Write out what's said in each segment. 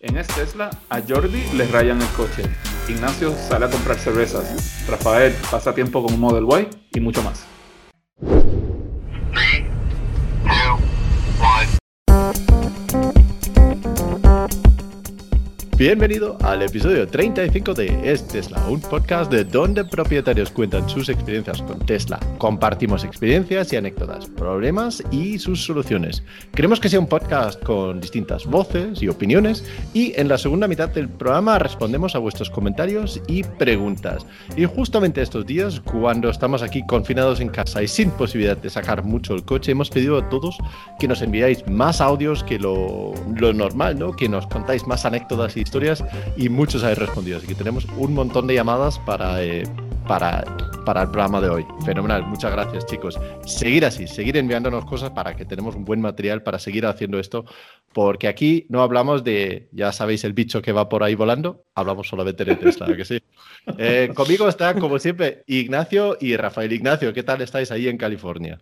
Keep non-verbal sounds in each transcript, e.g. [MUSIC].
En este Tesla, a Jordi le rayan el coche. Ignacio sale a comprar cervezas. Rafael pasa tiempo con un Model Y y mucho más. Bienvenido al episodio 35 de Es Tesla, un podcast de donde propietarios cuentan sus experiencias con Tesla. Compartimos experiencias y anécdotas, problemas y sus soluciones. Queremos que sea un podcast con distintas voces y opiniones y en la segunda mitad del programa respondemos a vuestros comentarios y preguntas. Y justamente estos días, cuando estamos aquí confinados en casa y sin posibilidad de sacar mucho el coche, hemos pedido a todos que nos enviáis más audios que lo, lo normal, ¿no? Que nos contáis más anécdotas y y muchos habéis respondido. Así que tenemos un montón de llamadas para, eh, para, para el programa de hoy. Fenomenal, muchas gracias chicos. Seguir así, seguir enviándonos cosas para que tenemos un buen material para seguir haciendo esto, porque aquí no hablamos de, ya sabéis, el bicho que va por ahí volando, hablamos solamente de Tesla, que sí. Eh, conmigo está, como siempre, Ignacio y Rafael. Ignacio, ¿qué tal estáis ahí en California?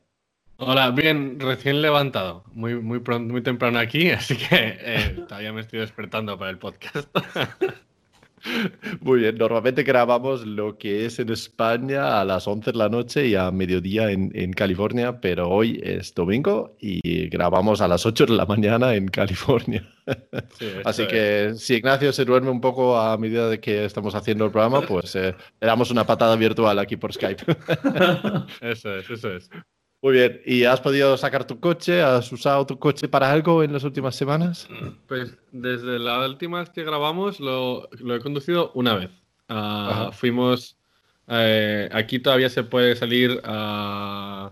Hola, bien, recién levantado, muy, muy, pronto, muy temprano aquí, [LAUGHS] así que eh, todavía me estoy despertando para el podcast. [LAUGHS] Muy bien, normalmente grabamos lo que es en España a las 11 de la noche y a mediodía en, en, California, pero hoy es domingo y grabamos a las 8 de la mañana en California. [LAUGHS] Sí, Así que es. si Ignacio se duerme un poco a medida de que estamos haciendo el programa, pues eh, le damos una patada virtual aquí por Skype. Eso es, eso es. Muy bien. ¿Y has podido sacar tu coche? ¿Has usado tu coche para algo en las últimas semanas? Pues desde la última vez que grabamos lo, lo he conducido una vez. Uh, fuimos. Eh, aquí todavía se puede salir a,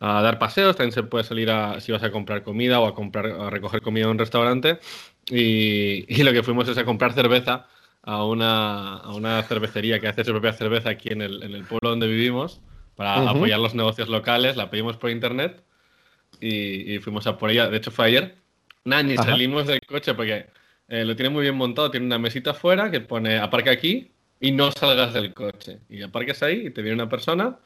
a, dar paseos, también se puede salir a, si vas a comprar comida o a, comprar, a recoger comida en un restaurante. Y, y, lo que fuimos es a comprar cerveza a una, a una cervecería que hace su propia cerveza aquí en el, en el pueblo donde vivimos para uh -huh. apoyar los negocios locales. La pedimos por internet y, y, fuimos a por ella. De hecho, fue ayer. Nada, ni Ajá. salimos del coche porque eh, lo tiene muy bien montado. Tiene una mesita afuera que pone aparca aquí y no salgas del coche. Y aparcas ahí y te viene una persona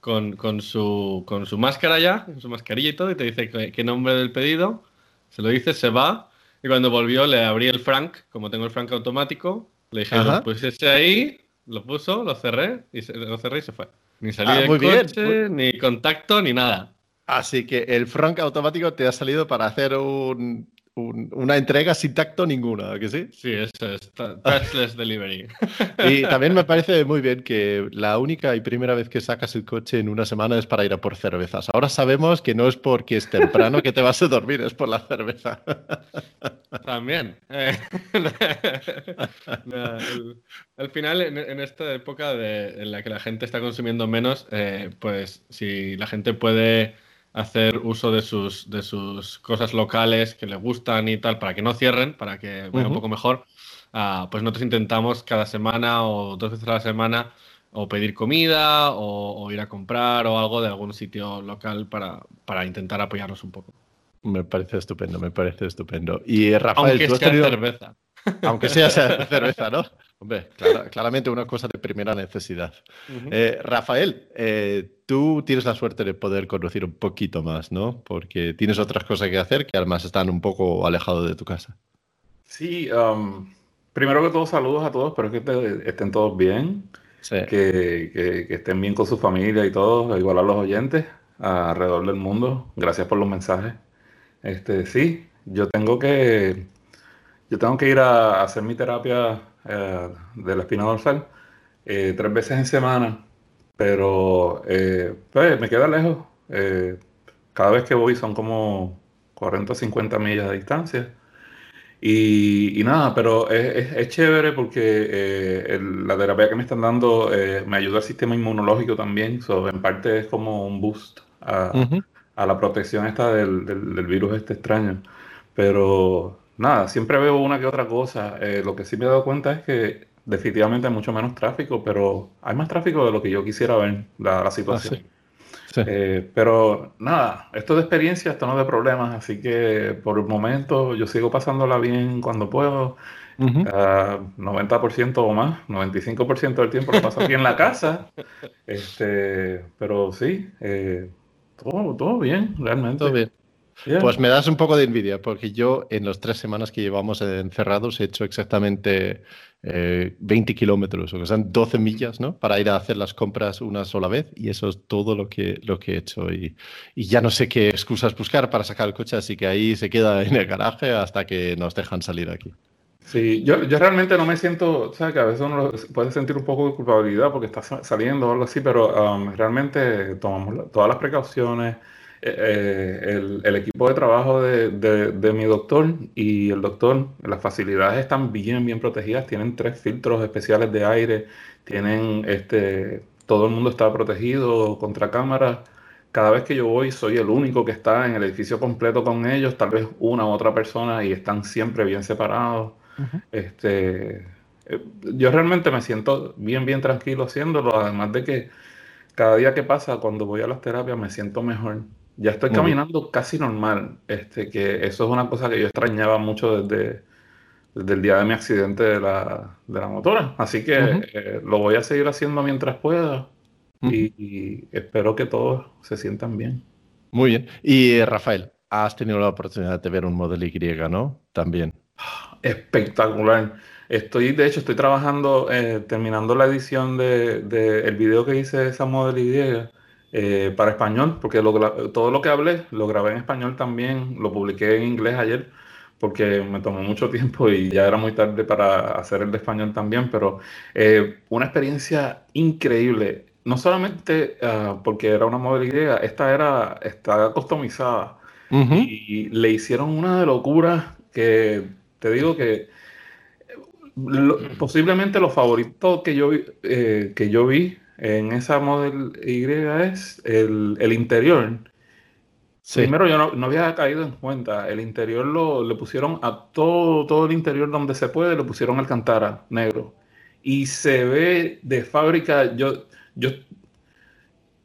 con, con, su, con su máscara ya, con su mascarilla y todo, y te dice qué, qué nombre del pedido. Se lo dice, se va. Y cuando volvió, le abrí el frank, como tengo el frank automático. Le dije, pues ese ahí, lo puso, lo cerré y se, lo cerré y se fue. Ni salida ah, de coche, bien. ni contacto, ni nada. Así que el frank automático te ha salido para hacer un, un, una entrega sin tacto ninguna, ¿que sí? Sí, eso es. Touchless delivery. [LAUGHS] y también me parece muy bien que la única y primera vez que sacas el coche en una semana es para ir a por cervezas. Ahora sabemos que no es porque es temprano que te vas a dormir, es por la cerveza. [LAUGHS] También. Eh, no, [LAUGHS] el, al final, en, en, esta época de, en la que la gente está consumiendo menos, eh, pues si la gente puede hacer uso de sus, de sus cosas locales que le gustan y tal, para que no cierren, para que vaya uh -huh. un poco mejor, uh, pues nosotros intentamos cada semana o dos veces a la semana o pedir comida o, o, ir a comprar o algo de algún sitio local para, para intentar apoyarnos un poco. Me parece estupendo, me parece estupendo. Y Rafael, Aunque tú has tenido... cerveza. Aunque sea [LAUGHS] cerveza, ¿no? Hombre, clar, claramente una cosa de primera necesidad. Uh -huh. eh, Rafael, eh, tú tienes la suerte de poder conducir un poquito más, ¿no? Porque tienes otras cosas que hacer que además están un poco alejados de tu casa. Sí, um, primero que todo saludos a todos, espero que te, estén todos bien, sí. que, que, que, estén bien con su familia y todo, igual a los oyentes alrededor del mundo. Gracias por los mensajes. Este, sí, yo tengo que, yo tengo que ir a hacer mi terapia eh, de la espina dorsal eh, tres veces en semana, pero eh, pues, me queda lejos. Eh, cada vez que voy son como 40 o 50 millas de distancia. Y, y nada, pero es, es, es chévere porque eh, el, la terapia que me están dando me ayuda al sistema inmunológico también. So, en parte es como un boost a, uh -huh. a la protección esta del, del, del virus este extraño. Pero nada, siempre veo una que otra cosa. Eh, lo que sí me he dado cuenta es que definitivamente hay mucho menos tráfico, pero hay más tráfico de lo que yo quisiera ver la, la situación. Ah, sí. Sí. Eh, pero nada, esto de experiencia, esto no de problemas, así que por el momento yo sigo pasándola bien cuando puedo. Uh -huh. uh, 90% o más, 95% del tiempo lo paso aquí en la casa. [LAUGHS] Este, pero sí, eh, todo, todo bien, realmente. Todo bien. Pues me das un poco de envidia, porque yo en las tres semanas que llevamos encerrados he hecho exactamente 20 eh, kilómetros, o que son 12 millas, ¿no? Para ir a hacer las compras una sola vez, y eso es todo lo que, lo que he hecho. Y, y ya no sé qué excusas buscar para sacar el coche, así que ahí se queda [LAUGHS] en el garaje hasta que nos dejan salir aquí. Sí, yo, yo realmente no me siento, sabes que a veces uno puede sentir un poco de culpabilidad porque está saliendo o algo así, pero um, realmente tomamos todas las precauciones. Eh, el, equipo de trabajo de, de, mi doctor y el doctor, las facilidades están bien, bien protegidas, tienen tres filtros especiales de aire, tienen, este, todo el mundo está protegido contra cámaras. Cada vez que yo voy soy el único que está en el edificio completo con ellos, tal vez una u otra persona y están siempre bien separados. Este, eh, yo realmente me siento bien, bien tranquilo haciéndolo, además de que cada día que pasa, cuando voy a las terapias, me siento mejor. Ya estoy caminando casi normal, este, que eso es una cosa que yo extrañaba mucho desde, el día de mi accidente de la, de la motora. Así que eh, lo voy a seguir haciendo mientras pueda y, y, espero que todos se sientan bien. Muy bien. Y eh, Rafael, has tenido la oportunidad de ver un modelo Y, ¿no? También espectacular. Estoy, de hecho, estoy trabajando, eh, terminando la edición del de, el video que hice de esa modelo Y eh, para español, porque todo lo que hablé lo grabé en español también, lo publiqué en inglés ayer, porque me tomó mucho tiempo y ya era muy tarde para hacer el de español también, pero eh, una experiencia increíble. No solamente ah, porque era una modelo Y, esta era, está customizada. Y le hicieron una de locura que te digo que posiblemente lo favorito que yo, eh, que yo vi en esa Model Y es el, interior. Primero yo no, había caído en cuenta, el interior lo, le pusieron a todo, todo el interior donde se puede, le pusieron alcantara negro. Y se ve de fábrica, yo, yo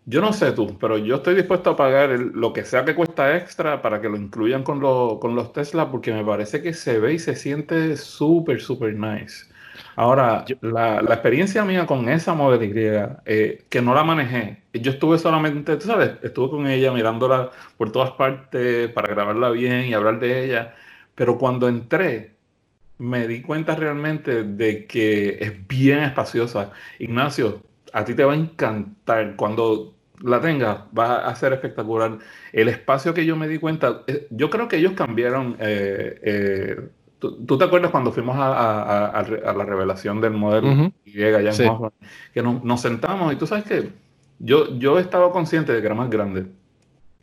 yo no sé tú, pero yo estoy dispuesto a pagar lo que sea que cuesta extra para que lo incluyan con, con los Tesla porque me parece que se ve y se siente súper, súper nice. Ahora, la, experiencia mía con esa Model Y, eh, que no la manejé, yo estuve solamente, tú sabes, estuve con ella mirándola por todas partes para grabarla bien y hablar de ella, pero cuando entré, me di cuenta realmente de que es bien espaciosa. Ignacio, a ti te va a encantar cuando la tenga, va a ser espectacular. El espacio que yo me di cuenta, eh, yo creo que ellos cambiaron. Eh, eh, ¿tú, te acuerdas cuando fuimos a, la revelación del modelo Y allá en que nos, sentamos y tú sabes que yo, yo estaba consciente de que era más grande,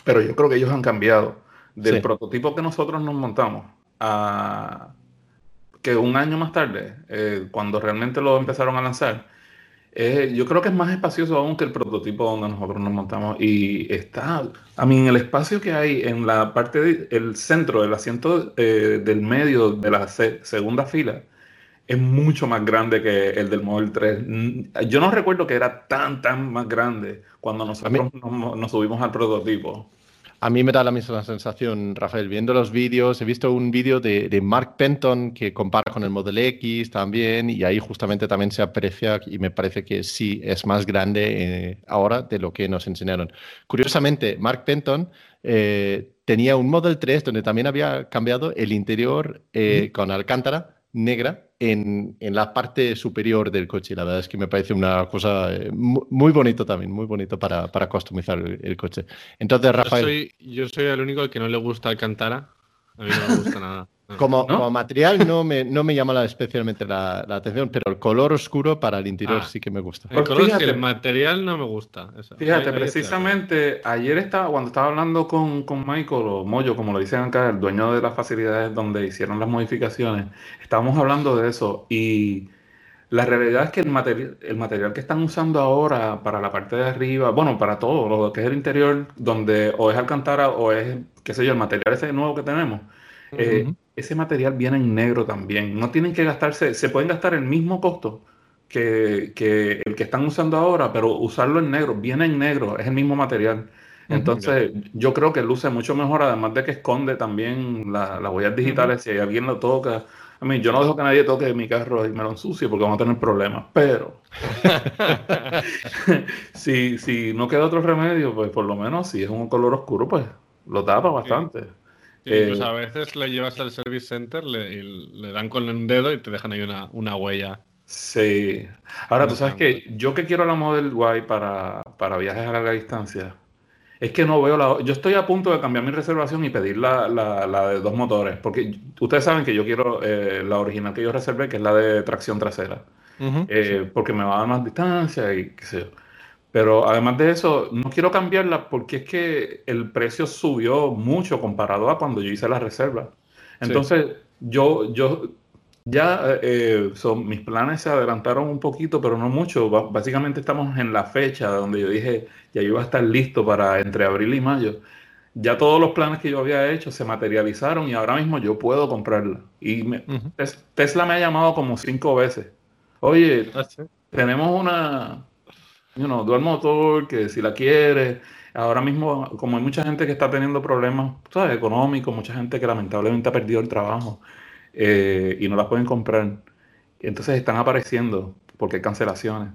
pero yo creo que ellos han cambiado del prototipo que nosotros nos montamos a que un año más tarde, cuando realmente lo empezaron a lanzar, eh, yo creo que es más espacioso aún que el prototipo donde nosotros nos montamos. Y está, a mí, en el espacio que hay en la parte del centro del asiento eh, del medio de la segunda fila, es mucho más grande que el del Model 3. Yo no recuerdo que era tan, tan más grande cuando nosotros nos subimos al prototipo. A mí me da la misma sensación, Rafael, viendo los vídeos. He visto un vídeo de, Mark Penton que compara con el Model X también, y ahí justamente también se aprecia y me parece que sí es más grande eh, ahora de lo que nos enseñaron. Curiosamente, Mark Penton eh, tenía un Model 3 donde también había cambiado el interior eh, con alcántara negra en, la parte superior del coche. La verdad es que me parece una cosa eh, muy, bonito también, muy bonito para, para customizar el, coche. Entonces, Rafael. Yo soy, el único al que no le gusta Alcantara. A mí no me gusta nada. Como, material no me, no me llama especialmente la, atención, pero el color oscuro para el interior ah. sí que me gusta. El, color fíjate, el material no me gusta. Fíjate, precisamente ayer estaba, cuando estaba hablando con, con Michael o Moyo, como lo dicen acá, el dueño de las facilidades donde hicieron las modificaciones, estábamos hablando de eso y la realidad es que el material, el material que están usando ahora para la parte de arriba, bueno, para todo lo que es el interior, donde o es alcantara o es, qué sé yo, el material ese nuevo que tenemos, eh, ese material viene en negro también. No tienen que gastarse, se pueden gastar el mismo costo que, el que están usando ahora, pero usarlo en negro, viene en negro, es el mismo material. Entonces, yo creo que luce mucho mejor, además de que esconde también las huellas digitales. Si alguien lo toca, a mí, yo no dejo que nadie toque mi carro y me lo ensucie porque vamos a tener problemas. Pero, [LAUGHS] si, si no queda otro remedio, pues por lo menos si es un color oscuro, pues lo tapa bastante. Incluso eh, a veces le llevas al service center, le, le dan con un dedo y te dejan ahí una, una huella. Sí. Ahora, tú sabes que yo que quiero la Model Y para, para viajes a larga distancia, es que no veo la... Yo estoy a punto de cambiar mi reservación y pedir la, la, de dos motores, porque ustedes saben que yo quiero eh, la original que yo reservé, que es la de tracción trasera, eh, porque me va a dar más distancia y qué sé yo. Pero además de eso, no quiero cambiarla porque es que el precio subió mucho comparado a cuando yo hice la reserva. Entonces, yo, yo ya eh, son, mis planes se adelantaron un poquito, pero no mucho. básicamente estamos en la fecha donde yo dije, ya iba a estar listo para entre abril y mayo. Ya todos los planes que yo había hecho se materializaron y ahora mismo yo puedo comprarla. Y Tesla me ha llamado como cinco veces. Oye, ah, tenemos una you know, dual motor, que si la quieres. Ahora mismo, como hay mucha gente que está teniendo problemas ¿sabes? económicos, mucha gente que lamentablemente ha perdido el trabajo eh, y no las pueden comprar. Entonces están apareciendo porque hay cancelaciones.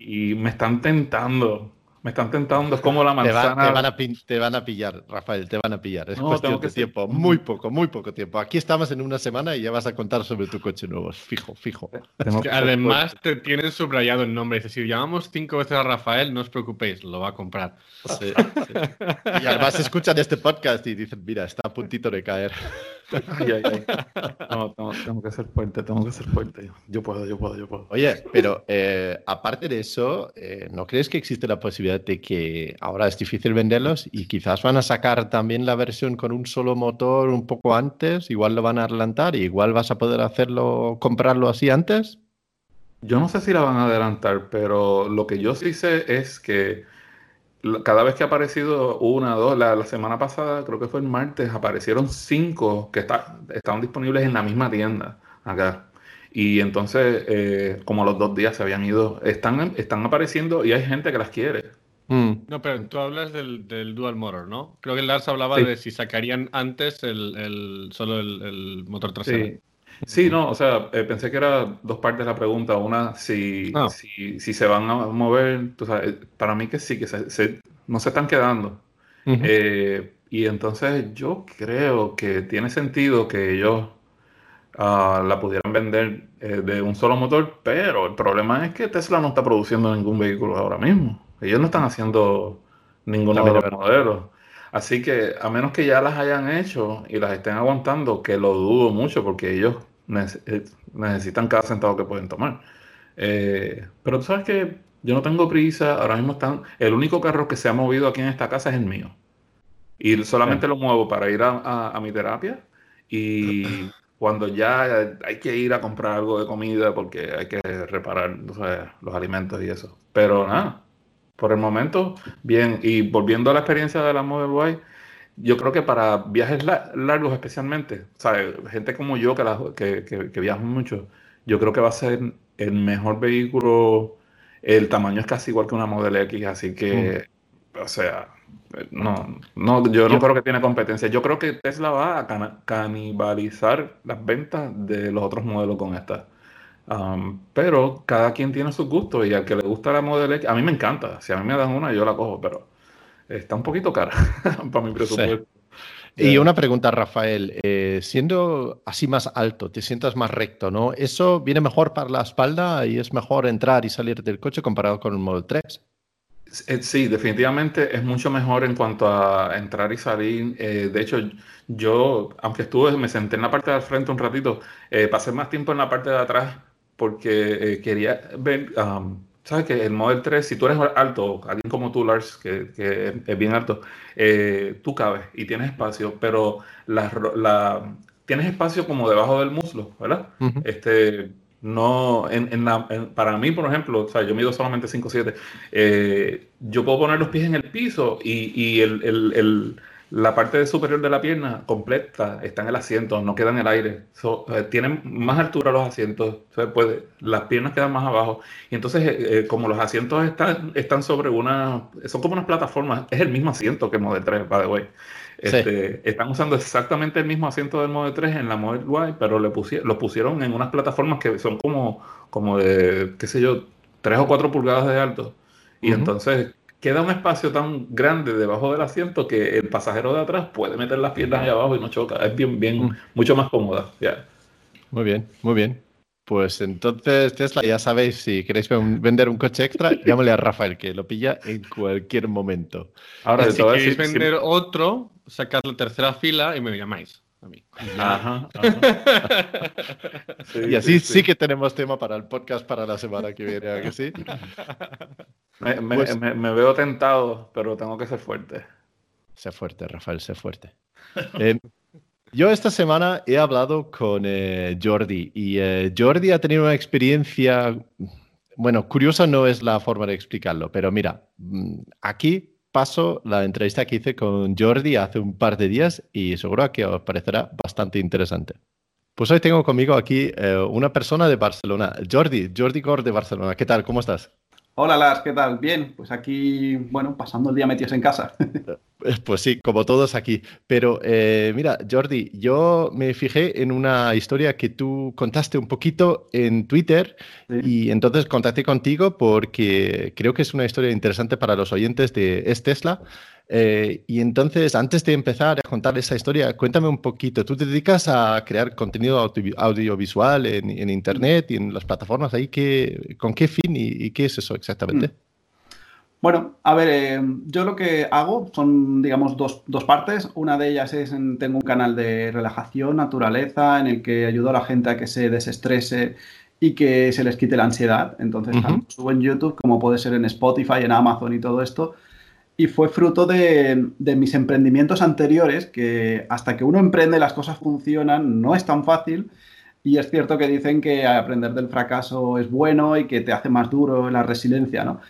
Y me están tentando. Me están tentando, es como la manzana. Te, van, a, te van a pillar, Rafael, te van a pillar. Es cuestión de tiempo, muy poco, muy poco tiempo. Aquí estamos en una semana y ya vas a contar sobre tu coche nuevo. Fijo, fijo. además te tienen subrayado el nombre. Dice, si llamamos cinco veces a Rafael, no os preocupéis, lo va a comprar. Y además escuchan este podcast y dicen, mira, está a puntito de caer. Ay, ay, ay. No, tengo, que ser fuerte, tengo que ser fuerte. Yo puedo, yo puedo, yo puedo. Oye, pero eh, aparte de eso, eh, ¿no crees que existe la posibilidad de que ahora es difícil venderlos y quizás van a sacar también la versión con un solo motor un poco antes? Igual lo van a adelantar y igual vas a poder hacerlo, comprarlo así antes. Yo no sé si la van a adelantar, pero lo que yo sí sé es que cada vez que ha aparecido una, dos, la, semana pasada, creo que fue el martes, aparecieron cinco que está, estaban disponibles en la misma tienda acá. Y entonces, eh, como los dos días se habían ido, están, están apareciendo y hay gente que las quiere. Mm. No, pero tú hablas del, dual motor, ¿no? Creo que Lars hablaba de si sacarían antes el, solo el, motor trasero. Sí. No, o sea, eh, pensé que era dos partes la pregunta. Una, si, ah. si, si, se van a mover, tú sabes, para mí que sí, que se, no se están quedando. Eh, y entonces yo creo que tiene sentido que ellos ah, la pudieran vender eh, de un solo motor, pero el problema es que Tesla no está produciendo ningún vehículo ahora mismo. Ellos no están haciendo ningún modelo. Así que a menos que ya las hayan hecho y las estén aguantando, que lo dudo mucho porque ellos necesitan cada centavo que pueden tomar. Eh, pero tú sabes que yo no tengo prisa, ahora mismo están, el único carro que se ha movido aquí en esta casa es el mío. Y solamente lo muevo para ir a, mi terapia y [CLEARS THROAT] cuando ya hay que ir a comprar algo de comida porque hay que reparar los alimentos y eso. Pero nada, por el momento, bien. Y volviendo a la experiencia de la Model Y, yo creo que para viajes largos especialmente, o gente como yo que, que, que, viaja mucho, yo creo que va a ser el mejor vehículo. El tamaño es casi igual que una Model X, así que, o sea, no, no, yo no creo que tiene competencia. Yo creo que Tesla va a canibalizar las ventas de los otros modelos con esta. Um, pero cada quien tiene sus gustos y al que le gusta la Model X, a mí me encanta. Si a mí me dan una, yo la cojo, pero está un poquito cara [LAUGHS] para mi presupuesto. Y una pregunta, Rafael. Eh, siendo así más alto, te sientas más recto, ¿no? ¿Eso viene mejor para la espalda y es mejor entrar y salir del coche comparado con el Model 3? Eh, sí, definitivamente es mucho mejor en cuanto a entrar y salir. Eh, de hecho, yo, aunque estuve, me senté en la parte del frente un ratito, pasé más tiempo en la parte de atrás porque quería ver, sabes que el Model 3, si tú eres alto, alguien como tú, Lars, que, es bien alto, eh, tú cabes y tienes espacio, pero la, tienes espacio como debajo del muslo, ¿verdad? Este, no, en, la, para mí, por ejemplo, o sea, yo mido solamente 5'7", eh, yo puedo poner los pies en el piso y, y el, el la parte superior de la pierna completa está en el asiento, no queda en el aire. Eh, tienen más altura los asientos, puede, las piernas quedan más abajo. Y entonces, eh, eh, como los asientos están, están sobre una, son como unas plataformas, es el mismo asiento que el Model 3, by the way. Este, Están usando exactamente el mismo asiento del Model 3 en la Model Y, pero le pusieron, lo pusieron en unas plataformas que son como, como de, qué sé yo, 3 o 4 pulgadas de alto. Y entonces queda un espacio tan grande debajo del asiento que el pasajero de atrás puede meter las piernas ahí abajo y no choca. Es bien, bien, mm. mucho más cómoda. Muy bien, muy bien. Pues entonces, Tesla, ya sabéis, si queréis vender un coche extra, [LAUGHS] llámale a Rafael, que lo pilla en cualquier momento. Ahora, si queréis vender otro, sacad la tercera fila y me llamáis a mí. Ajá, [LAUGHS] y así sí, que tenemos tema para el podcast para la semana que viene, que sí? [LAUGHS] Pues me, veo tentado, pero tengo que ser fuerte. Sé fuerte, Rafael, sé fuerte. Eh, yo esta semana he hablado con eh, Jordi y eh, Jordi ha tenido una experiencia, bueno, curiosa no es la forma de explicarlo, pero mira, mm, aquí paso la entrevista que hice con Jordi hace un par de días y seguro que os parecerá bastante interesante. Pues hoy tengo conmigo aquí eh, una persona de Barcelona, Jordi, Jordi Cor de Barcelona. ¿Qué tal? ¿Cómo estás? Hola Lars, ¿qué tal? Bien, pues aquí, bueno, pasando el día metidos en casa. Pues sí, como todos aquí. Pero eh, mira, Jordi, yo me fijé en una historia que tú contaste un poquito en Twitter y entonces contacté contigo porque creo que es una historia interesante para los oyentes de Es Tesla. Eh, y entonces, antes de empezar a contar esa historia, cuéntame un poquito. ¿Tú te dedicas a crear contenido audiovisual en, Internet y en las plataformas ahí? ¿Con qué fin y, qué es eso exactamente? Mm. Bueno, a ver, eh, yo lo que hago son, digamos, dos, partes. Una de ellas es, tengo un canal de relajación, naturaleza, en el que ayudo a la gente a que se desestrese y que se les quite la ansiedad. Entonces, subo en YouTube, como puede ser en Spotify, en Amazon y todo esto. Y fue fruto de, de mis emprendimientos anteriores, que hasta que uno emprende las cosas funcionan, no es tan fácil. Y es cierto que dicen que aprender del fracaso es bueno y que te hace más duro la resiliencia, ¿no?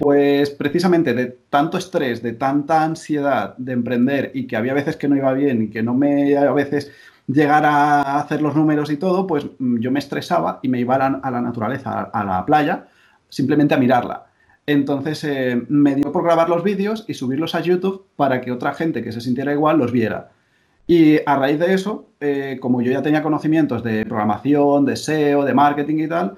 Pues precisamente de tanto estrés, de tanta ansiedad de emprender y que había veces que no iba bien y que no me a veces llegar a hacer los números y todo, pues mm, yo me estresaba y me iba a la, naturaleza, a, la playa, simplemente a mirarla. Entonces eh, me dio por grabar los vídeos y subirlos a YouTube para que otra gente que se sintiera igual los viera. Y a raíz de eso, eh, como yo ya tenía conocimientos de programación, de SEO, de marketing y tal,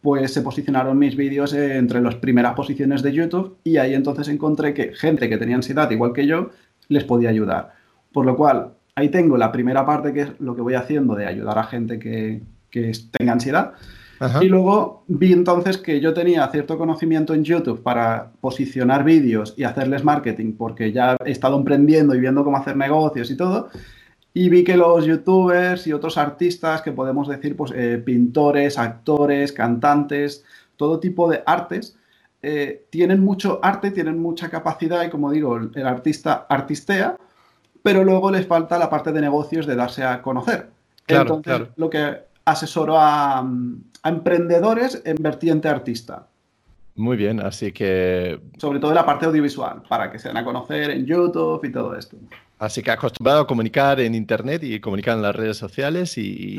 pues se posicionaron mis vídeos entre las primeras posiciones de YouTube y ahí entonces encontré que gente que tenía ansiedad igual que yo les podía ayudar. Por lo cual, ahí tengo la primera parte que es lo que voy haciendo de ayudar a gente que, que tenga ansiedad. Y luego vi entonces que yo tenía cierto conocimiento en YouTube para posicionar vídeos y hacerles marketing, porque ya he estado emprendiendo y viendo cómo hacer negocios y todo. Y vi que los youtubers y otros artistas, que podemos decir, pues eh, pintores, actores, cantantes, todo tipo de artes, eh, tienen mucho arte, tienen mucha capacidad y como digo, el, artista artistea, pero luego les falta la parte de negocios de darse a conocer. Entonces, lo que asesoro a, emprendedores en vertiente artista. Muy bien, así que... Sobre todo en la parte audiovisual, para que se den a conocer en YouTube y todo esto. Así que acostumbrado a comunicar en Internet y comunicar en las redes sociales y,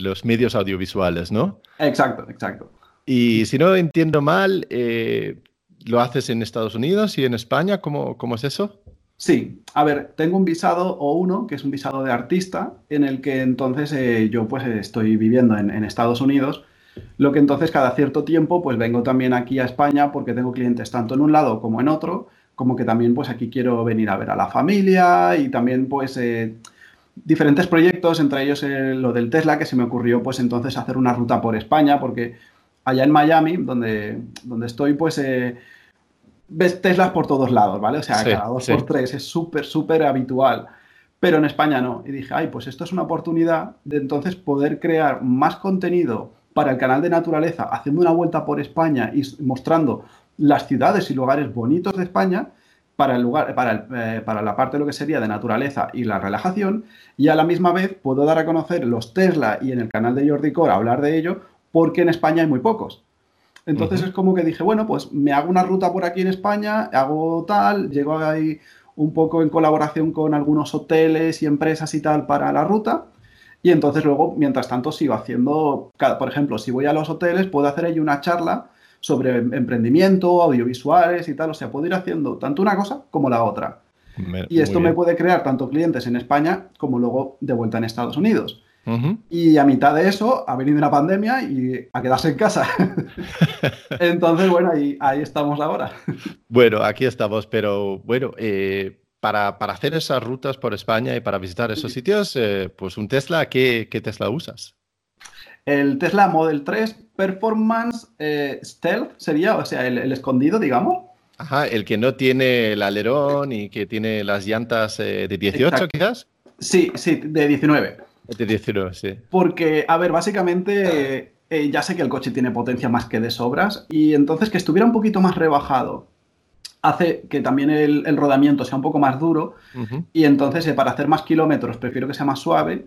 los medios audiovisuales, ¿no? Exacto, exacto. Y si no entiendo mal, eh, ¿lo haces en Estados Unidos y en España? ¿Cómo, cómo es eso? Sí, a ver, tengo un visado o uno, que es un visado de artista, en el que entonces eh, yo pues estoy viviendo en, Estados Unidos, lo que entonces cada cierto tiempo pues vengo también aquí a España porque tengo clientes tanto en un lado como en otro, como que también pues aquí quiero venir a ver a la familia y también pues eh, diferentes proyectos, entre ellos eh, lo del Tesla, que se me ocurrió pues entonces hacer una ruta por España, porque allá en Miami, donde, donde estoy, pues ves Teslas por todos lados, ¿vale? O sea, cada dos por tres es súper, súper habitual. Pero en España no. Y dije, ay, pues esto es una oportunidad de entonces poder crear más contenido para el canal de naturaleza, haciendo una vuelta por España y mostrando las ciudades y lugares bonitos de España para, el lugar, para, eh, para la parte de lo que sería de naturaleza y la relajación, y a la misma vez puedo dar a conocer los Tesla y en el canal de Jordi Core hablar de ello, porque en España hay muy pocos. Entonces es como que dije, bueno, pues me hago una ruta por aquí en España, hago tal, llego ahí un poco en colaboración con algunos hoteles y empresas y tal para la ruta. Y entonces luego, mientras tanto, sigo haciendo, por ejemplo, si voy a los hoteles, puedo hacer ahí una charla sobre emprendimiento, audiovisuales y tal. O sea, puedo ir haciendo tanto una cosa como la otra. y esto me puede crear tanto clientes en España como luego de vuelta en Estados Unidos. Y a mitad de eso ha venido una pandemia y a quedarse en casa. [LAUGHS] Entonces, bueno, ahí, ahí estamos ahora. Bueno, aquí estamos, pero bueno, eh, para, hacer esas rutas por España y para visitar esos sitios, eh, pues un Tesla, ¿qué, Tesla usas? El Tesla Model 3 Performance eh, Stealth sería, o sea, el, escondido, digamos. Ajá, el que no tiene el alerón y que tiene las llantas de 18, quizás. Sí, sí, de 19. De 19, sí. Porque, a ver, básicamente ya sé que el coche tiene potencia más que de sobras y entonces que estuviera un poquito más rebajado hace que también el, rodamiento sea un poco más duro y entonces eh, para hacer más kilómetros prefiero que sea más suave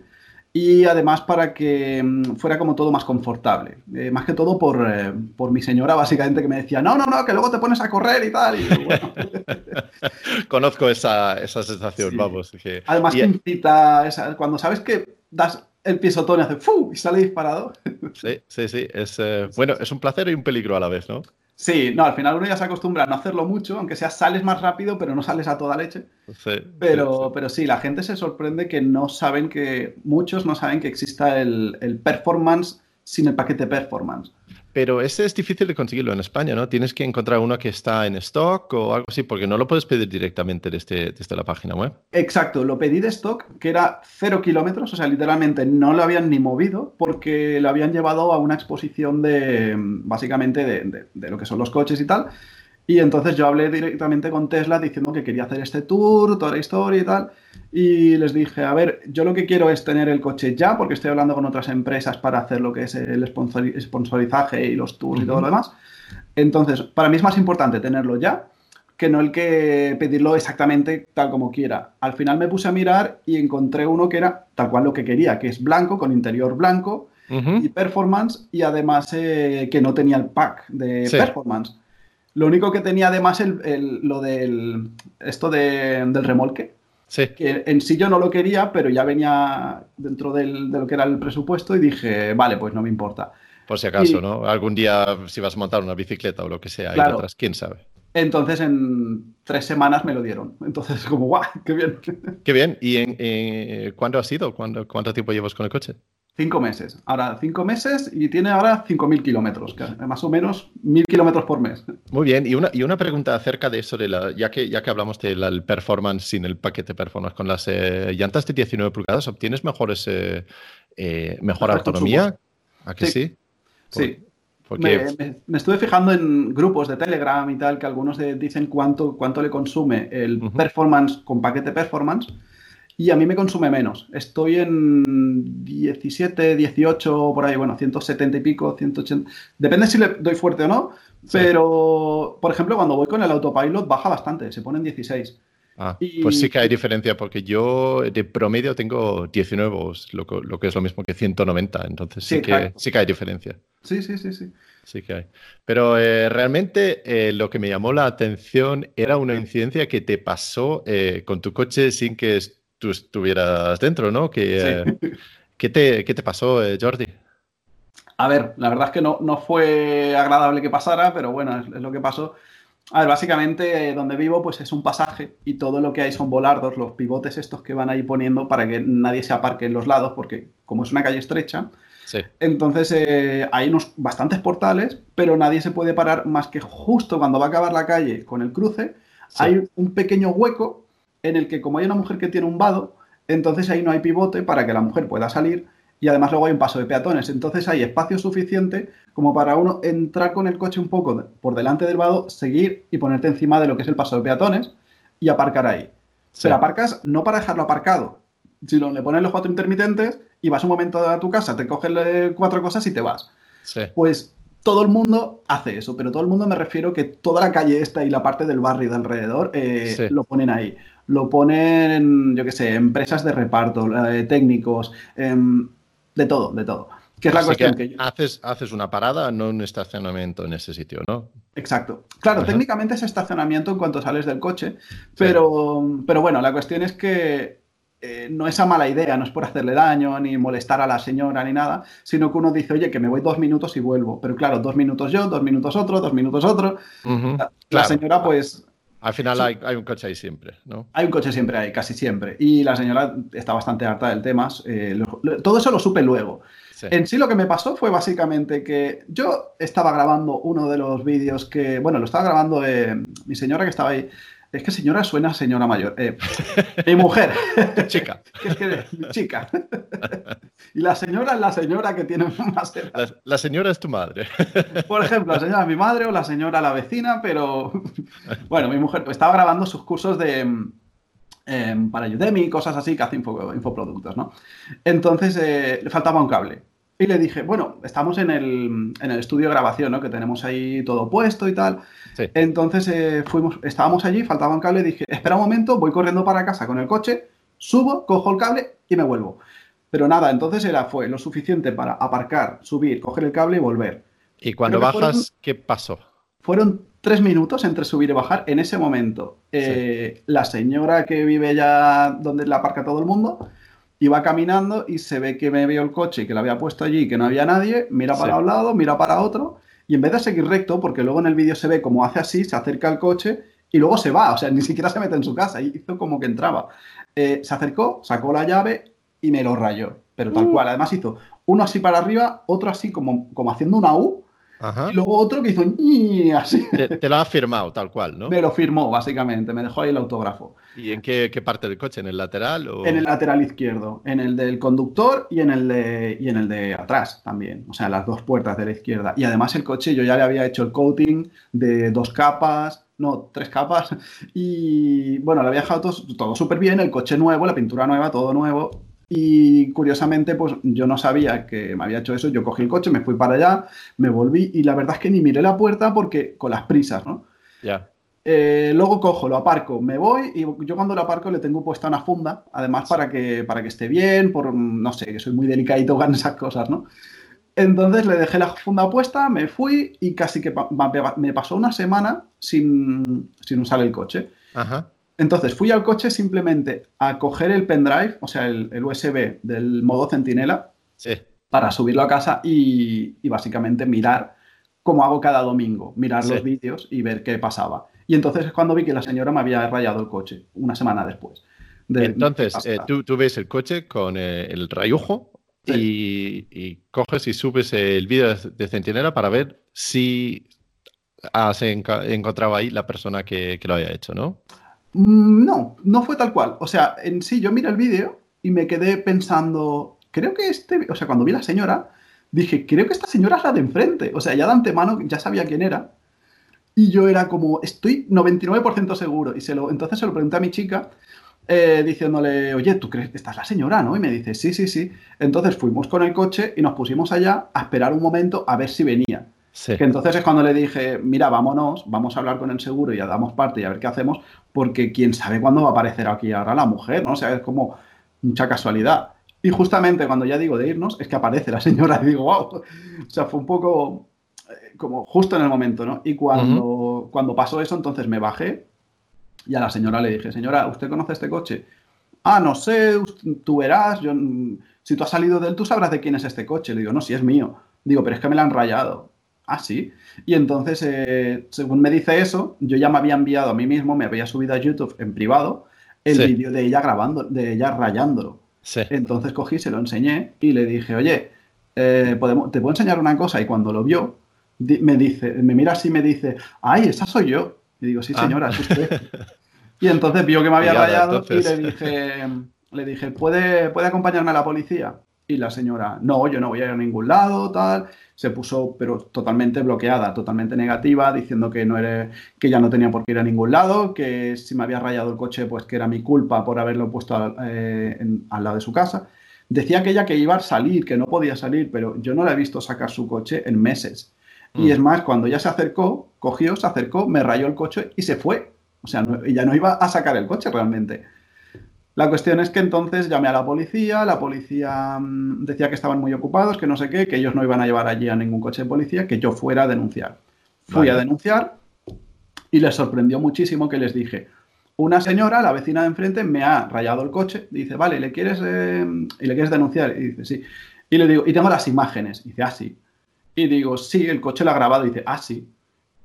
y además para que mm, fuera como todo más confortable. Eh, más que todo por, eh, por, mi señora básicamente que me decía, no, no, no, que luego te pones a correr y tal. [LAUGHS] Conozco esa, sensación, vamos. Además que incita, cuando sabes que das el pisotón y hace ¡fu! y sale disparado. [LAUGHS] Sí, sí, sí. Es, bueno, es un placer y un peligro a la vez, ¿no? Sí, no, al final uno ya se acostumbra a no hacerlo mucho, aunque sea sales más rápido, pero no sales a toda leche. Sí, pero, sí, pero sí, la gente se sorprende que no saben que, muchos no saben que exista el, el performance sin el paquete performance. Pero ese es difícil de conseguirlo en España, ¿no? Tienes que encontrar uno que está en stock o algo así, porque no lo puedes pedir directamente desde, desde la página web. Exacto, lo pedí de stock, que era cero kilómetros, o sea, literalmente no lo habían ni movido, porque lo habían llevado a una exposición de, básicamente, de, de lo que son los coches y tal. Y entonces yo hablé directamente con Tesla diciendo que quería hacer este tour, toda la historia y tal. Y les dije, a ver, yo lo que quiero es tener el coche ya, porque estoy hablando con otras empresas para hacer lo que es el sponsorizaje y los tours y todo lo demás. Entonces, para mí es más importante tenerlo ya que no el que pedirlo exactamente tal como quiera. Al final me puse a mirar y encontré uno que era tal cual lo que quería, que es blanco, con interior blanco y performance, y además eh, que no tenía el pack de performance. Lo único que tenía además el, lo del esto del remolque. Sí. Que en sí yo no lo quería, pero ya venía dentro de lo que era el presupuesto y dije, vale, pues no me importa. Por si acaso, ¿no? Algún día si vas a montar una bicicleta o lo que sea, claro. atrás, quién sabe. Entonces en tres semanas me lo dieron. Entonces como, guau, qué bien. Qué bien. ¿Y en, cuándo ha sido? ¿Cuánto tiempo llevas con el coche? Cinco meses. Ahora cinco meses y tiene ahora 5.000 kilómetros, más o menos 1.000 kilómetros por mes. Muy bien. Y una, y una pregunta acerca de eso, de la, ya, que, ya que hablamos del performance sin el paquete performance, con las eh, llantas de 19 pulgadas, ¿obtienes mejores, eh, eh, mejor autonomía? ¿A que sí? Sí. Porque... Me, estuve fijando en grupos de Telegram y tal, que algunos dicen cuánto, cuánto le consume el performance con paquete performance y a mí me consume menos. Estoy en 17, 18, por ahí, bueno, 170 y pico, 180. Depende si le doy fuerte o no, pero, por ejemplo, cuando voy con el autopilot baja bastante, se pone en 16. Ah, Pues sí que hay diferencia, porque yo de promedio tengo 19, lo, lo que es lo mismo que 190, entonces sí, que, sí que hay diferencia. Sí, sí, sí, sí. Sí que hay. Pero eh, realmente eh, lo que me llamó la atención era una incidencia que te pasó eh, con tu coche sin que tú estuvieras dentro, ¿no? Que, ¿qué, te, ¿qué, te, pasó, eh, Jordi? A ver, la verdad es que no, no fue agradable que pasara, pero bueno, es, lo que pasó. A ver, básicamente eh, donde vivo pues es un pasaje y todo lo que hay son volardos, los pivotes estos que van ahí poniendo para que nadie se aparque en los lados, porque como es una calle estrecha, sí. entonces eh, hay unos bastantes portales, pero nadie se puede parar más que justo cuando va a acabar la calle con el cruce, hay un pequeño hueco en el que como hay una mujer que tiene un vado, entonces ahí no hay pivote para que la mujer pueda salir y además luego hay un paso de peatones. Entonces hay espacio suficiente como para uno entrar con el coche un poco por delante del vado, seguir y ponerte encima de lo que es el paso de peatones y aparcar ahí. Se Pero aparcas no para dejarlo aparcado, sino le pones los cuatro intermitentes y vas un momento a tu casa, te coges cuatro cosas y te vas. Pues todo el mundo hace eso, pero todo el mundo me refiero que toda la calle esta y la parte del barrio de alrededor eh, lo ponen ahí lo ponen, yo qué sé, empresas de reparto, eh, técnicos, em, de todo, de todo. Que es la cuestión que, haces, haces una parada, no un estacionamiento en ese sitio, ¿no? Exacto. Claro, técnicamente es estacionamiento en cuanto sales del coche, pero, pero bueno, la cuestión es que eh, no es a mala idea, no es por hacerle daño, ni molestar a la señora, ni nada, sino que uno dice, oye, que me voy dos minutos y vuelvo. Pero claro, dos minutos yo, dos minutos otro, dos minutos otro. la, señora, pues, Al final hay, un coche ahí siempre, ¿no? Hay un coche siempre ahí, casi siempre. Y la señora está bastante harta del tema. Eh, todo eso lo supe luego. En sí lo que me pasó fue básicamente que yo estaba grabando uno de los vídeos que, bueno, lo estaba grabando eh, mi señora que estaba ahí. Es que señora suena señora mayor. Eh, mi mujer. [LAUGHS] Chica. [LAUGHS] es que, chica. y la señora es la señora que tiene más edad. La, señora es tu madre. [LAUGHS] Por ejemplo, la señora es mi madre o la señora la vecina, pero bueno, mi mujer estaba grabando sus cursos de em, para Udemy, cosas así que hace infoproductos, ¿no? Entonces eh, le faltaba un cable. Y le dije, bueno, estamos en el, en el, estudio de grabación, ¿no? Que tenemos ahí todo puesto y tal. Entonces eh, fuimos, estábamos allí, faltaba un cable, dije, espera un momento, voy corriendo para casa con el coche, subo, cojo el cable y me vuelvo. Pero nada, entonces era, fue lo suficiente para aparcar, subir, coger el cable y volver. ¿Y cuando bajas, qué pasó? Fueron tres minutos entre subir y bajar. En ese momento, eh, la señora que vive ya donde la aparca todo el mundo iba caminando y se ve que me vio el coche y que lo había puesto allí y que no había nadie, mira para un lado, mira para otro, y en vez de seguir recto, porque luego en el vídeo se ve como hace así, se acerca al coche y luego se va, o sea, [LAUGHS] ni siquiera se mete en su casa, y hizo como que entraba. Eh, se acercó, sacó la llave y me lo rayó, pero tal uh. cual. Además hizo uno así para arriba, otro así como, como haciendo una U, y luego otro que hizo así. Te, lo ha firmado tal cual, ¿no? Me lo firmó, básicamente, me dejó ahí el autógrafo. ¿Y en qué, parte del coche? ¿En el lateral? O... En el lateral izquierdo, en el del conductor y en el de, y en el de atrás también. O sea, las dos puertas de la izquierda. Y además el coche yo ya le había hecho el coating de dos capas, no, tres capas. Y bueno, le había dejado todo, todo súper bien, el coche nuevo, la pintura nueva, todo nuevo. Y curiosamente, pues yo no sabía que me había hecho eso. Yo cogí el coche, me fui para allá, me volví y la verdad es que ni miré la puerta porque con las prisas, ¿no? Ya. Eh, luego cojo, lo aparco, me voy y yo cuando lo aparco le tengo puesta una funda, además para que, para que esté bien, por no sé, que soy muy delicadito con esas cosas, ¿no? Entonces le dejé la funda puesta, me fui y casi que me pasó una semana sin, sin usar el coche. Ajá. Entonces fui al coche simplemente a coger el pendrive, o sea, el, USB del modo centinela, para subirlo a casa y, básicamente mirar como hago cada domingo, mirar los vídeos y ver qué pasaba. Y entonces es cuando vi que la señora me había rayado el coche, una semana después. entonces, eh, tú, ves el coche con eh, el rayujo y, coges y subes el vídeo de centinela para ver si has encontrado ahí la persona que, que lo haya hecho, ¿no? Mm, no, no fue tal cual. O sea, en sí yo miré el vídeo y me quedé pensando, creo que este, o sea, cuando vi la señora, dije, creo que esta señora es la de enfrente. O sea, ya de antemano ya sabía quién era. Y yo era como, estoy 99% seguro. Y se lo, entonces se lo pregunté a mi chica, eh, diciéndole, oye, ¿tú crees que esta es la señora, no? Y me dice, sí, sí, sí. Entonces fuimos con el coche y nos pusimos allá a esperar un momento a ver si venía. Que entonces es cuando le dije, mira, vámonos, vamos a hablar con el seguro y ya damos parte y a ver qué hacemos, porque quién sabe cuándo va a aparecer aquí ahora la mujer, ¿no? O sea, es como mucha casualidad. Y justamente cuando ya digo de irnos, es que aparece la señora y digo, wow. O sea, fue un poco eh, como justo en el momento, ¿no? Y cuando, cuando pasó eso, entonces me bajé y a la señora le dije, señora, ¿usted conoce este coche? Ah, no sé, tú verás, yo, si tú has salido de él, tú sabrás de quién es este coche. Le digo, no, si es mío. Digo, pero es que me lo han rayado ah, sí. Y entonces, eh, según me dice eso, yo ya me había enviado a mí mismo, me había subido a YouTube en privado el vídeo de ella grabando, de ella rayándolo. Entonces cogí, se lo enseñé y le dije, oye, eh, ¿podemos, te puedo enseñar una cosa. Y cuando lo vio, me dice, me mira así y me dice, ay, esa soy yo. Y digo, sí, ah. señora, es usted. [LAUGHS] y entonces vio que me había rayado y le dije, le dije, ¿puede, ¿puede acompañarme a la policía? Y la señora, no, yo no voy a ir a ningún lado, tal se puso pero totalmente bloqueada, totalmente negativa, diciendo que, no era, que ya no tenía por qué ir a ningún lado, que si me había rayado el coche, pues que era mi culpa por haberlo puesto al, eh, al lado de su casa. Decía que ella que iba a salir, que no podía salir, pero yo no la he visto sacar su coche en meses. Y mm. es más, cuando ella se acercó, cogió, se acercó, me rayó el coche y se fue. O sea, ella no iba a sacar el coche realmente. La cuestión es que entonces llamé a la policía, la policía mm, decía que estaban muy ocupados, que no sé qué, que ellos no iban a llevar allí a ningún coche de policía, que yo fuera a denunciar. Fui a denunciar y les sorprendió muchísimo que les dije, una señora, la vecina de enfrente, me ha rayado el coche, dice, vale, ¿le quieres, eh, ¿y le quieres denunciar? Y dice, sí. Y le digo, y tengo las imágenes, y dice, ah, sí. Y digo, sí, el coche lo ha grabado, y dice, ah, sí.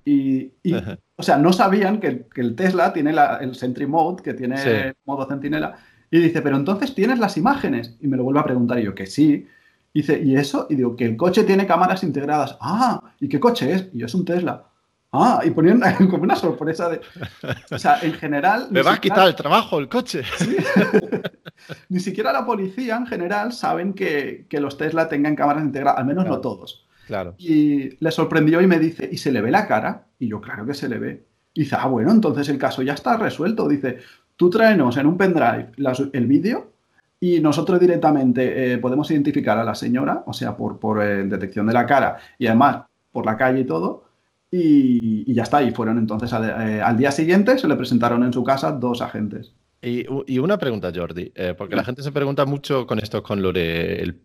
Y, o sea, no sabían que, el Tesla tiene el Sentry Mode, que tiene modo centinela. Y dice, pero entonces tienes las imágenes. Y me lo vuelve a preguntar y yo, que sí. Y dice, ¿y eso? Y digo, que el coche tiene cámaras integradas. Ah, ¿y qué coche es? Y yo, es un Tesla. Ah, y ponían [LAUGHS] como una sorpresa de. O sea, en general. Me va a quitar el trabajo el coche. [LAUGHS] ni siquiera la policía en general saben que, los Tesla tengan cámaras integradas, al menos no todos. Claro. Y le sorprendió y me dice, ¿y se le ve la cara? Y yo, claro que se le ve. Y dice, ah, bueno, entonces el caso ya está resuelto. Dice, tú tráenos en un pendrive el vídeo y nosotros directamente eh, podemos identificar a la señora, o sea, por, por eh, detección de la cara y además por la calle y todo, y, ya está. Y fueron entonces eh, al día siguiente, se le presentaron en su casa dos agentes. Y, una pregunta, Jordi, porque la gente se pregunta mucho con esto, con lo de...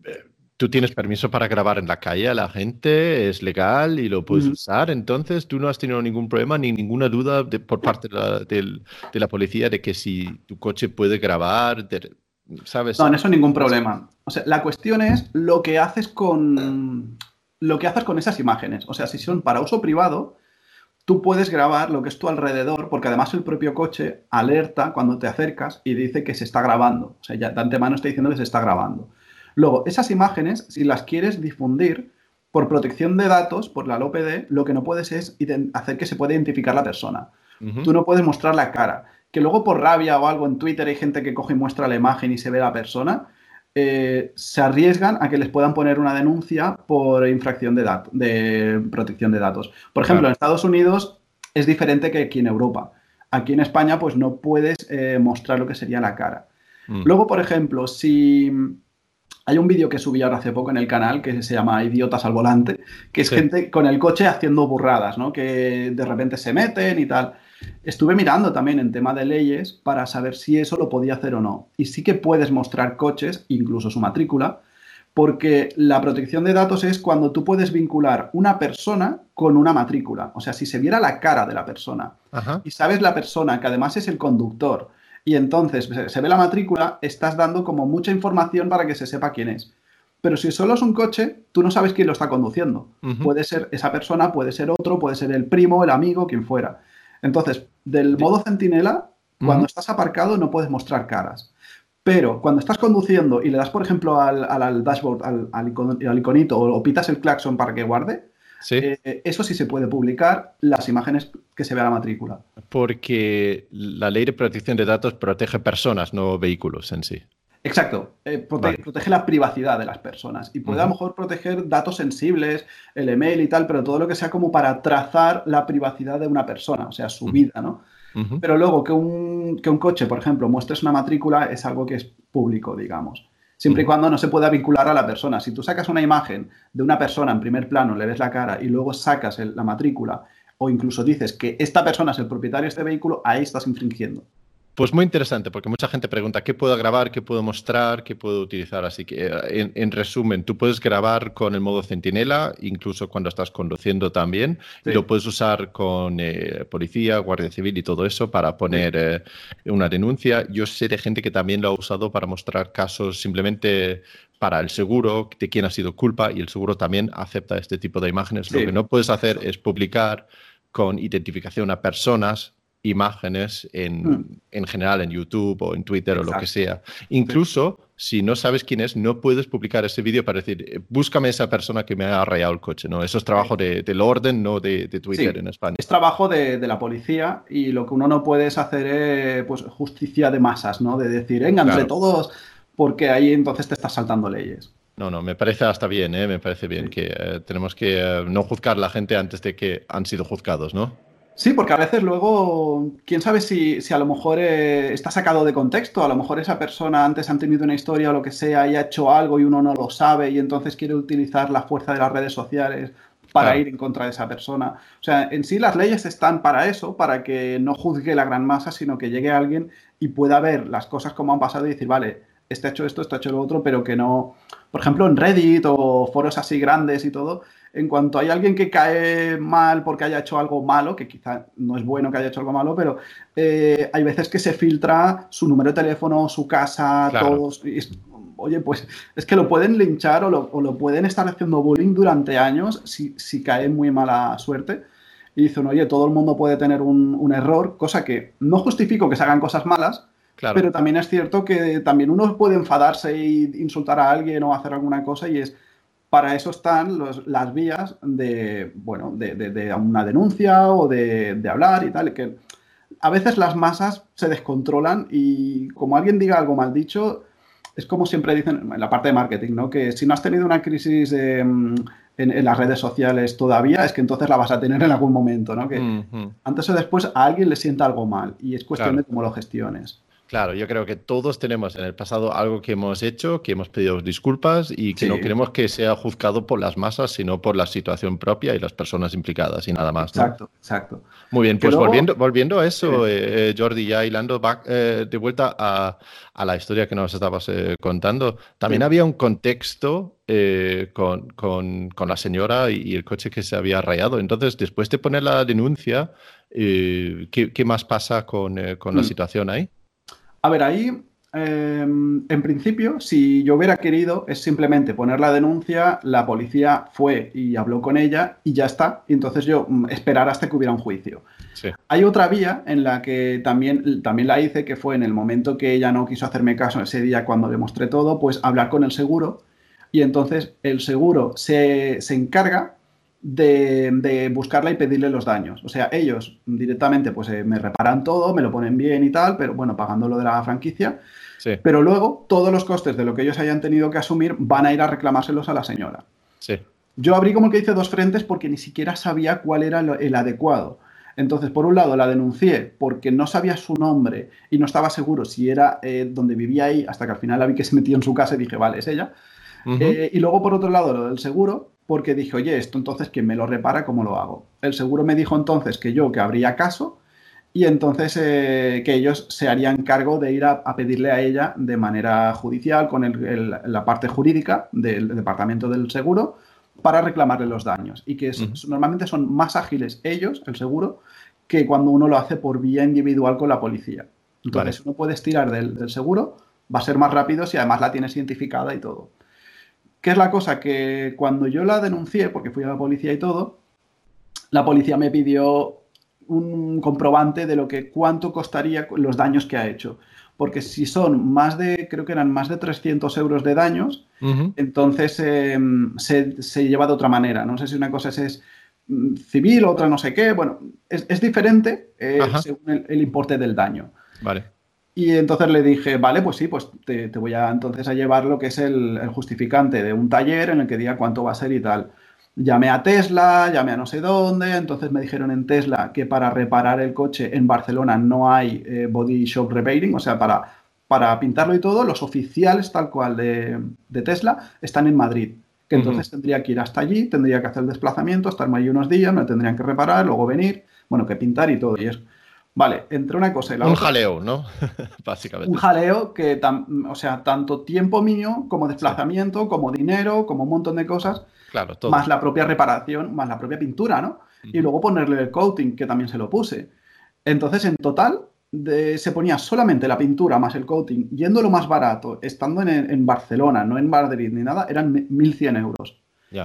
¿Tú tienes permiso para grabar en la calle a la gente? ¿Es legal y lo puedes usar? Entonces, ¿tú no has tenido ningún problema ni ninguna duda por parte de la, policía de que si tu coche puede grabar? ¿Sabes? No, en eso ningún problema. O sea, la cuestión es lo que haces con lo que haces con esas imágenes. O sea, si son para uso privado, tú puedes grabar lo que es tu alrededor, porque además el propio coche alerta cuando te acercas y dice que se está grabando. O sea, ya de antemano está diciendo que se está grabando. Luego, esas imágenes, si las quieres difundir, por protección de datos, por la LOPD, lo que no puedes es hacer que se pueda identificar la persona. Tú no puedes mostrar la cara que luego por rabia o algo en Twitter hay gente que coge y muestra la imagen y se ve la persona, eh, se arriesgan a que les puedan poner una denuncia por infracción de, de protección de datos. Por ejemplo, en Estados Unidos es diferente que aquí en Europa. Aquí en España, pues no puedes eh, mostrar lo que sería la cara. Mm. Luego, por ejemplo, si hay un vídeo que subí ahora hace poco en el canal que se llama Idiotas al volante, que es gente con el coche haciendo burradas, ¿no? Que de repente se meten y tal. Estuve mirando también en tema de leyes para saber si eso lo podía hacer o no. Y sí que puedes mostrar coches, incluso su matrícula, porque la protección de datos es cuando tú puedes vincular una persona con una matrícula. O sea, si se viera la cara de la persona y sabes la persona que además es el conductor y entonces se ve la matrícula, estás dando como mucha información para que se sepa quién es. Pero si solo es un coche, tú no sabes quién lo está conduciendo. Puede ser esa persona, puede ser otro, puede ser el primo, el amigo, quien fuera. Entonces, del modo centinela, cuando estás aparcado no puedes mostrar caras. Pero cuando estás conduciendo y le das, por ejemplo, al, dashboard, al, iconito o, pitas el claxon para que guarde, eh, eso sí se puede publicar, las imágenes que se vea la matrícula. Porque la ley de protección de datos protege personas, no vehículos en sí. Exacto, eh, protege la privacidad de las personas y puede a lo mejor proteger datos sensibles, el email y tal, pero todo lo que sea como para trazar la privacidad de una persona, o sea, su vida, ¿no? Pero luego que un, que un coche, por ejemplo, muestres una matrícula es algo que es público, digamos. Siempre y cuando no se pueda vincular a la persona. Si tú sacas una imagen de una persona en primer plano, le ves la cara y luego sacas la matrícula o incluso dices que esta persona es el propietario de este vehículo, ahí estás infringiendo. Pues muy interesante, porque mucha gente pregunta qué puedo grabar, qué puedo mostrar, qué puedo utilizar. Así que, eh, en, resumen, tú puedes grabar con el modo centinela, incluso cuando estás conduciendo también, y lo puedes usar con eh, policía, guardia civil y todo eso para poner eh, una denuncia. Yo sé de gente que también lo ha usado para mostrar casos simplemente para el seguro de quién ha sido culpa y el seguro también acepta este tipo de imágenes. Lo que no puedes hacer es publicar con identificación a personas imágenes hmm. en, general en YouTube o en Twitter o lo que sea. Incluso si no sabes quién es, no puedes publicar ese vídeo para decir, eh, búscame esa persona que me ha rayado el coche. ¿no? Eso es trabajo de, del orden, no de, Twitter en España. Es trabajo de, la policía y lo que uno no puede es hacer eh, pues, justicia de masas, ¿no? de decir, venga, entre todos, porque ahí entonces te estás saltando leyes. No, no, me parece hasta bien, ¿eh? me parece bien que tenemos que no juzgar a la gente antes de que han sido juzgados, ¿no? Sí, porque a veces luego, quién sabe si, a lo mejor eh, está sacado de contexto, a lo mejor esa persona antes han tenido una historia o lo que sea y ha hecho algo y uno no lo sabe y entonces quiere utilizar la fuerza de las redes sociales para ir en contra de esa persona. O sea, en sí las leyes están para eso, para que no juzgue la gran masa, sino que llegue alguien y pueda ver las cosas como han pasado y decir, vale, este ha hecho esto, este ha hecho lo otro, pero que no, por ejemplo, en Reddit o foros así grandes y todo, en cuanto hay alguien que cae mal porque haya hecho algo malo, que quizá no es bueno que haya hecho algo malo, pero eh, hay veces que se filtra su número de teléfono, su casa, todos. oye, pues es que lo pueden linchar o lo, pueden estar haciendo bullying durante años si, si cae muy mala suerte. y dice, oye, todo el mundo puede tener un, error, cosa que no justifico que se hagan cosas malas, pero también es cierto que también uno puede enfadarse e insultar a alguien o hacer alguna cosa y es, para eso están las vías de, bueno, de, una denuncia o de, hablar y tal, que a veces las masas se descontrolan y como alguien diga algo mal dicho, es como siempre dicen en la parte de marketing, ¿no? Que si no has tenido una crisis en, las redes sociales todavía, es que entonces la vas a tener en algún momento, ¿no? Que antes o después a alguien le sienta algo mal y es cuestión de cómo lo gestiones. Claro, yo creo que todos tenemos en el pasado algo que hemos hecho, que hemos pedido disculpas y que no queremos que sea juzgado por las masas, sino por la situación propia y las personas implicadas y nada más. Exacto, exacto. Muy bien, pues volviendo, volviendo a eso, eh, Jordi, ya hilando back, eh, de vuelta a, la historia que nos estabas eh, contando, también había un contexto con, la señora y, el coche que se había rayado. Entonces, después de poner la denuncia, ¿qué, más pasa con, la mm. situación ahí? A ver, ahí, em, en principio, si yo hubiera querido, es simplemente poner la denuncia, la policía fue y habló con ella y ya está. Y entonces yo mm, esperar hasta que hubiera un juicio. Hay otra vía en la que también, también la hice, que fue en el momento que ella no quiso hacerme caso ese día cuando demostré todo, pues hablar con el seguro. Y entonces el seguro se, se encarga de, buscarla y pedirle los daños. O sea, ellos directamente pues eh, me reparan todo, me lo ponen bien y tal, pero bueno, pagando lo de la franquicia. Pero luego todos los costes de lo que ellos hayan tenido que asumir van a ir a reclamárselos a la señora. Sí. Yo abrí como que hice dos frentes porque ni siquiera sabía cuál era el adecuado. Entonces, por un lado, la denuncié porque no sabía su nombre y no estaba seguro si era eh, donde vivía ahí, hasta que al final la vi que se metió en su casa y dije, vale, es ella. Eh, y luego, por otro lado, lo del seguro, porque dije, oye, esto entonces, ¿quién me lo repara? ¿Cómo lo hago? El seguro me dijo entonces que yo, que habría caso, y entonces eh, que ellos se harían cargo de ir a, pedirle a ella de manera judicial, con la parte jurídica del departamento del seguro, para reclamarle los daños. Y que normalmente son más ágiles ellos, el seguro, que cuando uno lo hace por vía individual con la policía. Entonces, uno puede estirar del, del seguro, va a ser más rápido si además la tienes identificada y todo. ¿Qué es la cosa? Que cuando yo la denuncié, porque fui a la policía y todo, la policía me pidió un comprobante de lo que cuánto costaría los daños que ha hecho. Porque si son más de, creo que eran más de 300 euros de daños, entonces em, se, lleva de otra manera. No sé si una cosa es, mm, civil, otra no sé qué. Bueno, es, diferente eh, según el, importe del daño. Vale. Y entonces le dije, vale, pues sí, pues te, voy a entonces a llevar lo que es el, justificante de un taller en el que diga cuánto va a ser y tal. Llamé a Tesla, llamé a no sé dónde, entonces me dijeron en Tesla que para reparar el coche en Barcelona no hay eh, body shop repairing, o sea, para, para pintarlo y todo, los oficiales tal cual de, Tesla están en Madrid. Que entonces tendría que ir hasta allí, tendría que hacer el desplazamiento, estarme allí unos días, me tendrían que reparar, luego venir, bueno, que pintar y todo y eso. Vale, entre una cosa y la un otra. Un jaleo, ¿no? [LAUGHS] Básicamente. Un jaleo que, o sea, tanto tiempo mío como desplazamiento, como dinero, como un montón de cosas. Claro, todo. Más la propia reparación, más la propia pintura, ¿no? Y luego ponerle el coating, que también se lo puse. Entonces, en total, se ponía solamente la pintura más el coating, yendo lo más barato, estando en, Barcelona, no en Madrid ni nada, eran 1.100 euros.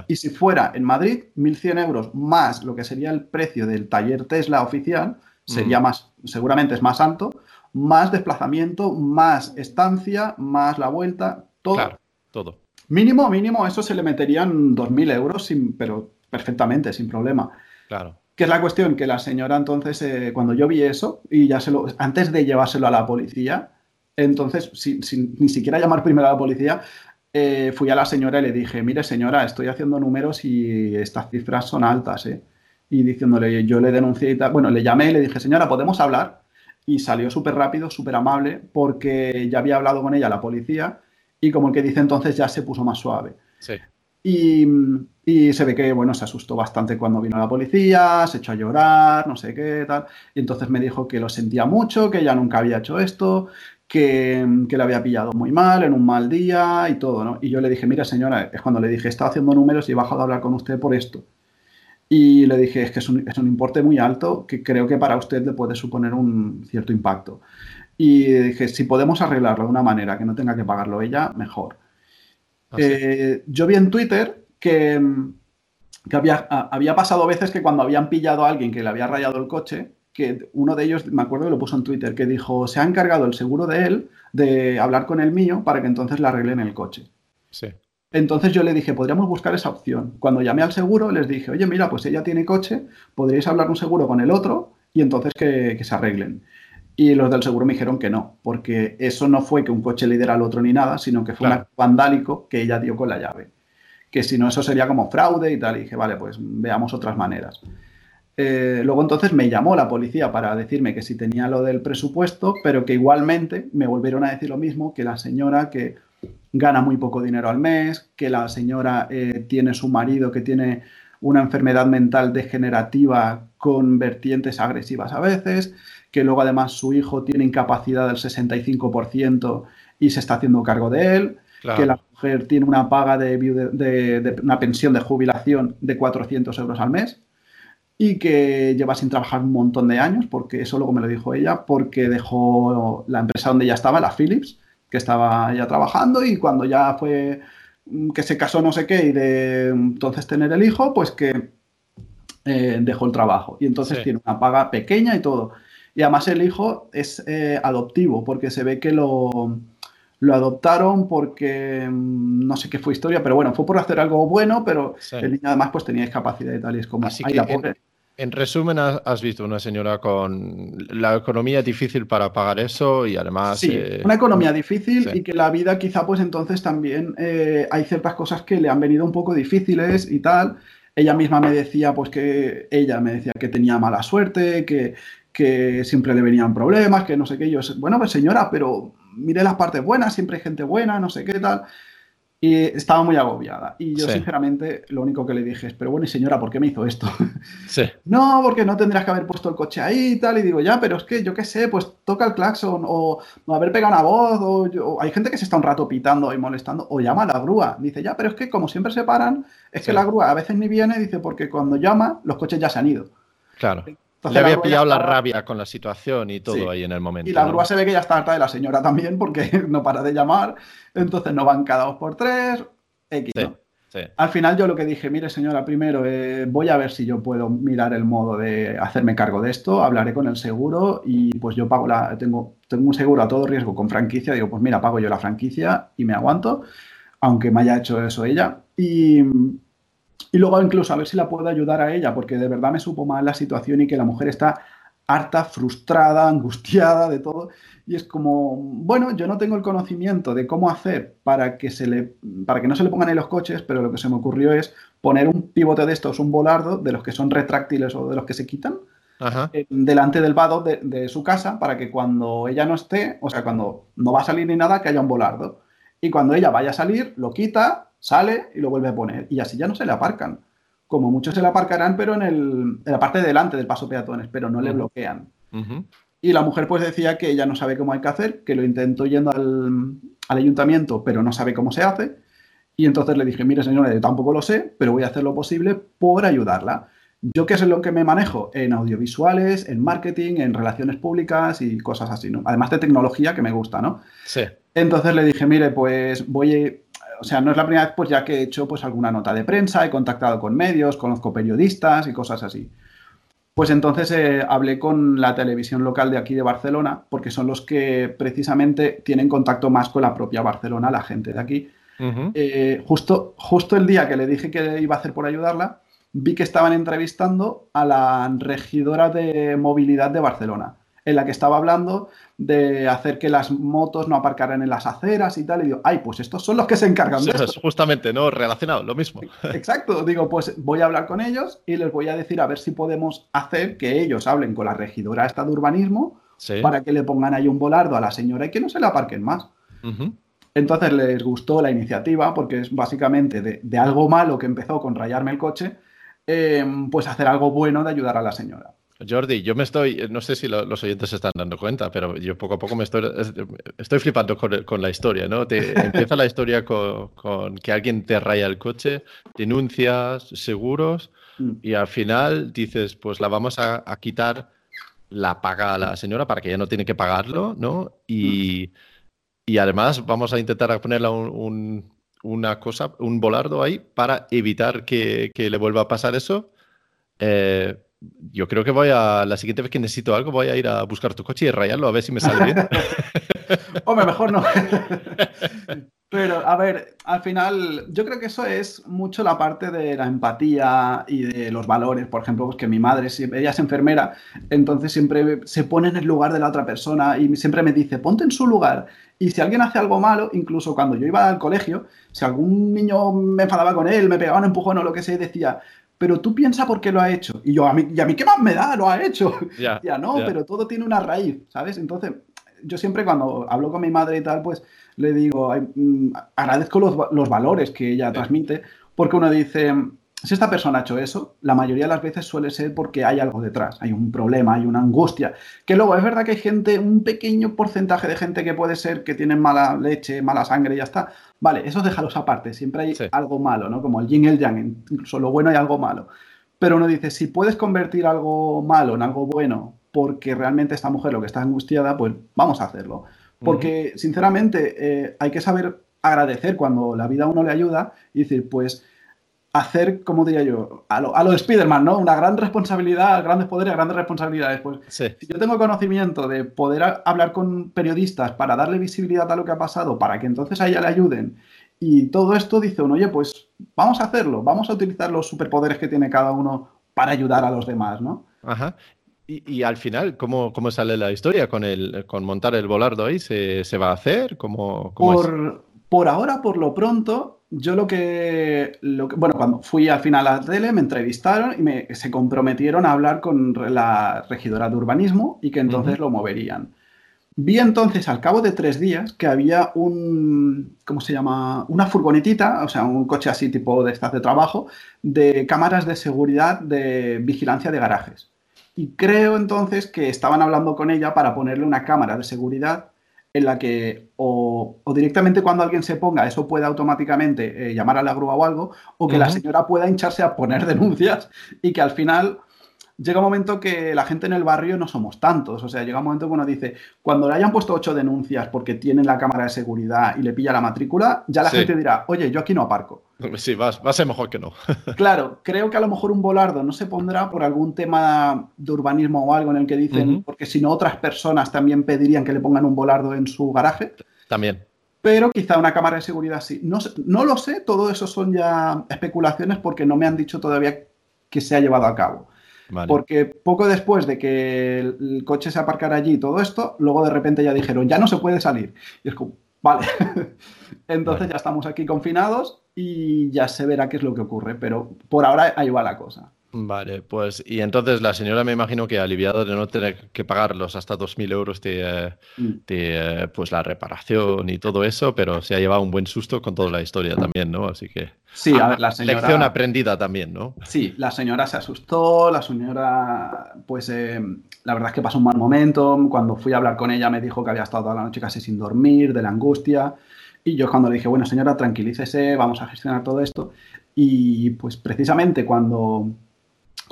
Y si fuera en Madrid, 1.100 euros más lo que sería el precio del taller Tesla oficial, sería más, seguramente es más alto, más desplazamiento, más estancia, más la vuelta, todo. Claro, todo. Mínimo, mínimo, eso se le meterían 2.000 euros, sin, pero perfectamente, sin problema. Claro. Que es la cuestión que la señora entonces, eh, cuando yo vi eso, y ya se lo, antes de llevárselo a la policía, entonces, sin, ni siquiera llamar primero a la policía, eh, fui a la señora y le dije, mire señora, estoy haciendo números y estas cifras son altas, ¿eh? Y diciéndole, yo le denuncié y tal. Bueno, le llamé y le dije, señora, ¿podemos hablar? Y salió súper rápido, súper amable, porque ya había hablado con ella la policía y como el que dice entonces ya se puso más suave. Sí. Y, y, se ve que, bueno, se asustó bastante cuando vino la policía, se echó a llorar, no sé qué, tal. Y entonces me dijo que lo sentía mucho, que ella nunca había hecho esto, que, que le había pillado muy mal, en un mal día y todo, ¿no? Y yo le dije, mira, señora, es cuando le dije, he estado haciendo números y he bajado a hablar con usted por esto. Y le dije, es que es un, es un, importe muy alto que creo que para usted le puede suponer un cierto impacto. Y dije, si podemos arreglarlo de una manera que no tenga que pagarlo ella, mejor. Ah, eh, yo vi en Twitter que, que había, había pasado veces que cuando habían pillado a alguien que le había rayado el coche, que uno de ellos, me acuerdo que lo puso en Twitter, que dijo, se ha encargado el seguro de él de hablar con el mío para que entonces le arreglen el coche. Sí. Entonces yo le dije, podríamos buscar esa opción. Cuando llamé al seguro, les dije, oye, mira, pues ella tiene coche, podríais hablar un seguro con el otro y entonces que, se arreglen. Y los del seguro me dijeron que no, porque eso no fue que un coche le diera al otro ni nada, sino que fue un vandálico que ella dio con la llave. Que si no, eso sería como fraude y tal. Y dije, vale, pues veamos otras maneras. Eh, luego entonces me llamó la policía para decirme que si tenía lo del presupuesto, pero que igualmente me volvieron a decir lo mismo, que la señora que gana muy poco dinero al mes, que la señora eh, tiene su marido que tiene una enfermedad mental degenerativa con vertientes agresivas a veces, que luego además su hijo tiene incapacidad del 65% y se está haciendo cargo de él, que la mujer tiene una paga de, de, una pensión de jubilación de 400 euros al mes y que lleva sin trabajar un montón de años, porque eso luego me lo dijo ella, porque dejó la empresa donde ya estaba, la Philips, que estaba ya trabajando y cuando ya fue mm, que se casó no sé qué y de entonces tener el hijo, pues que eh, dejó el trabajo. Y entonces tiene una paga pequeña y todo. Y además el hijo es eh, adoptivo porque se ve que lo, lo adoptaron porque mm, no sé qué fue historia, pero bueno, fue por hacer algo bueno, pero el niño además pues tenía discapacidad y tal, y es como, Así En, resumen, has visto una señora con la economía difícil para pagar eso y además... Sí, eh, una economía difícil y que la vida quizá pues entonces también eh, hay ciertas cosas que le han venido un poco difíciles y tal. Ella misma me decía pues que ella me decía que tenía mala suerte, que, que siempre le venían problemas, que no sé qué. Yo, bueno, pues señora, pero miré las partes buenas, siempre hay gente buena, no sé qué tal. Y estaba muy agobiada. Y yo, sinceramente, lo único que le dije es, pero bueno, y señora, ¿por qué me hizo esto? [LAUGHS] Sí. no, porque no tendrías que haber puesto el coche ahí y tal. Y digo, ya, pero es que yo qué sé, pues toca el claxon o, haber pegado una voz o, hay gente que se está un rato pitando y molestando o llama a la grúa. Dice, ya, pero es que como siempre se paran, es que la grúa a veces ni viene, dice, porque cuando llama, los coches ya se han ido. Claro. Le había pillado la rabia con la situación y todo ahí en el momento. Y la grúa se ve que ya está harta de la señora también porque [LAUGHS] no para de llamar. Entonces no van cada dos por tres. X, Al final yo lo que dije, mire señora, primero eh, voy a ver si yo puedo mirar el modo de hacerme cargo de esto, hablaré con el seguro y pues yo pago la, tengo, tengo un seguro a todo riesgo con franquicia, digo, pues mira, pago yo la franquicia y me aguanto, aunque me haya hecho eso ella. Y, y luego incluso a ver si la puedo ayudar a ella, porque de verdad me supo mal la situación y que la mujer está harta, frustrada, [LAUGHS] angustiada de todo. Y es como, bueno, yo no tengo el conocimiento de cómo hacer para que, se le, para que no se le pongan en los coches, pero lo que se me ocurrió es poner un pivote de estos, un volardo, de los que son retráctiles o de los que se quitan, delante del vado de, de, su casa, para que cuando ella no esté, o sea, cuando no va a salir ni nada, que haya un volardo. Y cuando ella vaya a salir, lo quita, sale y lo vuelve a poner. Y así ya no se le aparcan. Como muchos se le aparcarán, pero en, el, en la parte de delante del paso peatones, pero no le bloquean. Y la mujer pues decía que ella no sabe cómo hay que hacer, que lo intentó yendo al, ayuntamiento, pero no sabe cómo se hace. Y entonces le dije, mire señora, yo tampoco lo sé, pero voy a hacer lo posible por ayudarla. Yo qué es lo que me manejo en audiovisuales, en marketing, en relaciones públicas y cosas así, ¿no? Además de tecnología que me gusta, ¿no? Sí. Entonces le dije, mire, pues voy, o sea, no es la primera vez pues ya que he hecho pues alguna nota de prensa, he contactado con medios, conozco periodistas y cosas así. Pues entonces eh, hablé con la televisión local de aquí de Barcelona, porque son los que precisamente tienen contacto más con la propia Barcelona, la gente de aquí. Eh, justo, justo el día que le dije que iba a hacer por ayudarla, vi que estaban entrevistando a la regidora de movilidad de Barcelona en la que estaba hablando de hacer que las motos no aparcaran en las aceras y tal. Y digo, ay, pues estos son los que se encargan de eso. Justamente, ¿no? Relacionado, lo mismo. [LAUGHS] Exacto. Digo, pues voy a hablar con ellos y les voy a decir a ver si podemos hacer que ellos hablen con la regidora esta de urbanismo para que le pongan ahí un volardo a la señora y que no se le aparquen más. Entonces les gustó la iniciativa porque es básicamente de, algo malo que empezó con rayarme el coche, eh, pues hacer algo bueno de ayudar a la señora. Jordi, yo me estoy, no sé si los oyentes se están dando cuenta, pero yo poco a poco me estoy, estoy flipando con, la historia, ¿no? Te, [LAUGHS] empieza la historia con, que alguien te raya el coche, denuncias, seguros, mm. y al final dices, pues la vamos a, quitar la paga a la señora para que ella no tiene que pagarlo, ¿no? Y, mm. además vamos a intentar ponerle un, una cosa, un volardo ahí para evitar que, le vuelva a pasar eso. Eh, yo creo que voy a, la siguiente vez que necesito algo, voy a ir a buscar tu coche y rayarlo a ver si me sale bien. [LAUGHS] Hombre, mejor no. [LAUGHS] Pero, a ver, al final, yo creo que eso es mucho la parte de la empatía y de los valores. Por ejemplo, pues que mi madre, ella es enfermera, entonces siempre se pone en el lugar de la otra persona y siempre me dice, ponte en su lugar. Y si alguien hace algo malo, incluso cuando yo iba al colegio, si algún niño me enfadaba con él, me pegaba un empujón o lo que sea, decía, pero tú piensa por qué lo ha hecho. Y yo, a mí, ¿y a mí qué más me da? Lo ha hecho. [LAUGHS] Ya, no, pero todo tiene una raíz, ¿sabes? Entonces, yo siempre cuando hablo con mi madre y tal, pues le digo, mm, agradezco los, valores que ella transmite, porque uno dice, si esta persona ha hecho eso, la mayoría de las veces suele ser porque hay algo detrás, hay un problema, hay una angustia. Que luego es verdad que hay gente, un pequeño porcentaje de gente que puede ser que tienen mala leche, mala sangre y ya está. Vale, eso déjalos aparte, siempre hay algo malo, ¿no? Como el yin y el yang, incluso lo bueno y algo malo. Pero uno dice, si puedes convertir algo malo en algo bueno porque realmente esta mujer lo que está angustiada, pues vamos a hacerlo. Porque, sinceramente, eh, hay que saber agradecer cuando la vida a uno le ayuda y decir, pues, hacer, como diría yo, a lo, a lo de Spider-Man, ¿no? Una gran responsabilidad, grandes poderes, grandes responsabilidades. Pues, si yo tengo conocimiento de poder hablar con periodistas para darle visibilidad a lo que ha pasado, para que entonces a ella le ayuden, y todo esto dice uno, oye, pues vamos a hacerlo, vamos a utilizar los superpoderes que tiene cada uno para ayudar a los demás, ¿no? Ajá. Y, al final, ¿cómo, ¿cómo, sale la historia? ¿Con, el, con montar el volardo ahí se, se va a hacer? ¿Cómo, por, por, ahora, por lo pronto, yo lo que, lo que, Bueno, cuando fui al final a la tele, me entrevistaron y me, se comprometieron a hablar con la regidora de urbanismo y que entonces lo moverían. Vi entonces, al cabo de tres días, que había un, ¿cómo se llama? Una furgonetita, o sea, un coche así tipo de estas de trabajo, de cámaras de seguridad de vigilancia de garajes. Y creo entonces que estaban hablando con ella para ponerle una cámara de seguridad en la que o, directamente cuando alguien se ponga eso puede automáticamente eh, llamar a la grúa o algo, o que la señora pueda hincharse a poner denuncias y que al final llega un momento que la gente en el barrio no somos tantos. O sea, llega un momento que uno dice, cuando le hayan puesto ocho denuncias porque tienen la cámara de seguridad y le pilla la matrícula, ya la gente dirá, oye, yo aquí no aparco. Sí, va, a ser mejor que no. [LAUGHS] claro, creo que a lo mejor un volardo no se pondrá por algún tema de urbanismo o algo en el que dicen, porque si no otras personas también pedirían que le pongan un volardo en su garaje. También. Pero quizá una cámara de seguridad sí. No, no lo sé, todo eso son ya especulaciones porque no me han dicho todavía que se ha llevado a cabo. Porque poco después de que el coche se aparcara allí y todo esto, luego de repente ya dijeron, ya no se puede salir. Y es como, vale. [LAUGHS] Entonces ya estamos aquí confinados y ya se verá qué es lo que ocurre. Pero por ahora ahí va la cosa. Vale, pues y entonces la señora me imagino que aliviado de no tener que pagar los hasta 2.000 euros de, mm. de, pues la reparación y todo eso, pero se ha llevado un buen susto con toda la historia también, ¿no? Así que... Sí, a ver, la señora... Lección aprendida también, ¿no? Sí, la señora se asustó, la señora, pues eh, la verdad es que pasó un mal momento, cuando fui a hablar con ella me dijo que había estado toda la noche casi sin dormir, de la angustia, y yo cuando le dije, bueno señora, tranquilícese, vamos a gestionar todo esto, y pues precisamente cuando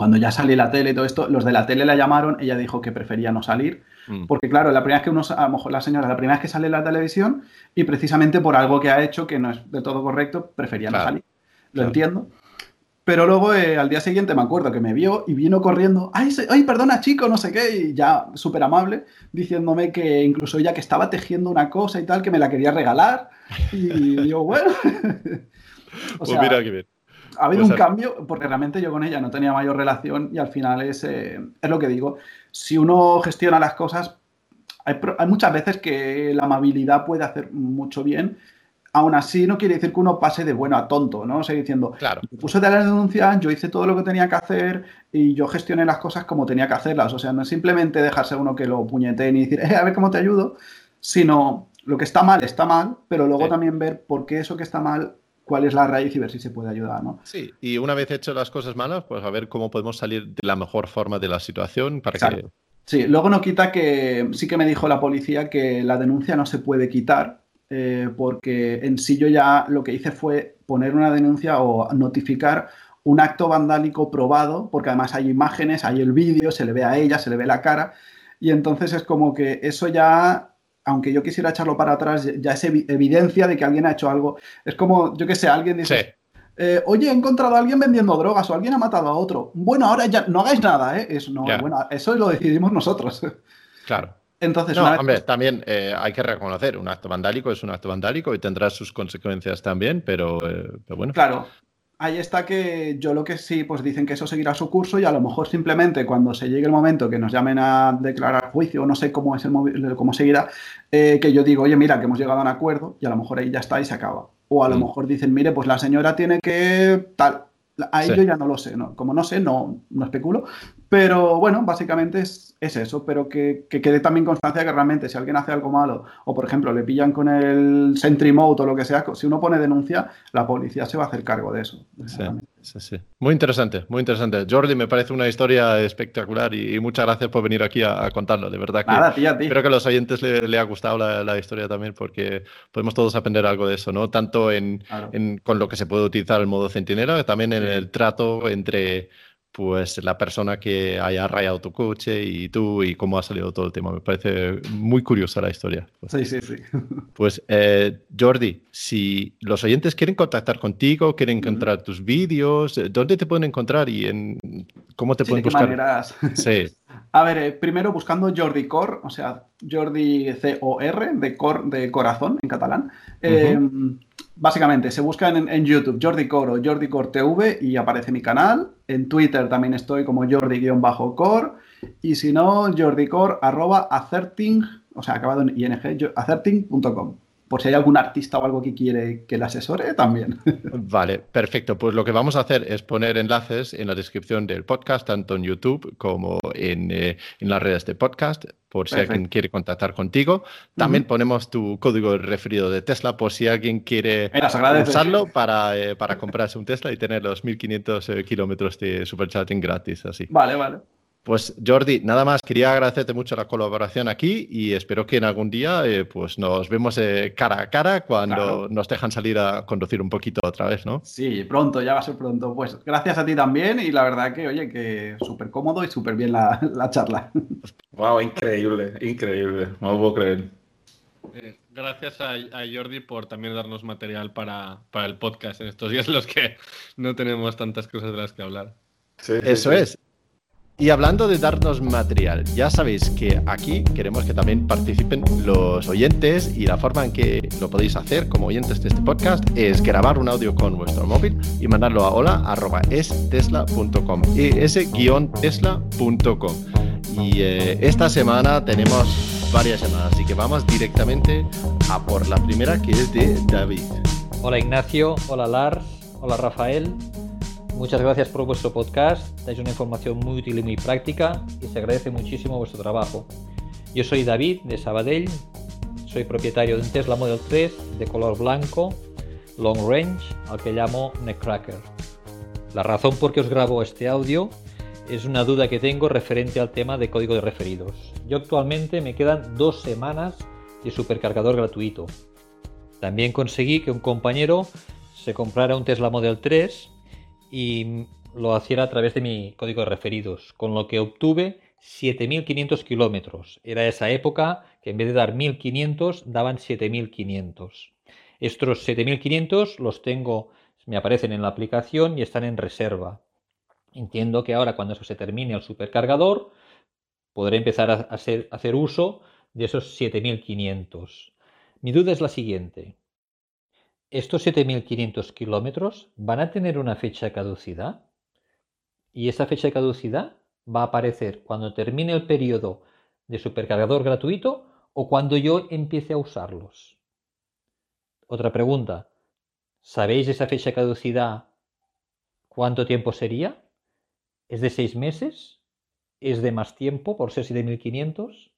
cuando ya salió la tele y todo esto, los de la tele la llamaron, ella dijo que prefería no salir, mm. porque claro, la primera vez que uno, a lo mejor la señora, la primera vez que sale en la televisión y precisamente por algo que ha hecho que no es de todo correcto, prefería no salir. Lo entiendo. Pero luego eh, al día siguiente me acuerdo que me vio y vino corriendo, ay, ay perdona chico, no sé qué, y ya súper amable, diciéndome que incluso ella que estaba tejiendo una cosa y tal, que me la quería regalar. Y digo, bueno. [LAUGHS] pues mira qué bien ha habido un cambio porque realmente yo con ella no tenía mayor relación y al final es, eh, es lo que digo. Si uno gestiona las cosas, hay, muchas veces que la amabilidad puede hacer mucho bien. Aún así, no quiere decir que uno pase de bueno a tonto, ¿no? O sea, diciendo, claro. puse de la denuncia, yo hice todo lo que tenía que hacer y yo gestioné las cosas como tenía que hacerlas. O sea, no es simplemente dejarse uno que lo puñete y decir, eh, a ver cómo te ayudo, sino lo que está mal está mal, pero luego también ver por qué eso que está mal cuál es la raíz y ver si se puede ayudar, ¿no? Sí, y una vez hecho las cosas malas, pues a ver cómo podemos salir de la mejor forma de la situación para que... Sí, luego no quita que sí que me dijo la policía que la denuncia no se puede quitar eh, porque en sí yo ya lo que hice fue poner una denuncia o notificar un acto vandálico probado, porque además hay imágenes, hay el vídeo, se le ve a ella, se le ve la cara, y entonces es como que eso ya aunque yo quisiera echarlo para atrás, ya es evidencia de que alguien ha hecho algo. Es como, yo qué sé, alguien dice, eh, oye, he encontrado a alguien vendiendo drogas o alguien ha matado a otro. Bueno, ahora ya no hagáis nada, ¿eh? Eso, no, bueno, eso lo decidimos nosotros. Claro. Entonces, hombre, también eh, hay que reconocer, un acto vandálico es un acto vandálico y tendrá sus consecuencias también, pero, eh, pero bueno. Claro, ahí está que yo lo que sí, pues dicen que eso seguirá su curso y a lo mejor simplemente cuando se llegue el momento que nos llamen a declarar juicio, no sé cómo es el cómo seguirá, eh, que yo digo, oye, mira, que hemos llegado a un acuerdo y a lo mejor ahí ya está y se acaba. O a lo mm. mejor dicen, mire, pues la señora tiene que tal. Ahí yo ya no lo sé, ¿no? Como no sé, no, no especulo, pero bueno, básicamente es, eso, pero que, quede también constancia que realmente si alguien hace algo malo o por ejemplo le pillan con el Sentry Mode o lo que sea, si uno pone denuncia, la policía se va a hacer cargo de eso. Sí, sí, Muy interesante, muy interesante. Jordi, me parece una historia espectacular y, muchas gracias por venir aquí a, contarlo. De verdad que Nada, espero que a los oyentes le, ha gustado la, historia también porque podemos todos aprender algo de eso, ¿no? Tanto en, con lo que se puede utilizar el modo centinela, también en el trato entre pues la persona que haya rayado tu coche y tú y cómo ha salido todo el tema. Me parece muy curiosa la historia. Sí, sí, sí. [LAUGHS] Pues eh, Jordi, si los oyentes quieren contactar contigo, quieren encontrar tus vídeos, ¿dónde te pueden encontrar y en cómo te pueden buscar? Maneras? [LAUGHS] Sí. A ver, eh, primero buscando Jordi Cor, o sea, Jordi C-O-R, de, cor, de corazón en catalán. Básicamente, se busca en, YouTube Jordi Cor o Jordi Cor TV y aparece mi canal. En Twitter también estoy como Jordi-Cor. Y si no, jordicor arroba acerting, o sea, acabado en ing, acerting.com por si hay algún artista o algo que quiere que le asesore, también. [LAUGHS] Vale, perfecto. Pues lo que vamos a hacer es poner enlaces en la descripción del podcast, tanto en YouTube como en, eh, las redes de podcast, por si alguien quiere contactar contigo. También ponemos tu código referido de Tesla por si alguien quiere usarlo para, eh, para comprarse un Tesla y tener los 1500 eh, kilómetros de supercharging gratis. Así. Vale, vale. Pues Jordi, nada más, quería agradecerte mucho la colaboración aquí y espero que en algún día eh, pues nos vemos eh, cara a cara cuando nos dejan salir a conducir un poquito otra vez, ¿no? Sí, pronto, ya va a ser pronto. Pues gracias a ti también y la verdad que, oye, que súper cómodo y súper bien la, charla. [LAUGHS] Wow, increíble, increíble, no lo puedo creer. Eh, gracias a, Jordi por también darnos material para, el podcast en estos días en [LAUGHS] los que no tenemos tantas cosas de las que hablar. Eso es. Y hablando de darnos material, ya sabéis que aquí queremos que también participen los oyentes y la forma en que lo podéis hacer como oyentes de este podcast es grabar un audio con vuestro móvil y mandarlo a hola.estesla.com es-tesla.com y eh, esta semana tenemos varias llamadas, así que vamos directamente a por la primera que es de David. Hola Ignacio, hola Lars, hola Rafael. Muchas gracias por vuestro podcast, dais una información muy útil y muy práctica y se agradece muchísimo vuestro trabajo. Yo soy David de Sabadell, soy propietario de un Tesla Model 3 de color blanco, long range, al que llamo Neckcracker. La razón por qué os grabo este audio es una duda que tengo referente al tema de código de referidos. Yo actualmente me quedan dos semanas de supercargador gratuito. También conseguí que un compañero se comprara un Tesla Model 3 y lo hacía a través de mi código de referidos, con lo que obtuve 7.500 kilómetros. Era esa época que en vez de dar 1.500 daban 7.500. Estos 7.500 los tengo, me aparecen en la aplicación y están en reserva. Entiendo que ahora cuando se termine el supercargador podré empezar a hacer, a hacer uso de esos 7.500. Mi duda es la siguiente. ¿Estos 7.500 kilómetros van a tener una fecha de caducidad? ¿Y esa fecha de caducidad va a aparecer cuando termine el periodo de supercargador gratuito o cuando yo empiece a usarlos? Otra pregunta. ¿Sabéis esa fecha de caducidad cuánto tiempo sería? ¿Es de seis meses? ¿Es de más tiempo por ser 7.500?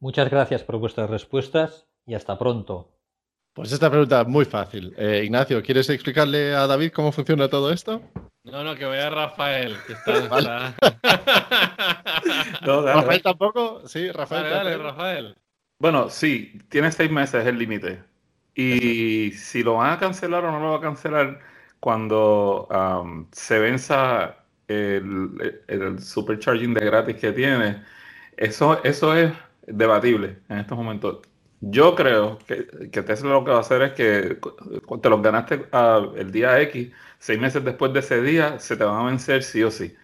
Muchas gracias por vuestras respuestas y hasta pronto. Pues esta pregunta es muy fácil. Eh, Ignacio, ¿quieres explicarle a David cómo funciona todo esto? No, no, que vaya Rafael, que está. [LAUGHS] [LAUGHS] ¿Rafael tampoco? Sí, Rafael. Dale, Rafael. Bueno, sí, tiene seis meses el límite. Y si lo van a cancelar o no lo va a cancelar cuando se venza el, supercharging de gratis que tiene, eso, eso es debatible en estos momentos. Yo creo que, que, Tesla lo que va a hacer es que te los ganaste el día X, seis meses después de ese día, se te van a vencer sí o sí.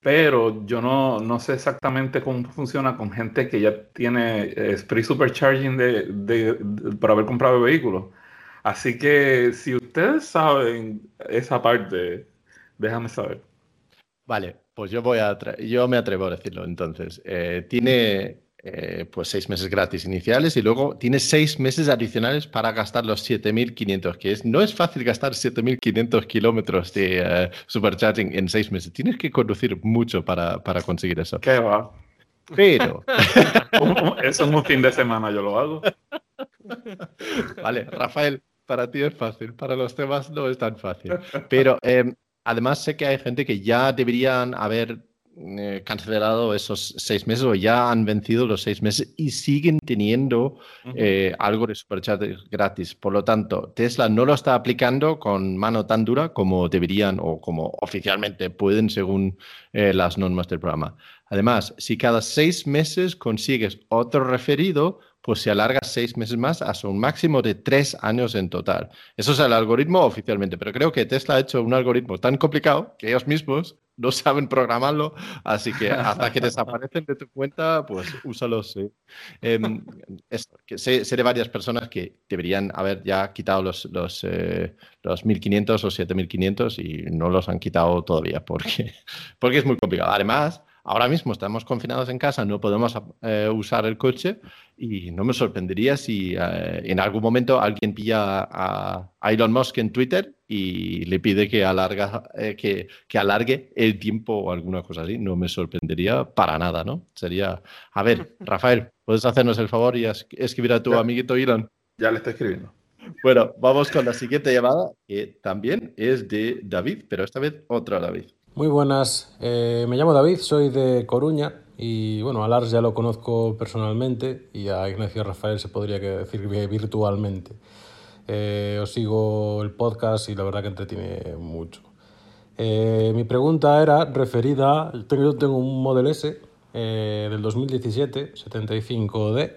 Pero yo no, no sé exactamente cómo funciona con gente que ya tiene eh, Spree Supercharging de, de, por haber comprado vehículos. Así que si ustedes saben esa parte, déjame saber. Vale, pues yo voy a yo me atrevo a decirlo entonces. Eh, tiene eh, pues seis meses gratis iniciales y luego tiene seis meses adicionales para gastar los 7.500, que es, no es fácil gastar 7.500 kilómetros de uh, supercharging en seis meses. Tienes que conducir mucho para, para conseguir eso. ¿Qué va? Pero... [LAUGHS] eso es un fin de semana, yo lo hago. Vale, Rafael, para ti es fácil, para los temas no es tan fácil. Pero em, además sé que hay gente que ya deberían haber eh, cancelado esos seis meses o ya han vencido los seis meses y siguen teniendo eh, algo de superchat gratis. Por lo tanto, Tesla no lo está aplicando con mano tan dura como deberían o como oficialmente pueden según eh, las normas del programa. Además, si cada seis meses consigues otro referido, pues se alarga seis meses más hasta un máximo de tres años en total. Eso es el algoritmo oficialmente, pero creo que Tesla ha hecho un algoritmo tan complicado que ellos mismos no saben programarlo, así que hasta que desaparecen de tu cuenta, pues úsalos. Em, sé, de varias personas que deberían haber ya quitado los, los, eh, los 1500 o 7500 y no los han quitado todavía porque, porque es muy complicado. Además, Ahora mismo estamos confinados en casa, no podemos eh, usar el coche y no me sorprendería si eh, en algún momento alguien pilla a, Elon Musk en Twitter y le pide que, alarga, eh, que, que, alargue el tiempo o alguna cosa así. No me sorprendería para nada, ¿no? Sería, a ver, [LAUGHS] Rafael, ¿puedes hacernos el favor y escribir a tu amiguito Elon? Ya le estoy escribiendo. Bueno, vamos con la siguiente llamada, que también es de David, pero esta vez otro David. Muy buenas, eh, me llamo David, soy de Coruña y bueno, a Lars ya lo conozco personalmente y a Ignacio Rafael se podría decir virtualmente. Eh, os sigo el podcast y la verdad que entretiene mucho. Eh, mi pregunta era referida, tengo, tengo un Model S del 2017, 75D,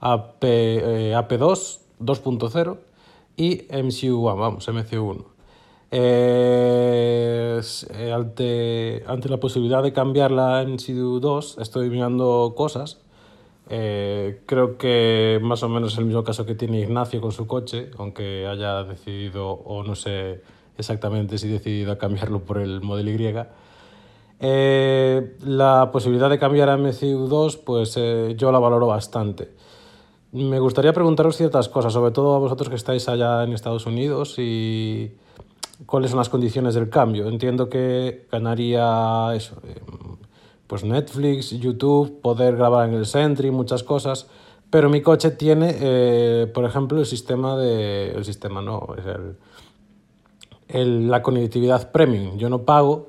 AP, AP2 2.0 y MCU1, vamos, MC1. Eh, ante, ante, la posibilidad de cambiarla en Sidu 2, estoy mirando cosas. Eh, creo que más o menos es el mismo caso que tiene Ignacio con su coche, aunque haya decidido, o no sé exactamente si decidido cambiarlo por el Model Y. Eh, la posibilidad de cambiar a MCU 2, pues yo la valoro bastante. Me gustaría preguntaros ciertas cosas, sobre todo a vosotros que estáis allá en Estados Unidos y cuáles son las condiciones del cambio. Entiendo que ganaría eso, eh, pues Netflix, YouTube, poder grabar en el Sentry, muchas cosas. Pero mi coche tiene, eh, por ejemplo, el sistema de. El sistema no, es el, la conectividad premium. Yo no pago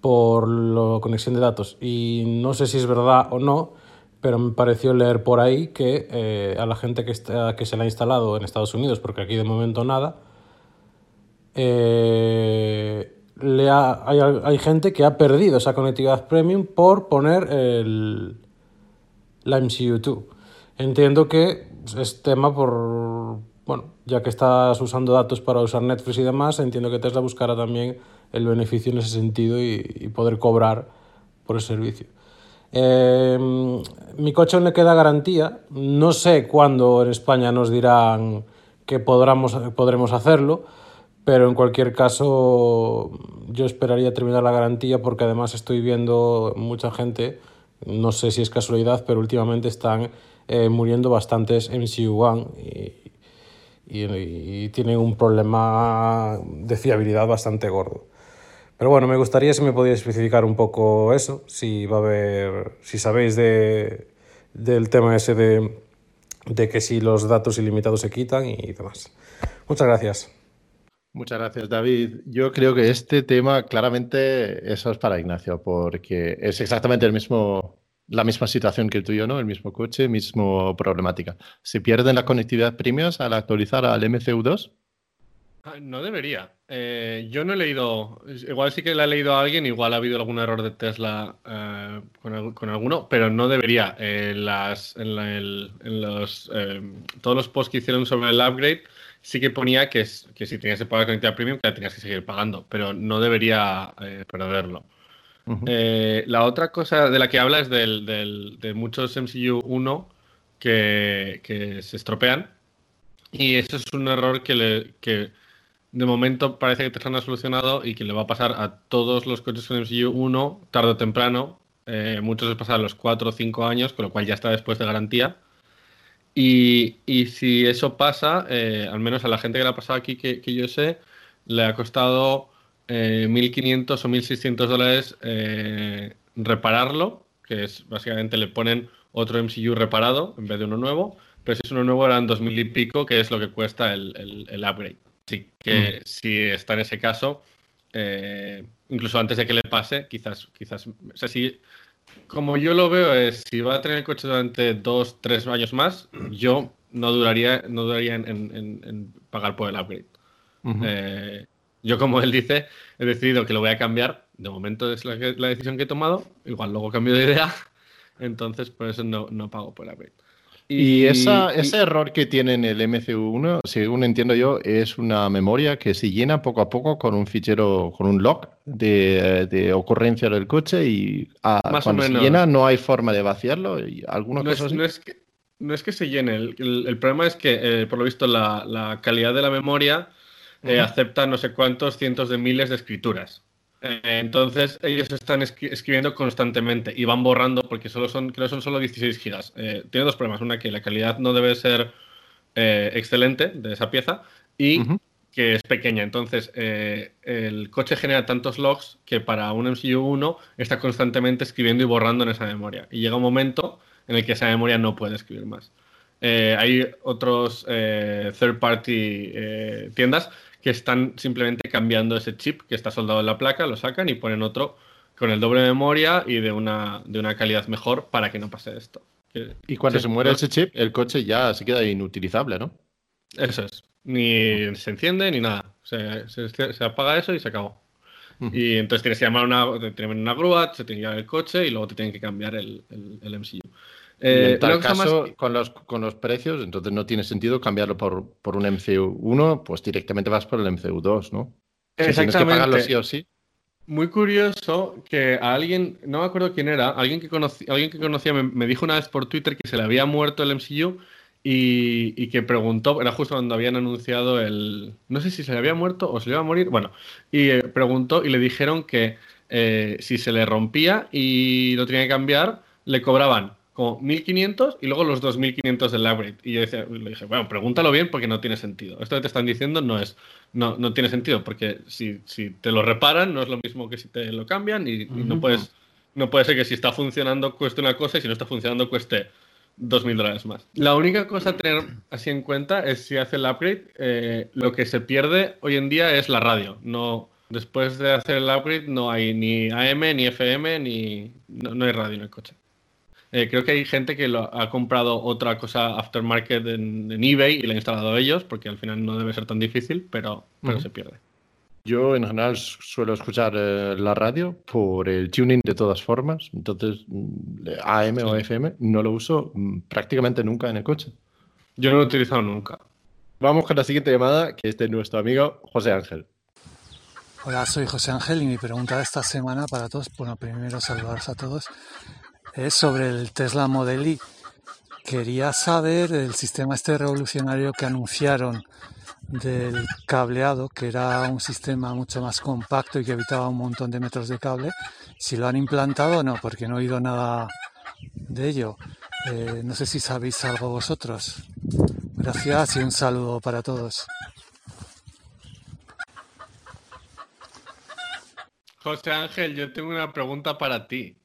por la conexión de datos. Y no sé si es verdad o no, pero me pareció leer por ahí que eh, a la gente que, está, que se la ha instalado en Estados Unidos, porque aquí de momento nada, eh, le hay, hay, gente que ha perdido esa conectividad premium por poner el, la MCU2. Entiendo que es tema por, bueno, ya que estás usando datos para usar Netflix y demás, entiendo que Tesla buscará también el beneficio en ese sentido y, poder cobrar por el servicio. Eh, mi coche no le queda garantía. No sé cuándo en España nos dirán que podremos, podremos hacerlo pero en cualquier caso, yo esperaría terminar la garantía porque además estoy viendo mucha gente, no sé si es casualidad, pero últimamente están eh, muriendo bastantes MCU1 y, y, tienen un problema de fiabilidad bastante gordo. Pero bueno, me gustaría si me podíais especificar un poco eso, si va a haber, si sabéis de, del tema ese de, de que si los datos ilimitados se quitan y demás. Muchas gracias. Muchas gracias, David. Yo creo que este tema claramente eso es para Ignacio, porque es exactamente el mismo, la misma situación que el tuyo, ¿no? El mismo coche, mismo problemática. ¿Se pierden la conectividad premios al actualizar al MCU2? Ah, no debería. Eh, yo no he leído, igual sí que la ha leído a alguien, igual ha habido algún error de Tesla eh, con, alguno, pero no debería. las, en, los, todos los posts que hicieron sobre el upgrade sí que ponía que, que si tenías que pagar conectividad premium, que la tenías que seguir pagando, pero no debería perderlo. la otra cosa de la que habla es del, de muchos MCU 1 que, que, se estropean. Y eso es un error que, le, que de momento parece que Tesla ha solucionado y que le va a pasar a todos los coches con MCU 1 tarde o temprano. Eh, muchos les pasan a los 4 o 5 años, con lo cual ya está después de garantía. Y, si eso pasa, eh, al menos a la gente que le ha pasado aquí, que, yo sé, le ha costado 1.500 eh, o 1.600 dólares repararlo, que es básicamente le ponen otro MCU reparado en vez de uno nuevo, pero si es uno nuevo eran 2.000 y pico, que es lo que cuesta el upgrade. Sí, que mm. si está en ese caso, eh, incluso antes de que le pase, quizás, quizás, o sea, si, como yo lo veo es, si va a tener el coche durante dos, tres años más, yo no duraría, no duraría en, pagar por el upgrade. Eh, yo, como él dice, he decidido que lo voy a cambiar. De momento es la, decisión que he tomado. Igual luego cambio de idea. [LAUGHS] Entonces, por eso no, no pago por el upgrade. Y, ese error que tiene en el MCU1, según entiendo yo, es una memoria que se llena poco a poco con un fichero, con un log de, ocurrencia del coche y cuando se llena no hay forma de vaciarlo. Y no, es, que, no es que se llene, el, problema es que, eh, por lo visto, la, calidad de la memoria eh, acepta no sé cuántos cientos de miles de escrituras. Eh, entonces ellos están escribiendo constantemente y van borrando porque solo son, creo son solo 16 gigas. Eh, tiene dos problemas. Una, que la calidad no debe ser eh, excelente de esa pieza y que es pequeña. Entonces el coche genera tantos logs que para un MCU 1 está constantemente escribiendo y borrando en esa memoria. Y llega un momento en el que esa memoria no puede escribir más. hay otros third party tiendas que están simplemente cambiando ese chip que está soldado en la placa, lo sacan y ponen otro con el doble memoria y de una, de una calidad mejor para que no pase esto. Y cuando se, muere ese chip, el coche ya se queda inutilizable, ¿no? Eso es. Ni se enciende ni nada. Se, se, apaga eso y se acabó. Y entonces tienes que llamar una, una grúa, se tiene que llevar el coche y luego te tienen que cambiar el, el, el MCU. Eh, en tal caso, con, los, con los precios, entonces no tiene sentido cambiarlo por, por un MCU1, pues directamente vas por el MCU2, ¿no? Si tienes que pagarlo sí o sí. Muy curioso que a alguien, no me acuerdo quién era, alguien que, conocí, alguien que conocía me, dijo una vez por Twitter que se le había muerto el MCU y, y, que preguntó, era justo cuando habían anunciado el, no sé si se le había muerto o se le iba a morir, bueno, y eh, preguntó y le dijeron que eh, si se le rompía y lo tenía que cambiar, le cobraban como 1500 y luego los 2500 del upgrade. Y yo decía, le dije, bueno, pregúntalo bien porque no tiene sentido. Esto que te están diciendo no es, no, no tiene sentido porque si, si te lo reparan no es lo mismo que si te lo cambian y, no puedes, no puede ser que si está funcionando cueste una cosa y si no está funcionando cueste 2.000 dólares más. La única cosa a tener así en cuenta es si hace el upgrade, eh, lo que se pierde hoy en día es la radio. No, después de hacer el upgrade no hay ni AM, ni FM, ni no hay radio en el coche. Eh, creo que hay gente que lo, ha comprado otra cosa aftermarket en, eBay y la ha instalado ellos, porque al final no debe ser tan difícil, pero, pero se pierde. Yo en general suelo escuchar eh, la radio por el tuning de todas formas, entonces mm, AM o FM no lo uso mm, prácticamente nunca en el coche. Yo no lo he utilizado nunca. Vamos con la siguiente llamada, que es de nuestro amigo José Ángel. Hola, soy José Ángel y mi pregunta de esta semana para todos, bueno, primero saludaros a todos, es sobre el Tesla Model Y. Quería saber el sistema este revolucionario que anunciaron del cableado, que era un sistema mucho más compacto y que evitaba un montón de metros de cable, si lo han implantado o no, porque no he oído nada de ello. Eh, no sé si sabéis algo vosotros. Gracias y un saludo para todos. José Ángel, yo tengo una pregunta para ti.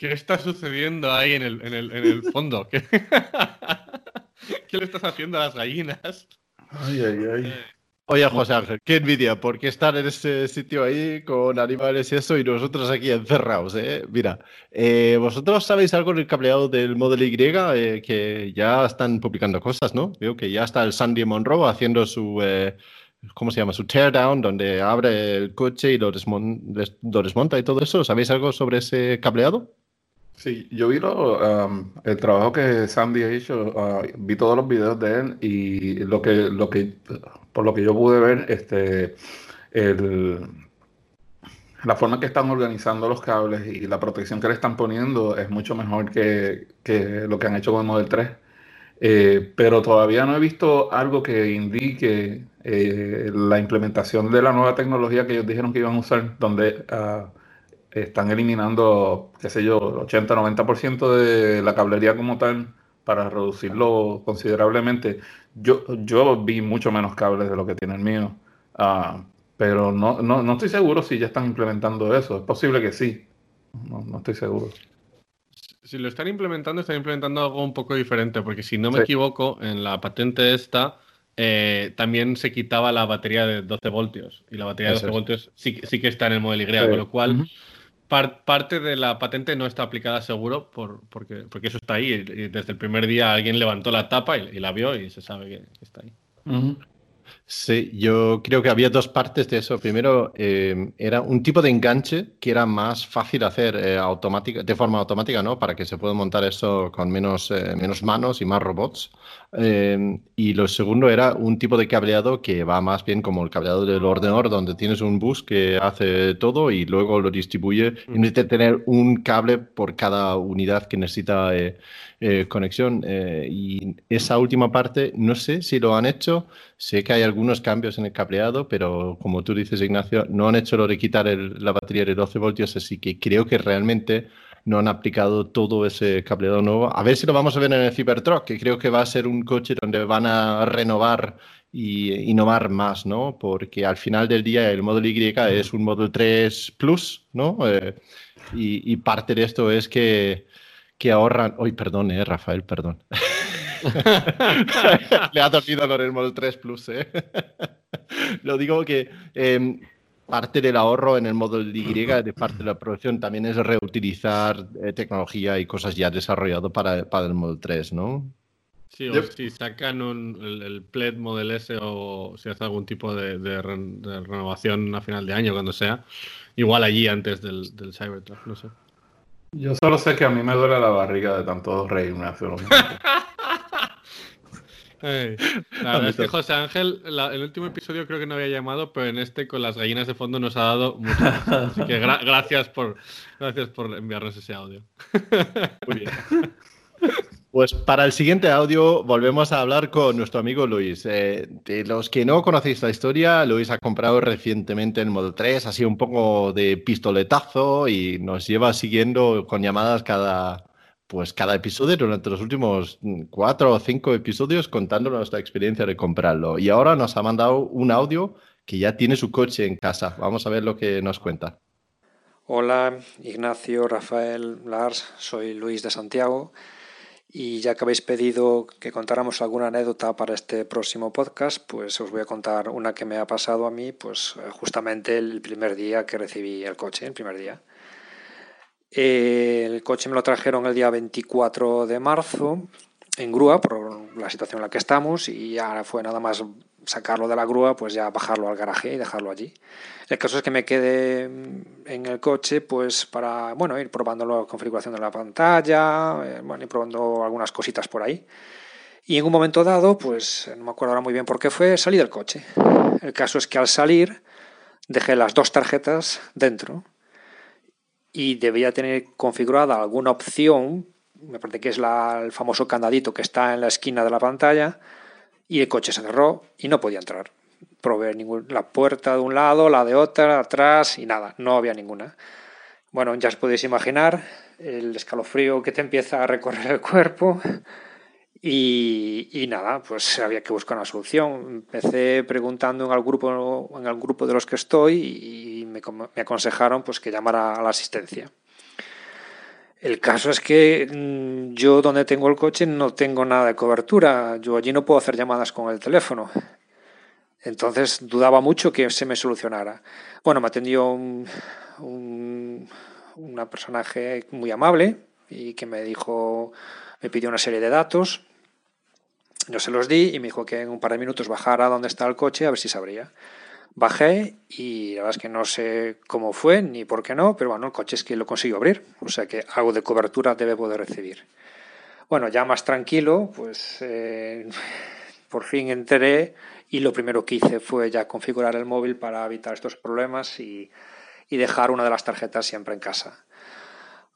¿Qué está sucediendo ahí en el, en el, en el fondo? ¿Qué... [LAUGHS] ¿Qué le estás haciendo a las gallinas? Ay, ay, ay. Eh, Oye, José Ángel, qué envidia, porque estar en ese sitio ahí con animales y eso y nosotros aquí encerrados, ¿eh? Mira, eh, vosotros sabéis algo del cableado del Model Y, eh, que ya están publicando cosas, ¿no? Veo que ya está el Sandy Monroe haciendo su, ¿cómo se llama? Su teardown, donde abre el coche y lo, desmonta y todo eso. ¿Sabéis algo sobre ese cableado? Sí, yo vi um, el trabajo que Sandy ha hecho, uh, vi todos los videos de él y lo que, lo que, por lo que yo pude ver, este, la forma que están organizando los cables y la protección que le están poniendo es mucho mejor que, lo que han hecho con el Model 3. Eh, pero todavía no he visto algo que indique eh, la implementación de la nueva tecnología que ellos dijeron que iban a usar, donde uh, están eliminando, qué sé yo, 80-90% de la cablería como tal para reducirlo considerablemente. Yo, yo vi mucho menos cables de lo que tiene el mío, uh, pero no, no, no, estoy seguro si ya están implementando eso. Es posible que sí, no, no estoy seguro. Si lo están implementando, están implementando algo un poco diferente, porque si no me equivoco, en la patente esta eh, también se quitaba la batería de 12 voltios. Y la batería de 12 voltios sí, sí, que está en el modelo Y, con lo cual parte de la patente no está aplicada seguro por, porque, porque eso está ahí. Y desde el primer día alguien levantó la tapa y, la vio y se sabe que, está ahí. Sí, yo creo que había dos partes de eso. Primero, eh, era un tipo de enganche que era más fácil hacer eh, automática, de forma automática, ¿no? Para que se pueda montar eso con menos, eh, menos manos y más robots. Y lo segundo era un tipo de cableado que va más bien como el cableado del ordenador, donde tienes un bus que hace todo y luego lo distribuye. Y necesita tener un cable por cada unidad que necesita eh, conexión. Eh, y esa última parte, no sé si lo han hecho. Sé que hay algunos cambios en el cableado, pero como tú dices, Ignacio, no han hecho lo de quitar la batería de 12 voltios, así que creo que realmente no han aplicado todo ese cableado nuevo. A ver si lo vamos a ver en el Cybertruck, que creo que va a ser un coche donde van a renovar y innovar más, ¿no? Porque al final del día el Model Y es un Model 3 Plus, ¿no? Eh, y, parte de esto es que que ahorran. Hoy, perdón, eh, Rafael, perdón. [LAUGHS] [LAUGHS] Le ha dormido con el Model 3 Plus, eh. [LAUGHS] Lo digo que em, parte del ahorro en el Model Y, [LAUGHS] de parte de la producción, también es reutilizar eh, tecnología y cosas ya desarrolladas para, para el Model 3, ¿no? Sí, o si sacan el, el, PLED Model S o si hace algún tipo de, renovación a final de año, cuando sea, igual allí antes del, del Cybertruck, no sé. Yo solo sé que a mí me duele la barriga de tanto reírme hace [LAUGHS] unos [LAUGHS] la verdad es que José Ángel, el último episodio creo que no había llamado, pero en este con las gallinas de fondo nos ha dado mucho. Así que gracias, por, gracias por enviarnos ese audio. [LAUGHS] Muy bien. [LAUGHS] Pues para el siguiente audio volvemos a hablar con nuestro amigo Luis. Eh, de los que no conocéis la historia, Luis ha comprado recientemente el Model 3, ha sido un poco de pistoletazo y nos lleva siguiendo con llamadas cada, pues cada episodio durante los últimos cuatro o cinco episodios contando nuestra experiencia de comprarlo. Y ahora nos ha mandado un audio que ya tiene su coche en casa. Vamos a ver lo que nos cuenta. Hola, Ignacio, Rafael, Lars, soy Luis de Santiago. Y ya que habéis pedido que contáramos alguna anécdota para este próximo podcast, pues os voy a contar una que me ha pasado a mí, pues eh, justamente el primer día que recibí el coche, el primer día. El coche me lo trajeron el día 24 de marzo en grúa por la situación en la que estamos y ya fue nada más sacarlo de la grúa, pues ya bajarlo al garaje y dejarlo allí. El caso es que me quedé en el coche pues para bueno, ir probando la configuración de la pantalla, eh, bueno, probando algunas cositas por ahí. Y en un momento dado, pues no me acuerdo ahora muy bien por qué fue, salí del coche. El caso es que al salir dejé las dos tarjetas dentro y debía tener configurada alguna opción, me parece que es el famoso candadito que está en la esquina de la pantalla, y el coche se cerró y no podía entrar. Probé ningún, la puerta de un lado, la de otra, atrás y nada, no había ninguna. Bueno, ya os podéis imaginar el escalofrío que te empieza a recorrer el cuerpo y, nada, pues había que buscar una solución. Empecé preguntando en el grupo, en el grupo de los que estoy y me, aconsejaron pues que llamara a la asistencia. El caso es que mm, yo donde tengo el coche no tengo nada de cobertura. Yo allí no puedo hacer llamadas con el teléfono. Entonces dudaba mucho que se me solucionara. Bueno, me atendió un, un una personaje muy amable y que me dijo, me pidió una serie de datos Yo se los di y me dijo que en un par de minutos bajara donde está el coche a ver si sabría. Bajé y la verdad es que no sé cómo fue ni por qué no, pero bueno, el coche es que lo consiguió abrir, o sea que algo de cobertura debe poder recibir. Bueno, ya más tranquilo, pues eh, [LAUGHS] por fin enteré y lo primero que hice fue ya configurar el móvil para evitar estos problemas y, y dejar una de las tarjetas siempre en casa.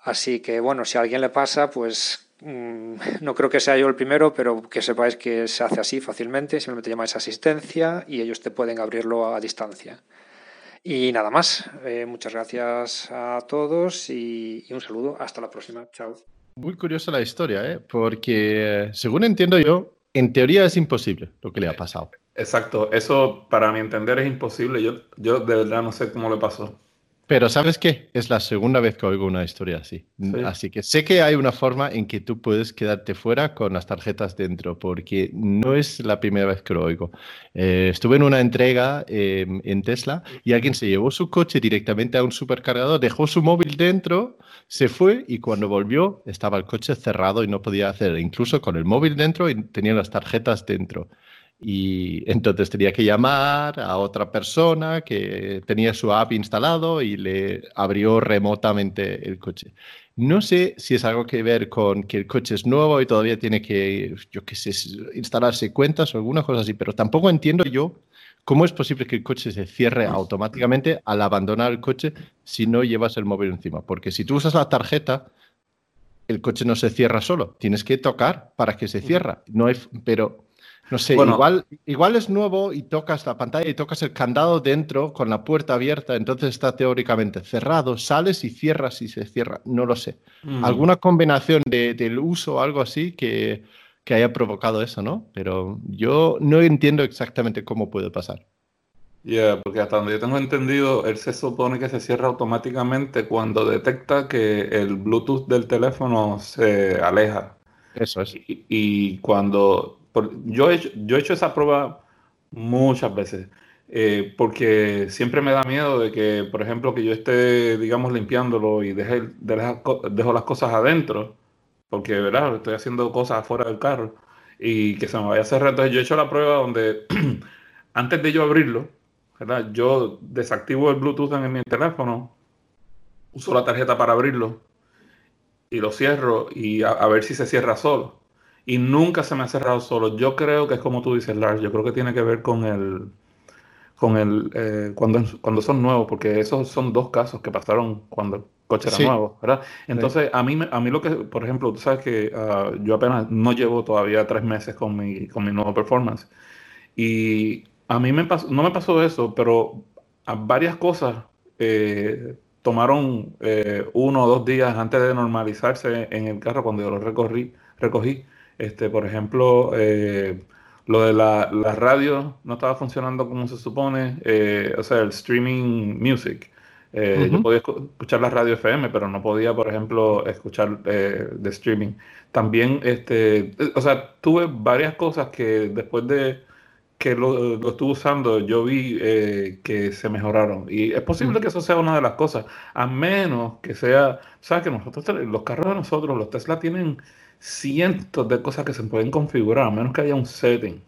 Así que bueno, si a alguien le pasa, pues no creo que sea yo el primero, pero que sepáis que se hace así fácilmente, simplemente llamáis asistencia y ellos te pueden abrirlo a distancia. Y nada más, eh, muchas gracias a todos y, y un saludo, hasta la próxima, chao. Muy curiosa la historia, ¿eh? porque según entiendo yo, en teoría es imposible lo que le ha pasado. Exacto, eso para mi entender es imposible. Yo, yo de verdad no sé cómo le pasó. Pero ¿sabes qué? Es la segunda vez que oigo una historia así. Así que sé que hay una forma en que tú puedes quedarte fuera con las tarjetas dentro, porque no es la primera vez que lo oigo. Eh, estuve en una entrega em, en Tesla y alguien se llevó su coche directamente a un supercargador, dejó su móvil dentro, se fue y cuando volvió estaba el coche cerrado y no podía hacer, incluso con el móvil dentro y tenía las tarjetas dentro. Y entonces tenía que llamar a otra persona que tenía su app instalado y le abrió remotamente el coche. No sé si es algo que ver con que el coche es nuevo y todavía tiene que, yo qué sé, instalarse cuentas o alguna cosa así, pero tampoco entiendo yo cómo es posible que el coche se cierre automáticamente al abandonar el coche si no llevas el móvil encima. Porque si tú usas la tarjeta, el coche no se cierra solo, tienes que tocar para que se cierra. No hay, pero no sé, igual, igual es nuevo y tocas la pantalla y tocas el candado dentro con la puerta abierta, entonces está teóricamente cerrado, sales y cierras y se cierra, no lo sé. Mm. Alguna combinación de, del uso o algo así que, que haya provocado eso, ¿no? Pero yo no entiendo exactamente cómo puede pasar. Ya, porque hasta donde yo tengo entendido, él se supone que se cierra automáticamente cuando detecta que el Bluetooth del teléfono se aleja. Eso es. y cuando yo, he hecho, yo he hecho esa prueba muchas veces, eh, porque siempre me da miedo de que, por ejemplo, que yo esté, digamos, limpiándolo y deje, dejo las cosas adentro, porque, ¿verdad? Estoy haciendo cosas afuera del carro y que se me vaya a cerrar. Entonces yo he hecho la prueba donde [CLEARS THROAT] antes de yo abrirlo, ¿verdad? Yo desactivo el Bluetooth en mi teléfono, uso la tarjeta para abrirlo y lo cierro y a ver si se cierra solo y nunca se me ha cerrado solo. Yo creo que es como tú dices, Lars, yo creo que tiene que ver con el con el eh, cuando, cuando son nuevos, porque esos son dos casos que pasaron cuando el coche era nuevo, ¿verdad? Entonces, a mí a mí lo que, por ejemplo, tú sabes que ah, yo apenas no llevo todavía tres meses con mi, con mi nuevo performance. Y a mí me pasó, no me pasó eso, pero a varias cosas eh, tomaron eh, uno o dos días antes de normalizarse en el carro cuando yo lo recorrí, recogí. Este, por ejemplo, eh, lo de la, radio no estaba funcionando como se supone, eh, o sea, el streaming music. Eh, yo podía escuchar la radio FM, pero no podía, por ejemplo, escuchar de streaming. También, este, o sea, tuve varias cosas que después de que lo, estuve usando, yo vi que se mejoraron. Y es posible que eso sea una de las cosas, a menos que sea, sabes que nosotros, los carros de nosotros, los Tesla tienen cientos de cosas que se pueden configurar, a menos que haya un setting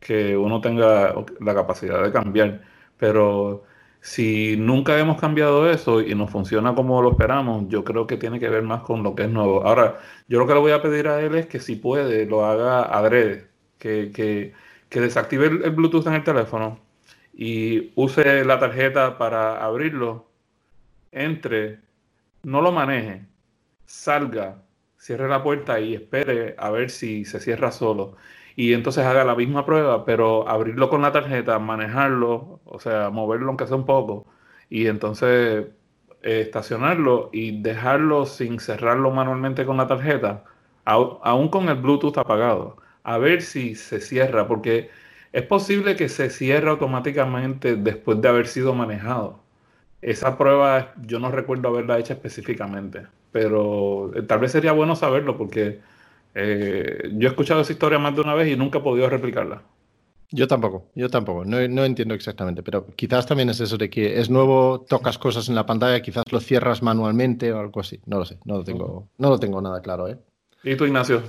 que uno tenga la capacidad de cambiar. Pero si nunca hemos cambiado eso y nos funciona como lo esperamos, yo creo que tiene que ver más con lo que es nuevo. Ahora, yo lo que le voy a pedir a él es que si puede, lo haga adrede, que, que, que desactive el, Bluetooth en el teléfono y use la tarjeta para abrirlo, entre, no lo maneje, salga, cierre la puerta y espere a ver si se cierra solo. Y entonces haga la misma prueba, pero abrirlo con la tarjeta, manejarlo, o sea, moverlo aunque sea un poco, y entonces eh, estacionarlo y dejarlo sin cerrarlo manualmente con la tarjeta, aún con el Bluetooth apagado, a ver si se cierra, porque es posible que se cierre automáticamente después de haber sido manejado. Esa prueba yo no recuerdo haberla hecha específicamente pero eh, tal vez sería bueno saberlo porque eh, yo he escuchado esa historia más de una vez y nunca he podido replicarla. Yo tampoco, yo tampoco, no, no, entiendo exactamente, pero quizás también es eso de que es nuevo, tocas cosas en la pantalla, quizás lo cierras manualmente o algo así, no lo sé, no lo tengo, no lo tengo nada claro. ¿eh? ¿Y tú, Ignacio?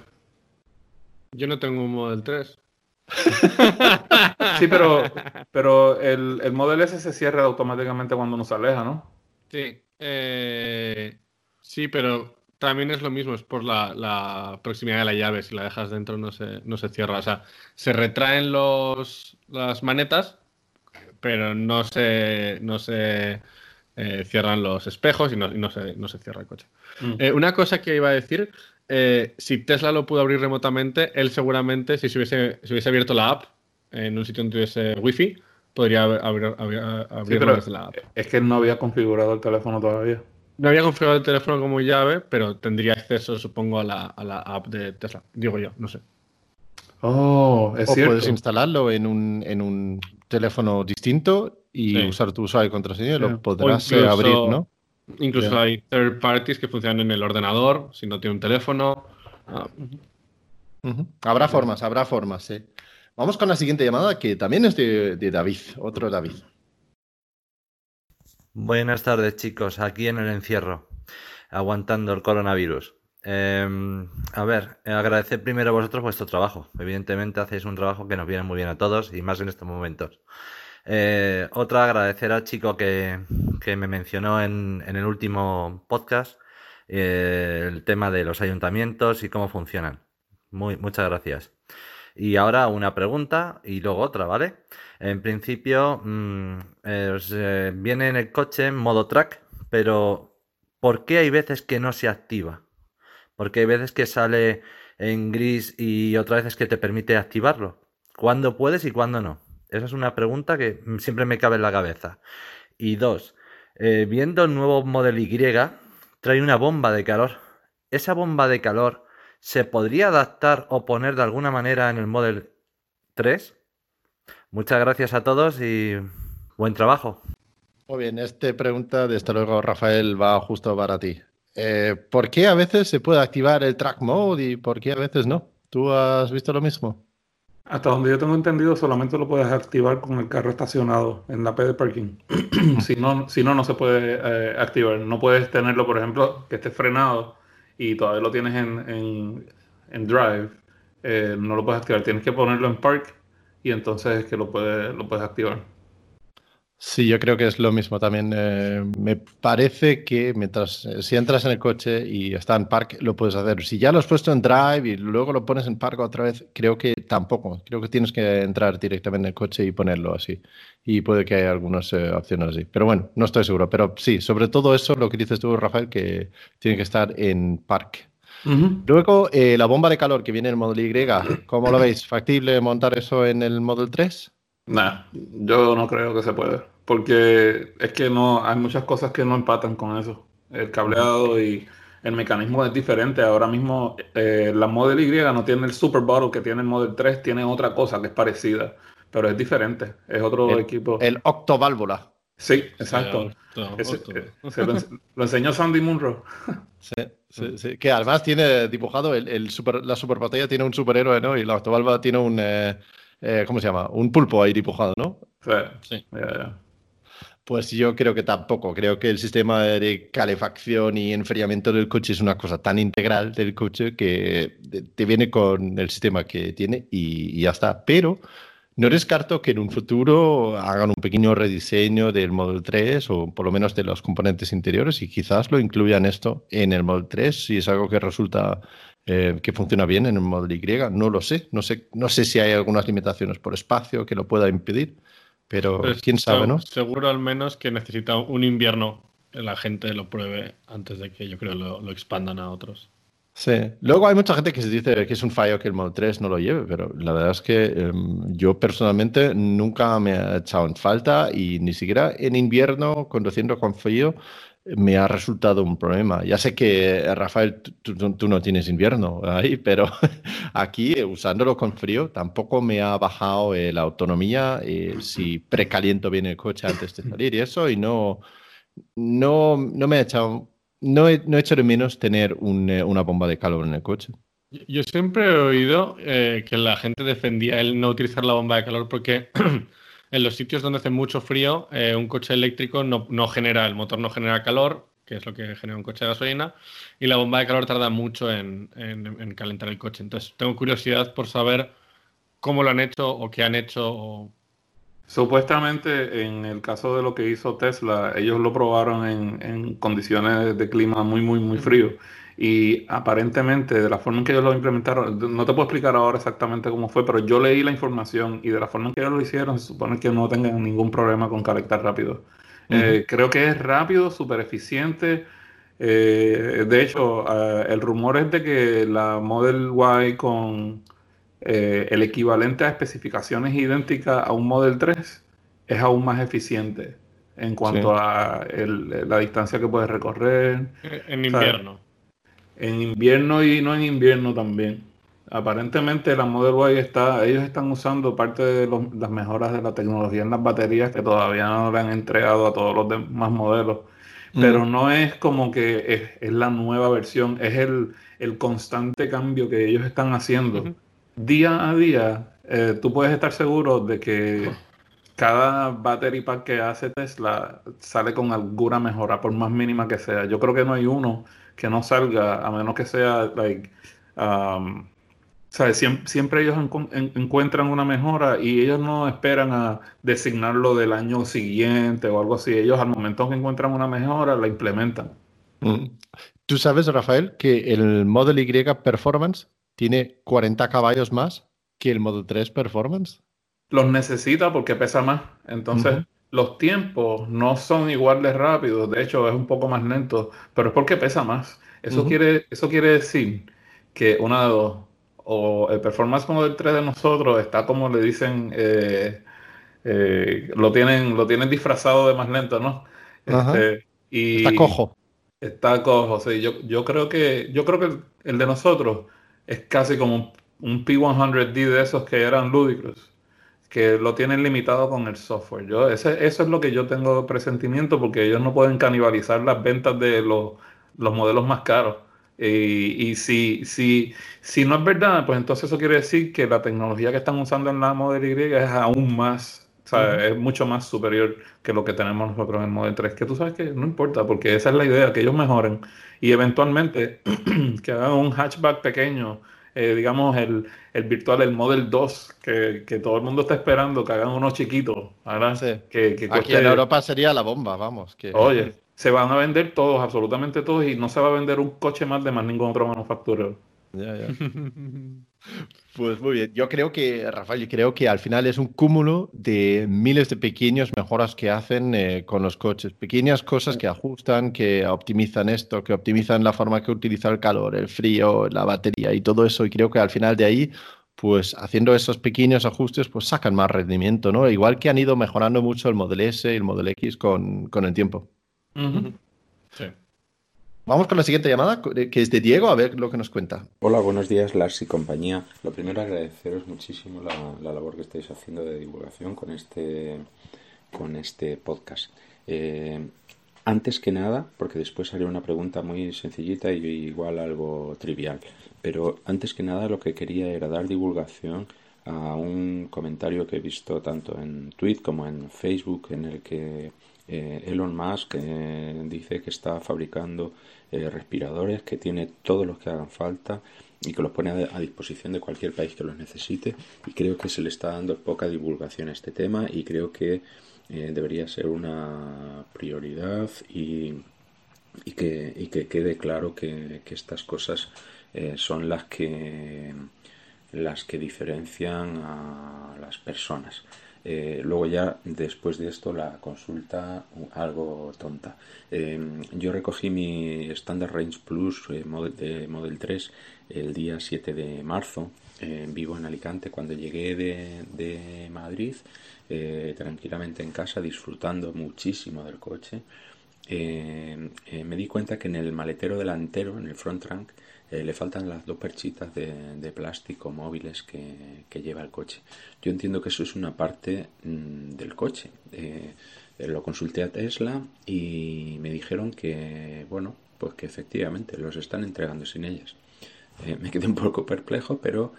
Yo no tengo un Model 3. [LAUGHS] sí, pero, pero el, el Model S se cierra automáticamente cuando uno se aleja, ¿no? Sí. Eh, sí, pero también es lo mismo, es por la, proximidad de la llave. Si la dejas dentro no se, no se cierra. O sea, se retraen los, las manetas, pero no se, no se eh, cierran los espejos y no, no, se, no se cierra el coche. Mm. Eh, una cosa que iba a decir, eh, si Tesla lo pudo abrir remotamente, él seguramente, si se hubiese, hubiese abierto la app en un sitio donde tuviese wifi, podría abrir, desde la app. Es que no había configurado el teléfono todavía. No había configurado el teléfono como llave, pero tendría acceso, supongo, a la, a la app de Tesla. Digo yo, no sé. Oh, es o puedes instalarlo en un, en un teléfono distinto y usar tu usuario y contraseña y lo podrás eh, abrir, ¿no? Incluso hay third parties que funcionan en el ordenador, si no tiene un teléfono. Ah. Habrá formas, habrá formas, sí. Vamos con la siguiente llamada que también es de David, otro David. Buenas tardes, chicos. Aquí en el encierro, aguantando el coronavirus. Em, a ver, agradecer primero a vosotros vuestro trabajo. Evidentemente hacéis un trabajo que nos viene muy bien a todos y más en estos momentos. Eh, otra, agradecer al chico que, me mencionó en, el último podcast eh, el tema de los ayuntamientos y cómo funcionan. Muy, muchas gracias. Y ahora una pregunta y luego otra, ¿vale? En principio, mm, eh, viene en el coche en modo track, pero ¿por qué hay veces que no se activa? Porque hay veces que sale en gris y otras veces que te permite activarlo. ¿Cuándo puedes y cuándo no? Esa es una pregunta que siempre me cabe en la cabeza. Y dos, eh, viendo el nuevo Model Y, trae una bomba de calor. Esa bomba de calor ¿Se podría adaptar o poner de alguna manera en el Model 3? Muchas gracias a todos y buen trabajo. Muy bien, esta pregunta, desde luego, Rafael, va justo para ti. Eh, ¿Por qué a veces se puede activar el track mode y por qué a veces no? ¿Tú has visto lo mismo? Hasta donde yo tengo entendido, solamente lo puedes activar con el carro estacionado en la P de parking. [CLEARS THROAT] si, no, si no, no se puede eh, activar. No puedes tenerlo, por ejemplo, que esté frenado y todavía lo tienes en, en, Drive, eh, no lo puedes activar. Tienes que ponerlo en Park y entonces es que lo puedes, lo puedes activar. Sí, yo creo que es lo mismo también. Eh, me parece que mientras, eh, si entras en el coche y está en park, lo puedes hacer. Si ya lo has puesto en drive y luego lo pones en park otra vez, creo que tampoco. Creo que tienes que entrar directamente en el coche y ponerlo así. Y puede que haya algunas eh, opciones así. Pero bueno, no estoy seguro. Pero sí, sobre todo eso, lo que dices tú, Rafael, que tiene que estar en park. Luego, la bomba de calor que viene en el Model Y, ¿cómo lo veis? ¿Factible montar eso en el Model 3? Nah, yo no creo que se pueda. Porque es que no, hay muchas cosas que no empatan con eso. El cableado y el mecanismo es diferente. Ahora mismo eh, la Model Y no tiene el Super Bottle que tiene el Model 3, tiene otra cosa que es parecida, pero es diferente. Es otro equipo. El octoválvula. Sí, exacto. lo, enseñó Sandy Munro. [LAUGHS] Sí, sí, sí, Que además tiene dibujado el, super, la super tiene un superhéroe, ¿no? Y la octoválvula tiene un. Eh, eh, ¿cómo se llama? Un pulpo ahí dibujado, ¿no? Sí, sí. Pues yo creo que tampoco. Creo que el sistema de calefacción y enfriamiento del coche es una cosa tan integral del coche que te viene con el sistema que tiene y, ya está. Pero no descarto que en un futuro hagan un pequeño rediseño del Model 3 o por lo menos de los componentes interiores y quizás lo incluyan esto en el Model 3 si es algo que resulta eh, que funciona bien en el Model Y. No lo sé. No sé, no sé si hay algunas limitaciones por espacio que lo pueda impedir. Pero, quién sabe, ¿no? Seguro al menos que necesita un invierno la gente lo pruebe antes de que yo creo lo, expandan a otros. Sí. Luego hay mucha gente que se dice que es un fallo que el Model 3 no lo lleve, pero la verdad es que em, yo personalmente nunca me he echado en falta y ni siquiera en invierno, conduciendo con frío, me ha resultado un problema. Ya sé que, Rafael, tú, no tienes invierno ahí, [LAUGHS] pero aquí, usándolo con frío, tampoco me ha bajado eh, la autonomía eh, si precaliento bien el coche antes de salir y eso, y no, no, no me ha echado, no he, no he hecho de menos tener eh, una bomba de calor en el coche. Yo siempre he oído que la gente defendía el no utilizar la bomba de calor porque [CLEARS THROAT] en los sitios donde hace mucho frío, eh, un coche eléctrico no, genera, el motor no genera calor que es lo que genera un coche de gasolina, y la bomba de calor tarda mucho en, calentar el coche. Entonces, tengo curiosidad por saber cómo lo han hecho o qué han hecho. Supuestamente, en el caso de lo que hizo Tesla, ellos lo probaron en, condiciones de clima muy, muy, muy frío. Y aparentemente, de la forma en que ellos lo implementaron, no te puedo explicar ahora exactamente cómo fue, pero yo leí la información y de la forma en que ellos lo hicieron, se supone que no tengan ningún problema con calentar rápido. Eh, creo que es rápido, súper eficiente. Eh, de hecho, eh, el rumor es de que la Model Y con el equivalente a especificaciones idénticas a un Model 3 es aún más eficiente en cuanto a la distancia que puedes recorrer. En invierno. En invierno y no en invierno también. Aparentemente la Model Y está, ellos están usando parte de las mejoras de la tecnología en las baterías que todavía no le han entregado a todos los demás modelos. Pero no es como que es, la nueva versión, es el, constante cambio que ellos están haciendo. Día a día, eh, tú puedes estar seguro de que cada battery pack que hace Tesla sale con alguna mejora, por más mínima que sea. Yo creo que no hay uno que no salga, a menos que sea, like, um, Siempre, ellos encuentran una mejora y ellos no esperan a designarlo del año siguiente o algo así. Ellos al momento que encuentran una mejora la implementan. Mm. Tú sabes, Rafael, que el Model Y Performance tiene 40 caballos más que el Model 3 Performance. Los necesita porque pesa más. Entonces, los tiempos no son igual de rápidos. De hecho, es un poco más lento, pero es porque pesa más. Eso, quiere, eso quiere decir que una de dos o el Performance Model 3 de nosotros está como le dicen, eh, eh, lo, tienen, lo tienen disfrazado de más lento, ¿no? Este, y está cojo. Está cojo, sí. Yo, yo creo que, yo creo que el, de nosotros es casi como un, P100D de esos que eran lúdicos, que lo tienen limitado con el software. Yo, ese, eso es lo que yo tengo presentimiento porque ellos no pueden canibalizar las ventas de los, los modelos más caros. Y, si, si, si no es verdad, pues entonces eso quiere decir que la tecnología que están usando en la Model Y es aún más, o sea, es mucho más superior que lo que tenemos nosotros en el Model 3. Que tú sabes que no importa, porque esa es la idea, que ellos mejoren y eventualmente [CLEARS THROAT] que hagan un hatchback pequeño, eh, digamos el, el, virtual, el Model 2, que, que, todo el mundo está esperando, que hagan uno chiquito. Que, que Aquí en Europa sería la bomba, vamos. Que... Oye se van a vender todos, absolutamente todos, y no se va a vender un coche más de más ningún otro manufacturero. Ya, ya. [LAUGHS] pues muy bien. Yo creo que, Rafael, yo creo que al final es un cúmulo de miles de pequeñas mejoras que hacen eh, con los coches. Pequeñas cosas que ajustan, que optimizan esto, que optimizan la forma que utiliza el calor, el frío, la batería y todo eso. Y creo que al final de ahí pues haciendo esos pequeños ajustes, pues sacan más rendimiento, ¿no? Igual que han ido mejorando mucho el Model S y el Model X con, con el tiempo. Vamos con la siguiente llamada, que es de Diego, a ver lo que nos cuenta. Hola, buenos días, Lars y compañía. Lo primero, agradeceros muchísimo la, labor que estáis haciendo de divulgación con este, con este podcast. Eh, antes que nada, porque después haré una pregunta muy sencillita y igual algo trivial, pero antes que nada lo que quería era dar divulgación a un comentario que he visto tanto en Twitter como en Facebook en el que eh, Elon Musk eh, dice que está fabricando eh, respiradores, que tiene todos los que hagan falta y que los pone a, disposición de cualquier país que los necesite. Y creo que se le está dando poca divulgación a este tema y creo que debería ser una prioridad y, que, que, quede claro que, que estas cosas son las que las que diferencian a las personas. Eh, luego ya después de esto la consulta algo tonta. Em, yo recogí mi Standard Range Plus eh, de Model 3 el día 7 de marzo. en vivo en Alicante cuando llegué de, Madrid eh, tranquilamente en casa disfrutando muchísimo del coche. Me di cuenta que en el maletero delantero, en el front trunk, eh, le faltan las dos perchitas de, plástico móviles que, lleva el coche. Yo entiendo que eso es una parte mm, del coche. Eh, eh, lo consulté a Tesla y me dijeron que, bueno, pues que efectivamente los están entregando sin ellas. me quedé un poco perplejo, pero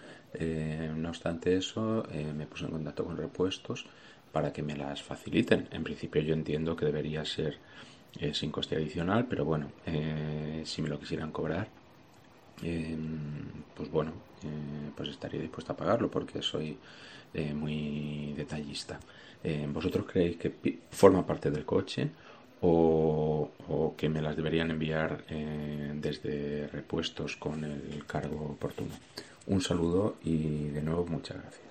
no obstante eso, me puse en contacto con repuestos para que me las faciliten. En principio yo entiendo que debería ser sin coste adicional, pero bueno, si me lo quisieran cobrar, pues bueno, pues estaría dispuesto a pagarlo porque soy muy detallista. ¿Vosotros creéis que forma parte del coche? o, que me las deberían enviar eh, desde repuestos con el cargo oportuno. Un saludo y de nuevo muchas gracias.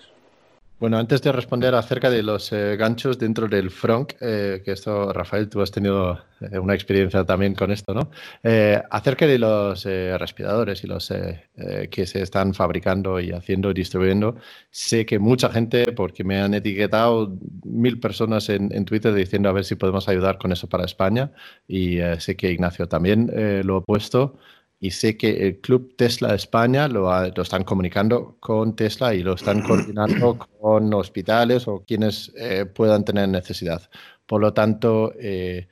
Bueno, antes de responder acerca de los eh, ganchos dentro del front, eh, que esto, Rafael, tú has tenido eh, una experiencia también con esto, ¿no? acerca de los respiradores y los que se están fabricando y haciendo y distribuyendo, sé que mucha gente, porque me han etiquetado mil personas en, en Twitter diciendo a ver si podemos ayudar con eso para España, y sé que Ignacio también lo ha puesto y sé que el Club Tesla España lo, lo, están comunicando con Tesla y lo están coordinando [CLEARS THROAT] con hospitales o quienes eh, puedan tener necesidad. Por lo tanto, eh,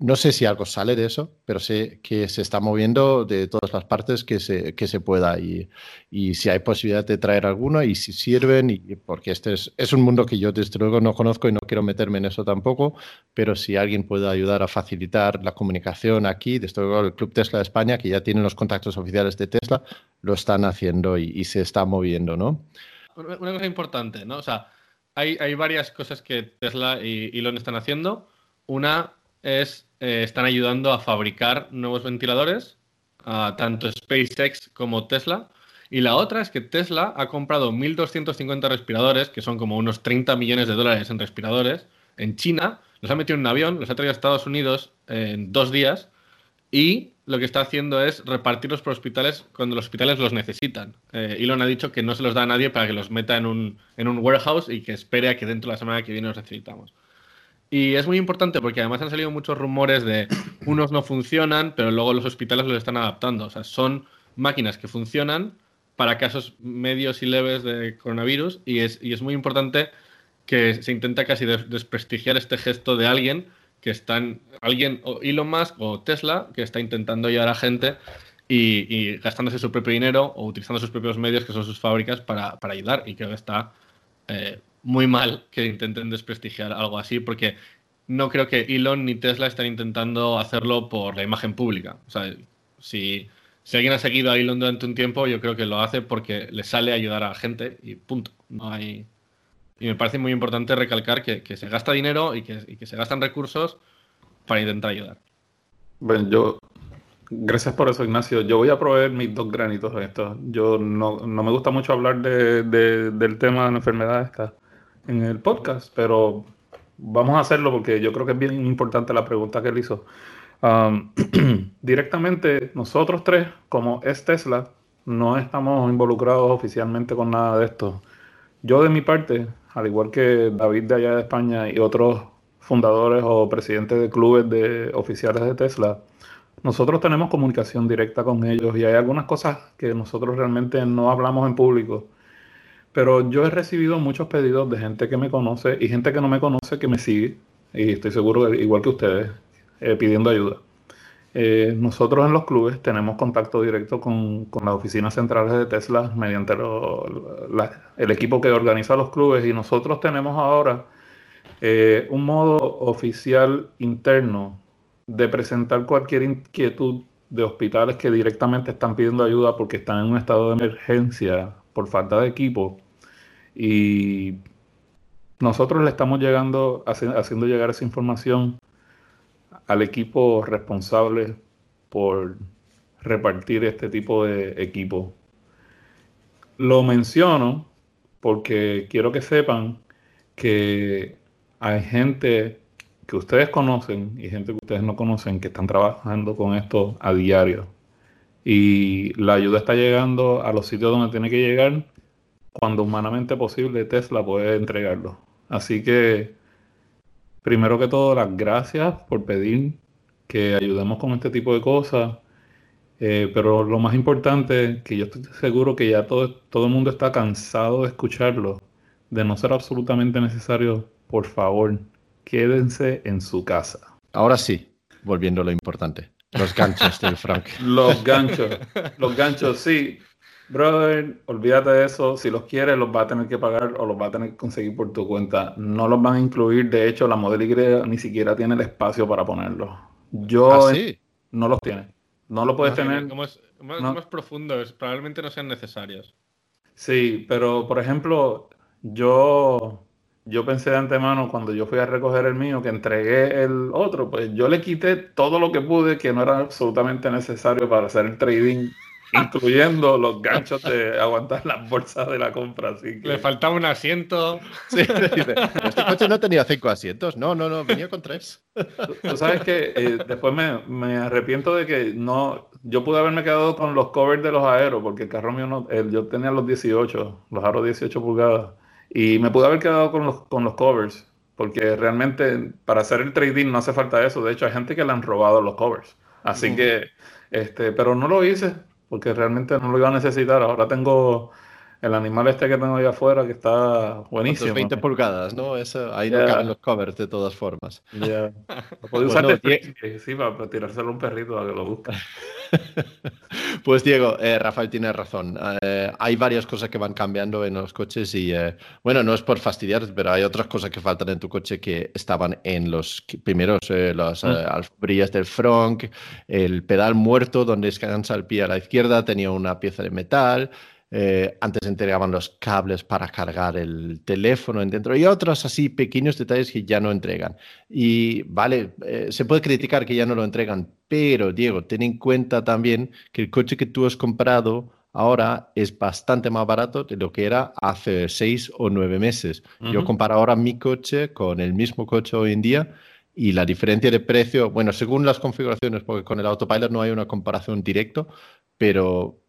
no sé si algo sale de eso, pero sé que se está moviendo de todas las partes que se, que se pueda y, y si hay posibilidad de traer alguno y si sirven, y, porque este es, es, un mundo que yo desde luego no conozco y no quiero meterme en eso tampoco, pero si alguien puede ayudar a facilitar la comunicación aquí, desde luego el Club Tesla de España, que ya tienen los contactos oficiales de Tesla, lo están haciendo y, se está moviendo, ¿no? Una cosa importante, ¿no? O sea, hay, hay varias cosas que Tesla y Elon están haciendo. Una es eh, están ayudando a fabricar nuevos ventiladores, tanto SpaceX como Tesla. Y la otra es que Tesla ha comprado 1.250 respiradores, que son como unos 30 millones de dólares en respiradores, en China, los ha metido en un avión, los ha traído a Estados Unidos en dos días y lo que está haciendo es repartirlos por hospitales cuando los hospitales los necesitan. Eh, Elon ha dicho que no se los da a nadie para que los meta en un, en un warehouse y que espere a que dentro de la semana que viene los necesitamos. Y es muy importante porque además han salido muchos rumores de [CLEARS THROAT] unos no funcionan, pero luego los hospitales los están adaptando. O sea, son máquinas que funcionan para casos medios y leves de coronavirus y es, y es muy importante que se intenta casi desprestigiar este gesto de alguien que están, alguien, o Elon Musk o Tesla, que está intentando ayudar a gente y, gastándose su propio dinero o utilizando sus propios medios, que son sus fábricas, para, para ayudar. Y creo que está eh, muy mal que intenten desprestigiar algo así, porque no creo que Elon ni Tesla estén intentando hacerlo por la imagen pública. O sea, si, si alguien ha seguido a Elon durante un tiempo, yo creo que lo hace porque le sale ayudar a la gente y punto. No hay... Y me parece muy importante recalcar que, que se gasta dinero y que, y que, se gastan recursos para intentar ayudar. Bueno, yo Gracias por eso, Ignacio. Yo voy a proveer mis dos granitos de esto. Yo no, no me gusta mucho hablar de, de, del tema de la enfermedad esta en el podcast, pero vamos a hacerlo porque yo creo que es bien importante la pregunta que él hizo. Um, [CLEARS THROAT] directamente, nosotros tres, como es Tesla, no estamos involucrados oficialmente con nada de esto. Yo de mi parte, al igual que David de allá de España y otros fundadores o presidentes de clubes de oficiales de Tesla, nosotros tenemos comunicación directa con ellos y hay algunas cosas que nosotros realmente no hablamos en público pero yo he recibido muchos pedidos de gente que me conoce y gente que no me conoce que me sigue, y estoy seguro, igual que ustedes, eh, pidiendo ayuda. Eh, nosotros en los clubes tenemos contacto directo con, con las oficinas centrales de Tesla mediante el equipo que organiza los clubes y nosotros tenemos ahora eh, un modo oficial interno de presentar cualquier inquietud de hospitales que directamente están pidiendo ayuda porque están en un estado de emergencia por falta de equipo. Y nosotros le estamos llegando, haciendo llegar esa información al equipo responsable por repartir este tipo de equipo. Lo menciono porque quiero que sepan que hay gente que ustedes conocen y gente que ustedes no conocen que están trabajando con esto a diario y la ayuda está llegando a los sitios donde tiene que llegar cuando humanamente posible Tesla puede entregarlo. Así que, primero que todo, las gracias por pedir que ayudemos con este tipo de cosas. Eh, pero lo más importante, que yo estoy seguro que ya todo, todo el mundo está cansado de escucharlo, de no ser absolutamente necesario, por favor, quédense en su casa. Ahora sí, volviendo a lo importante. Los ganchos del Frank. [LAUGHS] Los ganchos. Los ganchos, sí. Brother, olvídate de eso. Si los quieres, los va a tener que pagar o los va a tener que conseguir por tu cuenta. No los van a incluir. De hecho, la Model Y ni siquiera tiene el espacio para ponerlos. Yo ¿Ah, sí? no los tiene. No lo puedes tener. Como es más, no. más profundos, probablemente no sean necesarios. Sí, pero por ejemplo, yo, yo pensé de antemano cuando yo fui a recoger el mío, que entregué el otro, pues yo le quité todo lo que pude que no era absolutamente necesario para hacer el trading, [LAUGHS] incluyendo los ganchos de aguantar las bolsas de la compra. Así que Le faltaba un asiento. Sí, dice, este coche no tenía cinco asientos. No, no, no, venía con tres. tú sabes que eh, después me, me arrepiento de que no, yo pude haberme quedado con los covers de los aeros, porque el carro mío no, el- yo tenía los 18, los aros 18 pulgadas, y me pude haber quedado con los, con los covers, porque realmente para hacer el trading no hace falta eso. De hecho, hay gente que le han robado los covers. Así que, este, pero no lo hice, porque realmente no lo iba a necesitar. Ahora tengo el animal este que tengo ahí afuera, que está buenísimo. 20 pulgadas, ¿no? Eso, ahí no Ya. caben los covers de todas formas. Ya. [LAUGHS] Lo puedo Pues usar no, de sí, para, para tirárselo a un perrito a que lo busque. [LAUGHS] [LAUGHS] Pues Diego, eh, Rafael tiene razón. Eh, hay varias cosas que van cambiando en los coches y, eh, bueno, no es por fastidiar, pero hay otras cosas que faltan en tu coche que estaban en los primeros, las eh, alfombrillas del front, el pedal muerto donde descansa el pie a la izquierda tenía una pieza de metal. Eh, antes entregaban los cables para cargar el teléfono en dentro y otros así pequeños detalles que ya no entregan. Y vale, eh, se puede criticar que ya no lo entregan, pero Diego, ten en cuenta también que el coche que tú has comprado ahora es bastante más barato de lo que era hace seis o nueve meses. Yo comparo ahora mi coche con el mismo coche hoy en día y la diferencia de precio, bueno, según las configuraciones, porque con el autopilot no hay una comparación directa, pero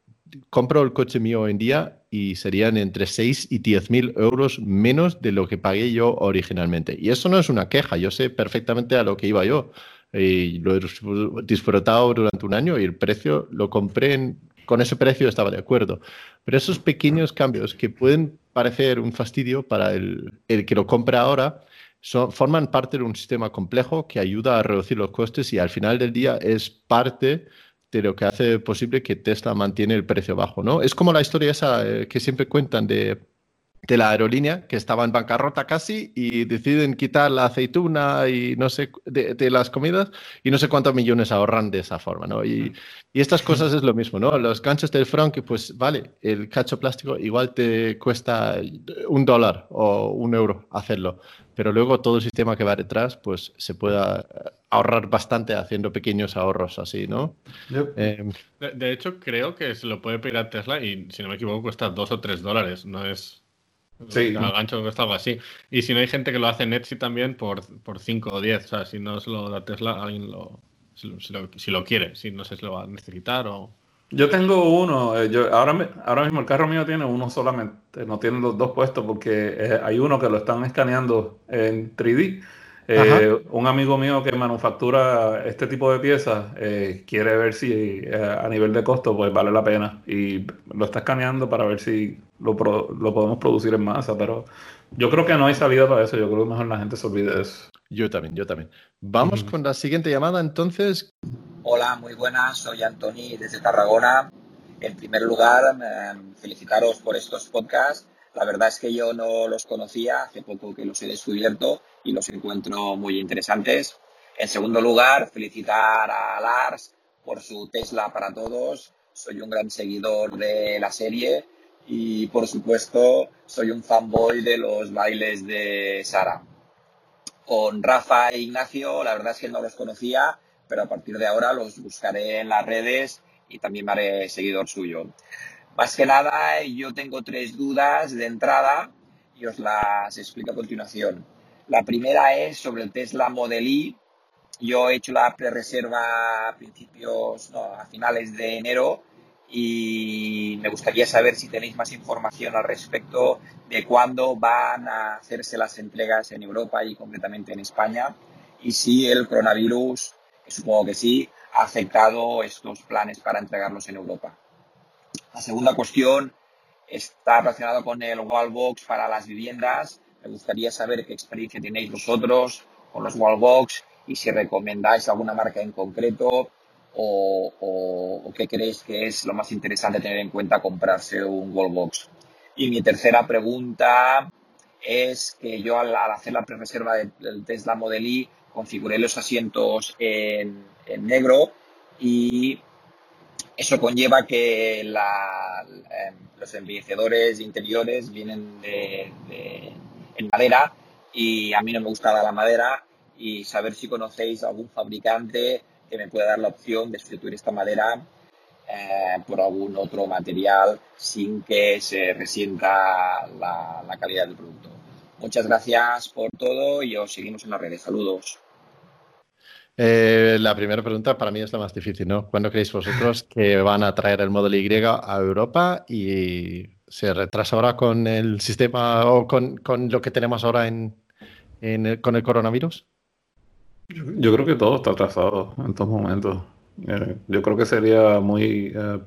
compro el coche mío hoy en día y serían entre 6 y 10 mil euros menos de lo que pagué yo originalmente. Y eso no es una queja, yo sé perfectamente a lo que iba yo. Y lo he dis- disfrutado durante un año y el precio lo compré en- con ese precio estaba de acuerdo. Pero esos pequeños cambios que pueden parecer un fastidio para el, el que lo compra ahora, son- forman parte de un sistema complejo que ayuda a reducir los costes y al final del día es parte de lo que hace posible que Tesla mantiene el precio bajo, ¿no? Es como la historia esa eh, que siempre cuentan de, de la aerolínea que estaba en bancarrota casi y deciden quitar la aceituna y no sé de, de las comidas y no sé cuántos millones ahorran de esa forma, ¿no? Y, y estas cosas es lo mismo, ¿no? Los ganchos del que pues vale, el cacho plástico igual te cuesta un dólar o un euro hacerlo, pero luego todo el sistema que va detrás, pues se pueda ahorrar bastante haciendo pequeños ahorros así, ¿no? Eh, De, de hecho, creo que se lo puede pedir a Tesla y, si no me equivoco, cuesta 2 o 3 dólares. No es. Sí. Cada gancho cuesta algo así. Y si no hay gente que lo hace en Etsy también por, por 5 o 10. O sea, si no se lo da Tesla, alguien lo si, lo. si lo- si lo quiere. Si no sé si lo va a necesitar o. Yo tengo uno, eh, yo, ahora, ahora mismo el carro mío tiene uno solamente, no tiene los dos puestos porque eh, hay uno que lo están escaneando en 3D. Eh, un amigo mío que manufactura este tipo de piezas eh, quiere ver si eh, a nivel de costo pues vale la pena y lo está escaneando para ver si lo, pro- lo podemos producir en masa, pero yo creo que no hay salida para eso, yo creo que mejor la gente se olvide de eso. yo también, yo también. Vamos con la siguiente llamada, entonces. Hola, muy buenas, soy Antoni desde Tarragona. En primer lugar, eh, felicitaros por estos podcasts. La verdad es que yo no los conocía, hace poco que los he descubierto y los encuentro muy interesantes. En segundo lugar, felicitar a Lars por su Tesla para todos. Soy un gran seguidor de la serie y, por supuesto, soy un fanboy de los bailes de Sara. Con Rafa e Ignacio, la verdad es que no los conocía, pero a partir de ahora los buscaré en las redes y también me haré seguidor suyo. Más que nada, yo tengo tres dudas de entrada y os las explico a continuación. La primera es sobre el Tesla Model Y. Yo he hecho la pre-reserva a principios, no, a finales de enero y me gustaría saber si tenéis más información al respecto de cuándo van a hacerse las entregas en Europa y concretamente en España y si el coronavirus, que supongo que sí, ha afectado estos planes para entregarlos en Europa. La segunda cuestión está relacionada con el Wallbox para las viviendas. Me gustaría saber qué experiencia tenéis vosotros con los Wallbox y si recomendáis alguna marca en concreto o, o- o qué creéis que es lo más interesante tener en cuenta comprarse un Wallbox. Y mi tercera pregunta es que yo al, hacer la pre-reserva del, del Tesla Model Y configuré los asientos en, negro y eso conlleva que la, em, los embellecedores interiores vienen de, en madera y a mí no me gusta la madera y saber si conocéis algún fabricante que me pueda dar la opción de sustituir esta madera eh, por algún otro material sin que se resienta la, la calidad del producto. Muchas gracias por todo y os seguimos en las redes. Saludos. Eh, la primera pregunta para mí es la más difícil, ¿no? ¿Cuándo creéis vosotros que van a traer el Model Y a Europa y se retrasa ahora con el sistema o con, lo que tenemos ahora en, con el coronavirus? Yo creo que todo está atrasado en estos momentos. Eh, yo creo que sería muy eh,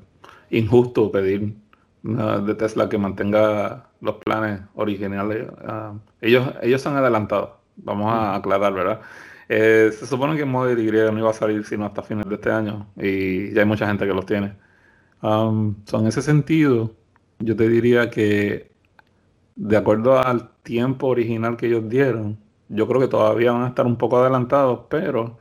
injusto pedir de Tesla que mantenga los planes originales. Ah, ellos, ellos se han adelantado, vamos a aclarar, ¿verdad? Eh, se supone que el Model Y no iba a salir sino hasta fines de este año y ya hay mucha gente que los tiene. Um, en ese sentido, yo te diría que de acuerdo al tiempo original que ellos dieron, yo creo que todavía van a estar un poco adelantados, pero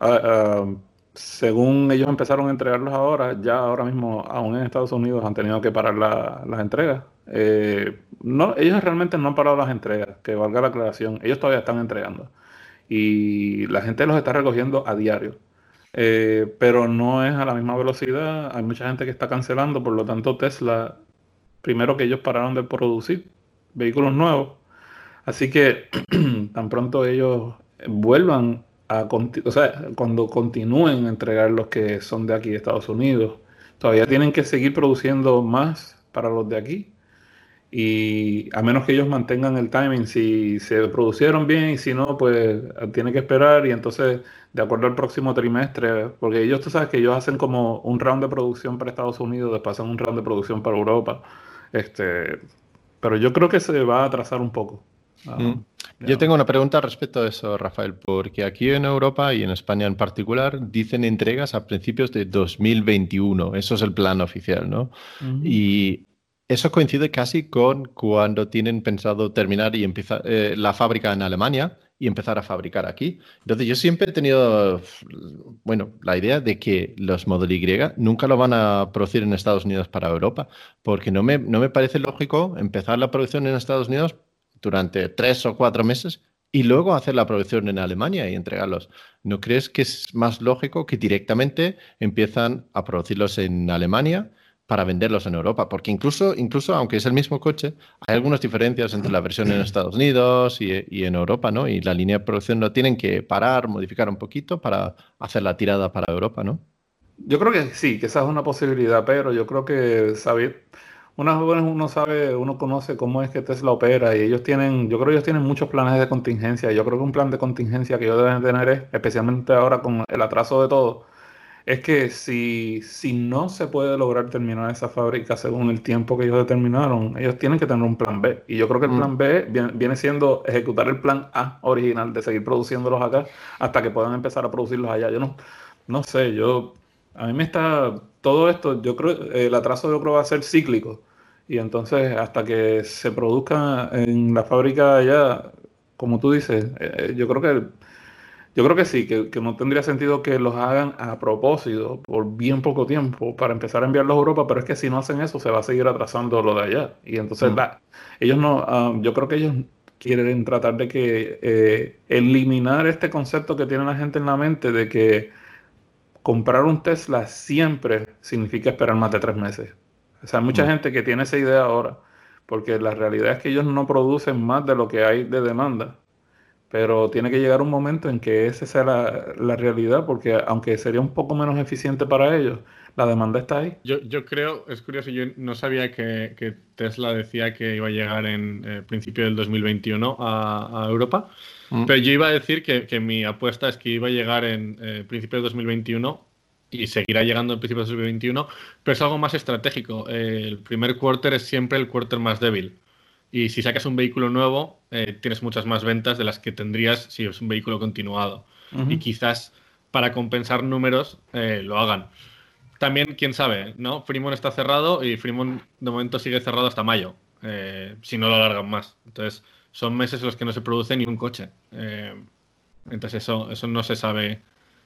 ah, ah, según ellos empezaron a entregarlos ahora, ya ahora mismo, aún en Estados Unidos, han tenido que parar las entregas. Eh, no, ellos realmente no han parado las entregas, que valga la aclaración, ellos todavía están entregando. Y la gente los está recogiendo a diario. Eh, pero no es a la misma velocidad, hay mucha gente que está cancelando, por lo tanto Tesla, primero que ellos pararon de producir vehículos nuevos, así que [CLEARS THROAT] tan pronto ellos vuelvan a, o sea, cuando continúen a entregar los que son de aquí de Estados Unidos, todavía tienen que seguir produciendo más para los de aquí y a menos que ellos mantengan el timing, si se producieron bien y si no, pues tiene que esperar y entonces de acuerdo al próximo trimestre, porque ellos tú sabes que ellos hacen como un round de producción para Estados Unidos, después hacen un round de producción para Europa, este, pero yo creo que se va a atrasar un poco. Mm. Yo tengo una pregunta respecto a eso, Rafael, porque aquí en Europa y en España en particular dicen entregas a principios de 2021. Eso es el plan oficial, ¿no? Y eso coincide casi con cuando tienen pensado terminar y empezar eh, la fábrica en Alemania y empezar a fabricar aquí. Entonces yo siempre he tenido, bueno, la idea de que los Model Y nunca lo van a producir en Estados Unidos para Europa, porque no me, no me parece lógico empezar la producción en Estados Unidos durante tres o cuatro meses y luego hacer la producción en Alemania y entregarlos. ¿No crees que es más lógico que directamente empiezan a producirlos en Alemania? Para venderlos en Europa, porque incluso, incluso aunque es el mismo coche, hay algunas diferencias entre la versión en Estados Unidos y, en Europa, ¿no? Y la línea de producción lo tienen que parar, modificar un poquito para hacer la tirada para Europa, ¿no? Yo creo que sí, que esa es una posibilidad, pero yo creo que saber, unas uno sabe, uno conoce cómo es que Tesla opera y ellos tienen, yo creo que ellos tienen muchos planes de contingencia. Yo creo que un plan de contingencia que ellos deben tener es, especialmente ahora con el atraso de todo, es que si, si no se puede lograr terminar esa fábrica según el tiempo que ellos determinaron, ellos tienen que tener un plan B. Y yo creo que el mm. plan B viene, siendo ejecutar el plan A original de seguir produciéndolos acá hasta que puedan empezar a producirlos allá. Yo no, no sé, yo a mí me está todo esto, yo creo el atraso yo creo va a ser cíclico. Y entonces hasta que se produzca en la fábrica allá, como tú dices, eh, yo creo que yo creo que sí, que, no tendría sentido que los hagan a propósito por bien poco tiempo para empezar a enviarlos a Europa, pero es que si no hacen eso se va a seguir atrasando lo de allá. Y entonces mm. ellos no, ah, yo creo que ellos quieren tratar de que eh, eliminar este concepto que tiene la gente en la mente de que comprar un Tesla siempre significa esperar más de tres meses. O sea, hay mucha mm. gente que tiene esa idea ahora, porque la realidad es que ellos no producen más de lo que hay de demanda pero tiene que llegar un momento en que esa sea la, realidad, porque aunque sería un poco menos eficiente para ellos, la demanda está ahí. Yo, yo creo, es curioso, yo no sabía que, Tesla decía que iba a llegar en eh, principio del 2021 a, Europa, mm. pero yo iba a decir que, mi apuesta es que iba a llegar en eh, principio del 2021 y seguirá llegando en principio del 2021, pero es algo más estratégico. el primer quarter es siempre el quarter más débil. Y si sacas un vehículo nuevo, eh, tienes muchas más ventas de las que tendrías si es un vehículo continuado. Y quizás para compensar números eh, lo hagan. También, quién sabe, ¿no? Fremont está cerrado y Fremont de momento sigue cerrado hasta mayo, eh, si no lo alargan más. Entonces, son meses en los que no se produce ni un coche. Entonces eso, eso no se sabe,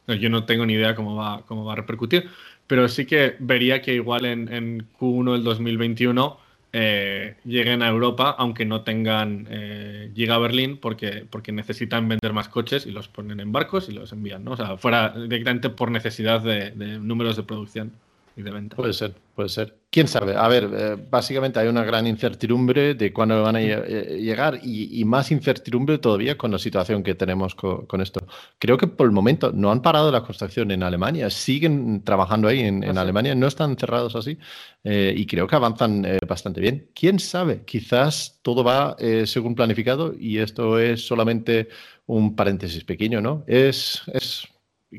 yo no tengo ni idea cómo va, cómo va a repercutir, pero sí que vería que igual en, en Q1 del 2021 eh, lleguen a Europa, aunque no tengan eh, Giga Berlín, porque, porque necesitan vender más coches y los ponen en barcos y los envían. O sea, fuera directamente por necesidad de números de producción y de venta. Puede ser, puede ser quién sabe. A ver, eh, básicamente hay una gran incertidumbre de cuándo van a eh, llegar y, más incertidumbre todavía con la situación que tenemos con, esto. Creo que por el momento no han parado la construcción en Alemania, siguen trabajando ahí en, ah, Alemania, no están cerrados así eh, y creo que avanzan bastante bien. ¿Quién sabe? Quizás todo va según planificado y esto es solamente un paréntesis pequeño, ¿no? Es, es,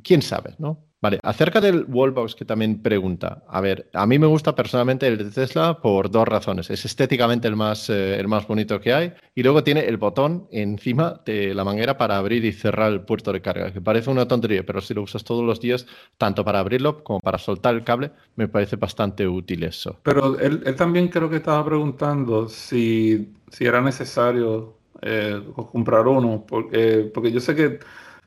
quién sabe, ¿no? Vale, acerca del wallbox que también pregunta. A ver, a mí me gusta personalmente el de Tesla por dos razones. Es estéticamente el más, eh, el más bonito que hay y luego tiene el botón encima de la manguera para abrir y cerrar el puerto de carga, que parece una tontería, pero si lo usas todos los días, tanto para abrirlo como para soltar el cable, me parece bastante útil eso. Pero él, también creo que estaba preguntando si, si era necesario eh, comprar uno, porque, porque yo sé que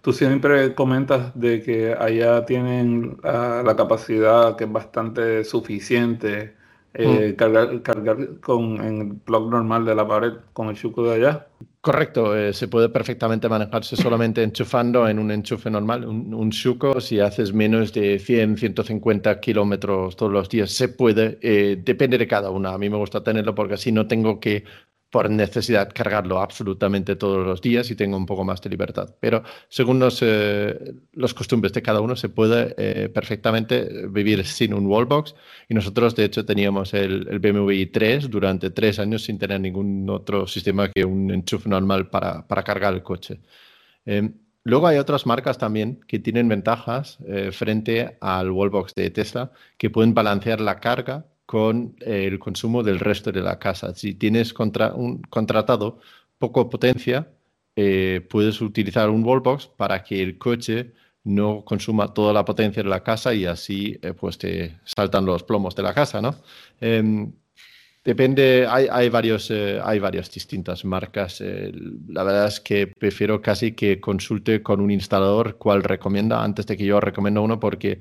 Tú siempre comentas de que allá tienen la capacidad que es bastante suficiente eh, mm. cargar, con en el plug normal de la pared con el chuco de allá. Correcto, eh, se puede perfectamente manejarse solamente enchufando en un enchufe normal. Un, un si haces menos de 100, 150 kilómetros todos los días, se puede, eh, depende de cada una. A mí me gusta tenerlo porque así no tengo que por necesidad cargarlo absolutamente todos los días y tengo un poco más de libertad. Pero según los, eh, los costumbres de cada uno, se puede eh, perfectamente vivir sin un wallbox. Y nosotros, de hecho, teníamos el, BMW i3 durante tres años sin tener ningún otro sistema que un enchufe normal para, para cargar el coche. Em, luego hay otras marcas también que tienen ventajas eh, frente al wallbox de Tesla que pueden balancear la carga con eh, el consumo del resto de la casa. Si tienes contra, un contratado poco potencia, eh, puedes utilizar un wallbox para que el coche no consuma toda la potencia de la casa y así eh, pues te saltan los plomos de la casa, ¿no? Em, depende, hay, hay, varios, hay varias distintas marcas. la verdad es que prefiero casi que consulte con un instalador cuál recomienda antes de que yo recomiendo uno porque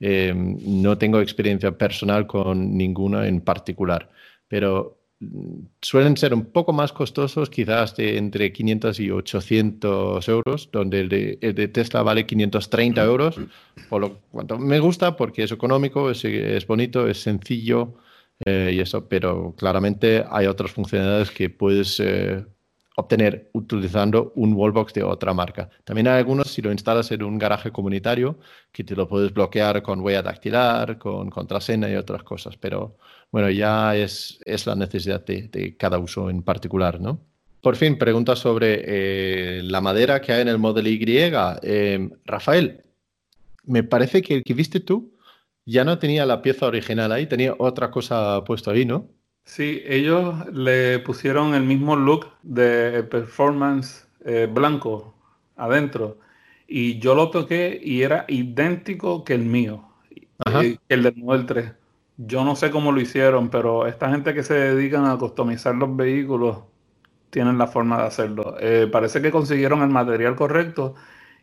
Em, no tengo experiencia personal con ninguna en particular, pero mm, suelen ser un poco más costosos, quizás de entre 500 y 800 euros, donde el de, Tesla vale 530 euros, por lo cuanto me gusta porque es económico, es, es bonito, es sencillo eh, y eso, pero claramente hay otras funcionalidades que puedes eh, obtener utilizando un wallbox de otra marca. También hay algunos, si lo instalas en un garaje comunitario, que te lo puedes bloquear con huella dactilar, con contraseña y otras cosas, pero bueno, ya es, es la necesidad de, cada uso en particular, ¿no? Por fin, pregunta sobre eh, la madera que hay en el Model Y. Eh, Rafael, me parece que el que viste tú ya no tenía la pieza original ahí, tenía otra cosa puesto ahí, ¿no? Sí, ellos le pusieron el mismo look de performance eh, blanco adentro. Y yo lo toqué y era idéntico que el mío, eh, el del Model 3. Yo no sé cómo lo hicieron, pero esta gente que se dedican a customizar los vehículos tienen la forma de hacerlo. Eh, parece que consiguieron el material correcto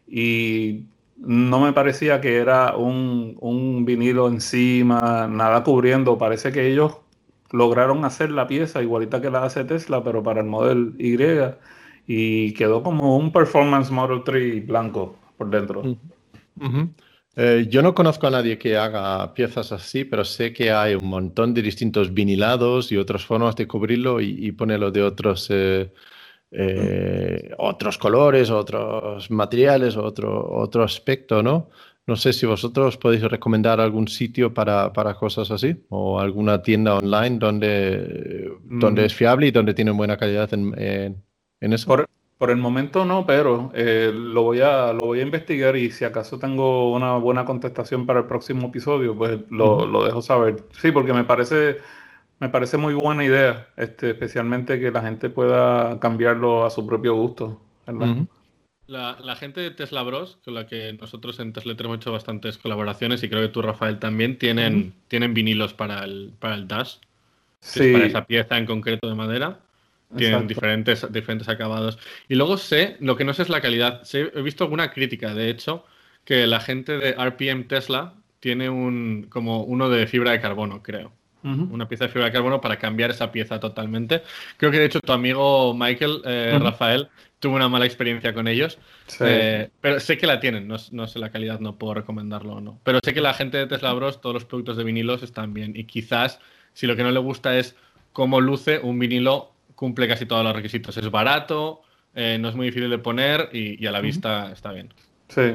y no me parecía que era un, un vinilo encima, nada cubriendo. Parece que ellos lograron hacer la pieza igualita que la hace Tesla, pero para el Model Y, y quedó como un Performance Model 3 blanco por dentro. Eh, yo no conozco a nadie que haga piezas así, pero sé que hay un montón de distintos vinilados y otras formas de cubrirlo y, ponerlo de otros, eh, eh, otros colores, otros materiales, otro, otro aspecto, ¿no? No sé si vosotros podéis recomendar algún sitio para, cosas así o alguna tienda online donde, donde mm. es fiable y donde tiene buena calidad en, en, eso. Por, el momento no, pero eh, lo, voy a, lo voy a investigar y si acaso tengo una buena contestación para el próximo episodio, pues lo, lo dejo saber. Sí, porque me parece, me parece muy buena idea, este, especialmente que la gente pueda cambiarlo a su propio gusto. ¿verdad? La, gente de Tesla Bros, con la que nosotros en Tesla tenemos hecho bastantes colaboraciones y creo que tú, Rafael, también, tienen, tienen vinilos para el, para el Dash. para esa pieza en concreto de madera. tienen diferentes, diferentes acabados. Y luego sé, lo que no sé es la calidad. he visto alguna crítica, de hecho, que la gente de RPM Tesla tiene un como uno de fibra de carbono, creo. Una pieza de fibra de carbono para cambiar esa pieza totalmente. Creo que de hecho tu amigo Michael, eh, Rafael, tuvo una mala experiencia con ellos. Eh, pero sé que la tienen, no, sé la calidad, no puedo recomendarlo o no. Pero sé que la gente de Tesla Bros, todos los productos de vinilos están bien. Y quizás, si lo que no le gusta es cómo luce, un vinilo cumple casi todos los requisitos. Es barato, eh, no es muy difícil de poner y, a la vista está bien. Sí,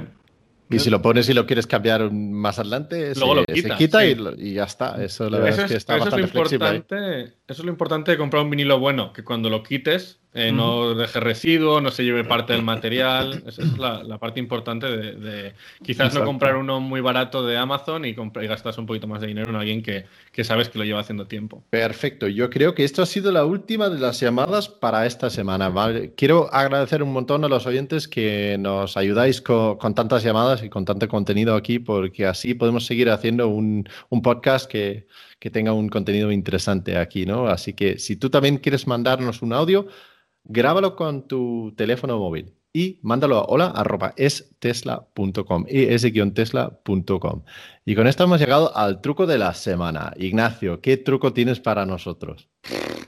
y si lo pones y lo quieres cambiar más adelante, se, quita y, ya está. Eso, la verdad es, que está bastante flexible. Eso es lo importante de comprar un vinilo bueno, que cuando lo quites eh, no deje residuo, no se lleve parte del material. Esa es la, parte importante de, quizás no comprar uno muy barato de Amazon y, y, gastas un poquito más de dinero en alguien que, que, sabes que lo lleva haciendo tiempo. Perfecto. Yo creo que esto ha sido la última de las llamadas para esta semana. Quiero agradecer un montón a los oyentes que nos ayudáis con, tantas llamadas y con tanto contenido aquí, porque así podemos seguir haciendo un, un podcast que, que tenga un contenido interesante aquí, ¿no? Así que si tú también quieres mandarnos un audio, grábalo con tu teléfono móvil y mándalo a hola.estesla.com es-tesla.com. Y con esto hemos llegado al truco de la semana. Ignacio, ¿qué truco tienes para nosotros?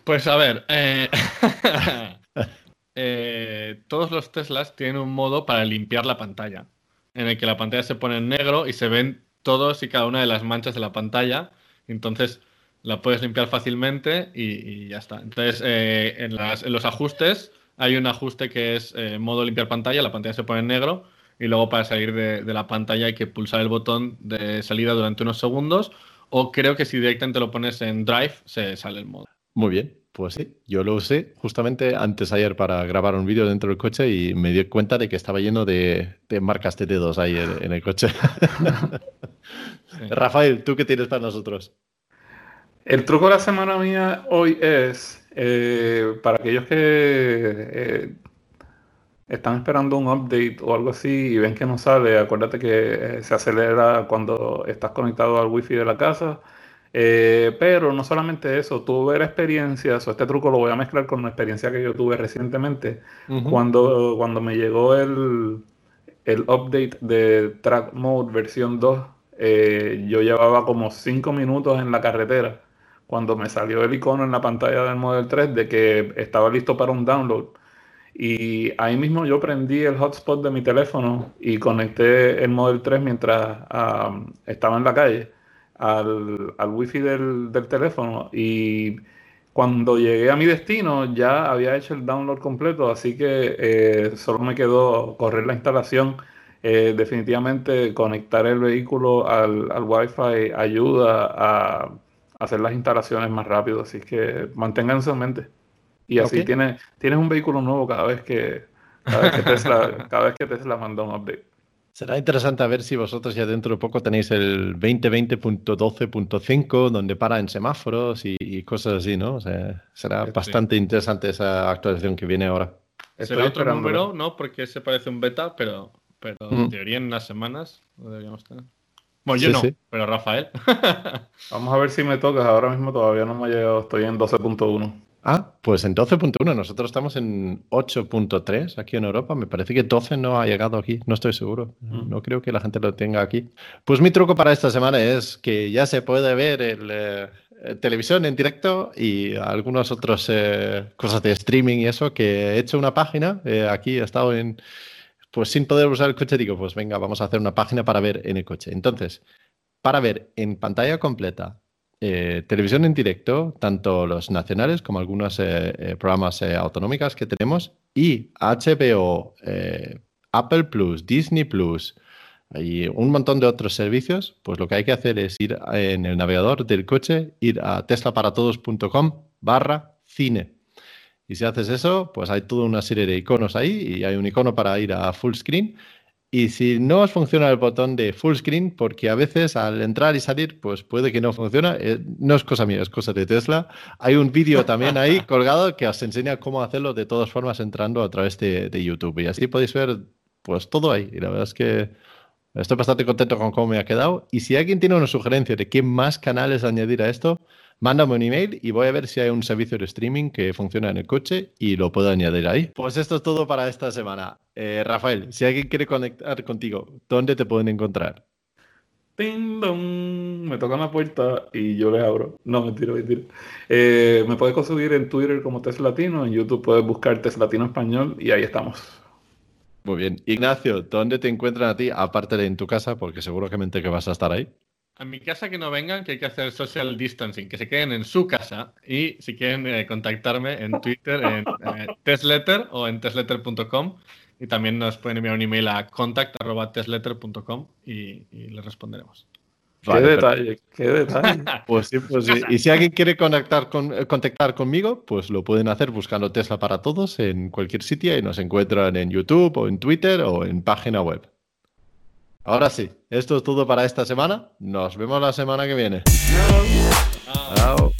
Pues a ver, eh, [LAUGHS] eh, todos los Teslas tienen un modo para limpiar la pantalla, en el que la pantalla se pone en negro y se ven todos y cada una de las manchas de la pantalla. Entonces, la puedes limpiar fácilmente y, ya está. Entonces, eh, en, los ajustes hay un ajuste que es eh, modo limpiar pantalla, la pantalla se pone en negro y luego para salir de, la pantalla hay que pulsar el botón de salida durante unos segundos o creo que si directamente lo pones en Drive se sale el modo. Muy bien, pues sí, yo lo usé justamente antes ayer para grabar un vídeo dentro del coche y me di cuenta de que estaba lleno de, marcas de dedos ahí en, el coche. [LAUGHS] Rafael, ¿tú qué tienes para nosotros? El truco de la semana mía hoy es, eh, para aquellos que eh, están esperando un update o algo así y ven que no sale, acuérdate que eh, se acelera cuando estás conectado al wifi de la casa. Pero no solamente eso, tuve experiencias, o este truco lo voy a mezclar con una experiencia que yo tuve recientemente, cuando, cuando me llegó el, el update de Track Mode versión 2, yo llevaba como 5 minutos en la carretera cuando me salió el icono en la pantalla del Model 3 de que estaba listo para un download. Y ahí mismo yo prendí el hotspot de mi teléfono y conecté el Model 3 mientras estaba en la calle al, al wifi del, del, teléfono. Y cuando llegué a mi destino ya había hecho el download completo, así que eh, solo me quedó correr la instalación. Eh, definitivamente conectar el vehículo al, al Wi-Fi ayuda a hacer las instalaciones más rápido. Así que manténganse en mente. Y así tienes, tienes un vehículo nuevo cada vez que, cada vez que, Tesla, [LAUGHS] cada vez que Tesla manda un update. Será interesante a ver si vosotros ya dentro de poco tenéis el 2020.12.5 donde para en semáforos y, cosas así, ¿no? O sea, será bastante interesante esa actualización que viene ahora. Será otro número, ¿no? Porque se parece un beta, pero, pero en mm. teoría en unas semanas lo deberíamos tener. Bueno, yo no, pero Rafael. [LAUGHS] Vamos a ver si me tocas. Ahora mismo todavía no me ha llegado. Estoy en 12.1. Ah, pues en 12.1. Nosotros estamos en 8.3 aquí en Europa. Me parece que 12 no ha llegado aquí. No estoy seguro. Mm. No creo que la gente lo tenga aquí. Pues mi truco para esta semana es que ya se puede ver el, eh, televisión en directo y algunas otras eh, cosas de streaming y eso. Que he hecho una página. Eh, aquí he estado en pues sin poder usar el coche, digo, pues venga, vamos a hacer una página para ver en el coche. Entonces, para ver en pantalla completa eh, televisión en directo, tanto los nacionales como algunos eh, eh, programas autonómicas que tenemos, y HBO, Apple Plus, Disney Plus y un montón de otros servicios, pues lo que hay que hacer es ir en el navegador del coche, ir a teslaparatodos.com barra cine y si haces eso, pues hay toda una serie de iconos ahí y hay un icono para ir a full screen. Y si no os funciona el botón de full screen, porque a veces al entrar y salir, pues puede que no funcione, eh, no es cosa mía, es cosa de Tesla. Hay un vídeo también ahí [LAUGHS] colgado que os enseña cómo hacerlo de todas formas entrando a través de, de, YouTube. Y así podéis ver pues todo ahí. Y la verdad es que estoy bastante contento con cómo me ha quedado. Y si alguien tiene una sugerencia de qué más canales añadir a esto, mándame un email y voy a ver si hay un servicio de streaming que funciona en el coche y lo puedo añadir ahí. Pues esto es todo para esta semana. Eh, Rafael, si alguien quiere conectar contigo, ¿dónde te pueden encontrar? Me tocan la puerta y yo les abro. No, mentira, mentira. Eh, me puedes conseguir en Twitter como Teslatino, en YouTube puedes buscar Teslatino Español y ahí estamos. Muy bien. Ignacio, ¿dónde te encuentran a ti, aparte de en tu casa? Porque seguramente que vas a estar ahí. A mi casa que no vengan, que hay que hacer social distancing, que se queden en su casa y si quieren eh, contactarme en [LAUGHS] Twitter, en eh, Tesletter o en tesletter.com y también nos pueden enviar un email a contact.tesletter.com y, y les responderemos. qué detalle, qué detalle. [LAUGHS] pues sí, pues sí. Y si alguien quiere conectar con, eh, contactar conmigo, pues lo pueden hacer buscando Tesla para todos en cualquier sitio y nos encuentran en YouTube o en Twitter o en página web. Ahora sí, esto es todo para esta semana. Nos vemos la semana que viene. Chao.